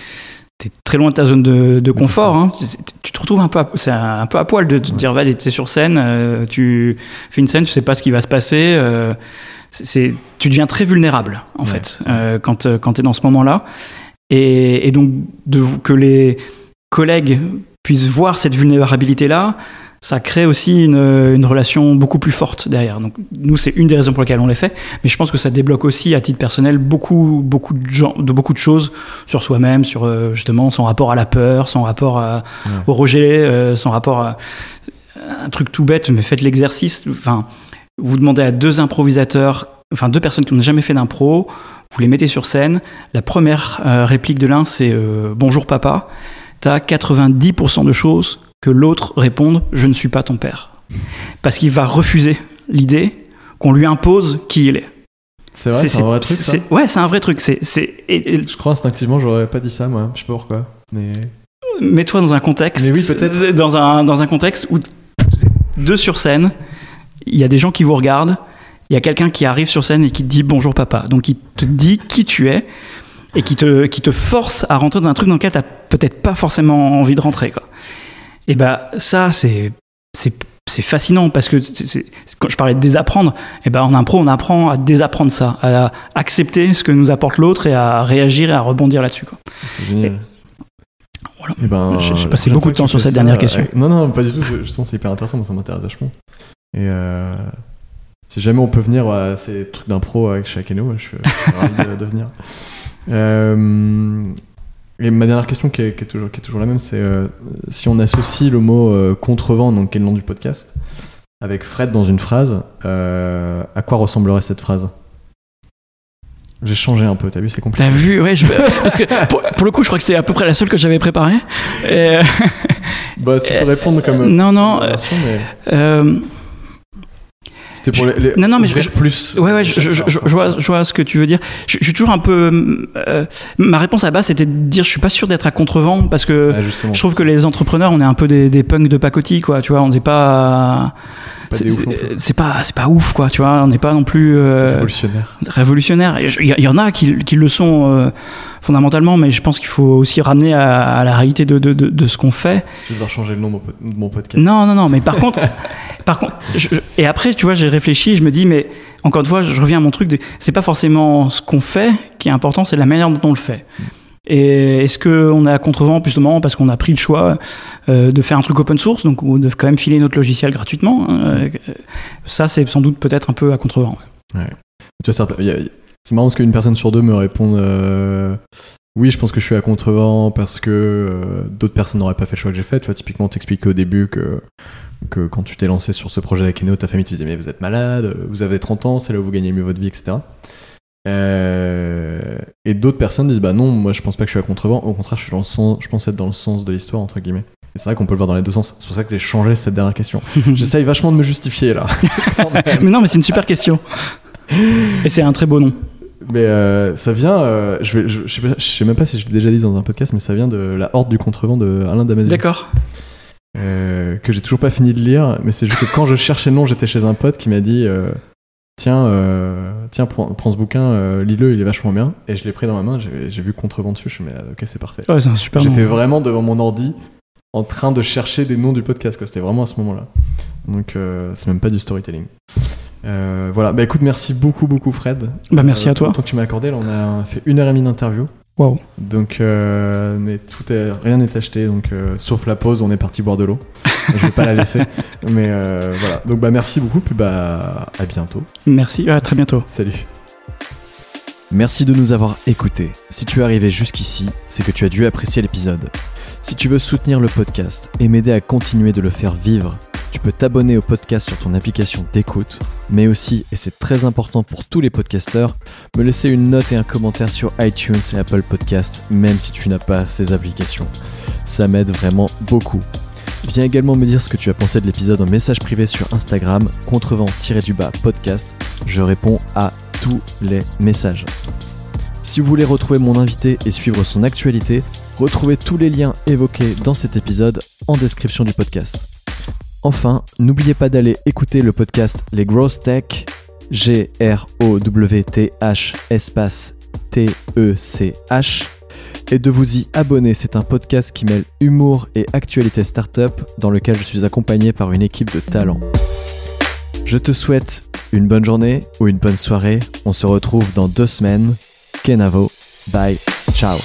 t'es- t'es très loin de ta zone de, de confort. hein. Tu te retrouves un peu, à, c'est un peu à poil de te dire, vas-y, t'es sur scène, euh, tu fais une scène, tu sais pas ce qui va se passer. euh, c'est, tu deviens très vulnérable en Ouais. fait euh, quand, quand tu es dans ce moment-là. Et, et donc de, que les collègues puissent voir cette vulnérabilité-là, ça crée aussi une, une relation beaucoup plus forte derrière. Donc nous, c'est une des raisons pour lesquelles on les fait, mais je pense que ça débloque aussi à titre personnel beaucoup, beaucoup de, gens, de beaucoup de choses sur soi-même, sur euh, justement son rapport à la peur, son rapport à- Ouais. au rejet, euh, son rapport à un truc tout bête, mais faites l'exercice. Enfin, vous demandez à deux improvisateurs, enfin deux personnes qui n'ont jamais fait d'impro, vous les mettez sur scène. La première euh, réplique de l'un, c'est euh, Bonjour papa. T'as 90% de choses que l'autre réponde Je ne suis pas ton père. Parce qu'il va refuser l'idée qu'on lui impose qui il est. C'est vrai, c'est un vrai truc, ça Ouais, c'est un vrai truc. C'est, c'est, et- Je crois instinctivement, j'aurais pas dit ça, moi. Je sais pas pourquoi. Mais... mets-toi dans un contexte. Mais oui, peut-être. Dans un, dans un contexte où deux sur scène, il y a des gens qui vous regardent, il y a quelqu'un qui arrive sur scène et qui te dit bonjour papa. Donc il te dit qui tu es et qui te, qui te force à rentrer dans un truc dans lequel tu peut-être pas forcément envie de rentrer. Quoi. Et bah ça, c'est, c'est, c'est fascinant parce que quand je parlais de désapprendre, et ben en impro, on apprend à désapprendre ça, à accepter ce que nous apporte l'autre et à réagir et à rebondir là-dessus. Quoi. C'est génial. Voilà. Eh ben, J'ai- passé beaucoup de temps sur cette ça. dernière question. Euh, Non, non, pas du tout. Justement, c'est hyper intéressant. Moi, ça m'intéresse vachement. Et euh, si jamais on peut venir à ces trucs d'impro avec chez Akeno, je suis, je suis ravi de, de venir. Euh, et ma dernière question, qui est, qui est toujours, qui est toujours la même, c'est euh, si on associe le mot euh, contrevent, donc qui est le nom du podcast, avec Fred dans une phrase, euh, à quoi ressemblerait cette phrase? J'ai changé un peu, t'as vu, c'est compliqué. T'as vu, ouais, je- parce que pour, pour le coup, je crois que c'était à peu près la seule que j'avais préparée. Et, euh, Bah, tu peux répondre comme. Non, non, comme version, mais C'était pour les, les- Non, non, mais je- plus. ouais, ouais, je, je- je- je vois, je vois ce que tu veux dire. Je, suis toujours un peu. euh, ma réponse à la base, c'était de dire, je suis pas sûr d'être à contrevent parce que. Justement. Je trouve que les entrepreneurs, on est un peu des, des punks de pacotille, quoi. Tu vois, on n'est pas. Pas c'est- pas, c'est pas ouf, quoi. Tu vois, on n'est pas non plus. euh, Révolutionnaire. révolutionnaire. Il y, en a qui, qui le sont euh, fondamentalement, mais je pense qu'il faut aussi ramener à, à la réalité de, de, de, de ce qu'on fait. Je vais devoir changer le nom de mon podcast. Non, non, non, mais par contre, par contre, je- et après, tu vois, j'ai réfléchi, je me dis, mais encore une fois, je reviens à mon truc, c'est pas forcément ce qu'on fait qui est important, c'est la manière dont on le fait. Et est-ce qu'on est à contrevent justement parce qu'on a pris le choix euh, de faire un truc open source, donc de quand même filer notre logiciel gratuitement hein, euh, Ça, c'est sans doute peut-être un peu à contrevent. ouais. C'est marrant parce qu'une personne sur deux me répond euh, Oui, je pense que je suis à contrevent parce que d'autres personnes n'auraient pas fait le choix que j'ai fait. Tu vois, typiquement, t'expliquais au début que, que quand tu t'es lancé sur ce projet avec Eno, ta famille te disait Mais vous êtes malade, vous avez 30 ans, c'est là où vous gagnez mieux votre vie, etc. Euh, et d'autres personnes disent Bah non, moi je pense pas que je suis à contrevent. Au contraire, je, suis dans le sens, je pense être dans le sens de l'histoire, entre guillemets. Et c'est vrai qu'on peut le voir dans les deux sens. C'est pour ça que j'ai changé cette dernière question. J'essaye vachement de me justifier là. Mais non, mais c'est une super question. Et c'est un très beau nom. Mais euh, ça vient, euh, je, vais, je, je sais pas- je sais même pas si je l'ai déjà dit dans un podcast, mais ça vient de La Horde du Contrevent de Alain Damasio. D'accord. Que j'ai toujours pas fini de lire, mais c'est juste que quand je cherchais le nom, j'étais chez un pote qui m'a dit Tiens, euh, tiens prends, prends ce bouquin, euh, lis-le, il est vachement bien. Et je l'ai pris dans ma main, j'ai vu Contrevent dessus, je me suis dit, ok, c'est parfait. Ouais, c'est un super J'étais vraiment devant mon ordi en train de chercher des noms du podcast. C'était vraiment à ce moment-là. Donc, euh, c'est même pas du storytelling. Euh, voilà, bah écoute, merci beaucoup, beaucoup, Fred. Bah, merci Euh, à toi. temps que tu m'as accordé, là, on a fait une heure et demie d'interview. Waouh. Donc, euh, mais tout est, rien n'est acheté, donc euh, sauf la pause, on est parti boire de l'eau. Je vais pas la laisser, mais euh, voilà. Donc bah merci beaucoup, puis bah à bientôt. Merci. À très bientôt. Salut. Merci de nous avoir écoutés. Si tu es arrivé jusqu'ici, c'est que tu as dû apprécier l'épisode. Si tu veux soutenir le podcast et m'aider à continuer de le faire vivre, tu peux t'abonner au podcast sur ton application d'écoute, mais aussi, et c'est très important pour tous les podcasteurs, me laisser une note et un commentaire sur iTunes et Apple Podcast, même si tu n'as pas ces applications. Ça m'aide vraiment beaucoup. Viens également me dire ce que tu as pensé de l'épisode en message privé sur Instagram, contrevent-du-bas podcast. Je réponds à tous les messages. Si vous voulez retrouver mon invité et suivre son actualité, retrouvez tous les liens évoqués dans cet épisode en description du podcast. Enfin, n'oubliez pas d'aller écouter le podcast Les Growth Tech, G-R-O-W-T-H espace T-E-C-H, et de vous y abonner. C'est un podcast qui mêle humour et actualité startup dans lequel je suis accompagné par une équipe de talents. Je te souhaite une bonne journée ou une bonne soirée. On se retrouve dans deux semaines. Kenavo. Bye. Ciao.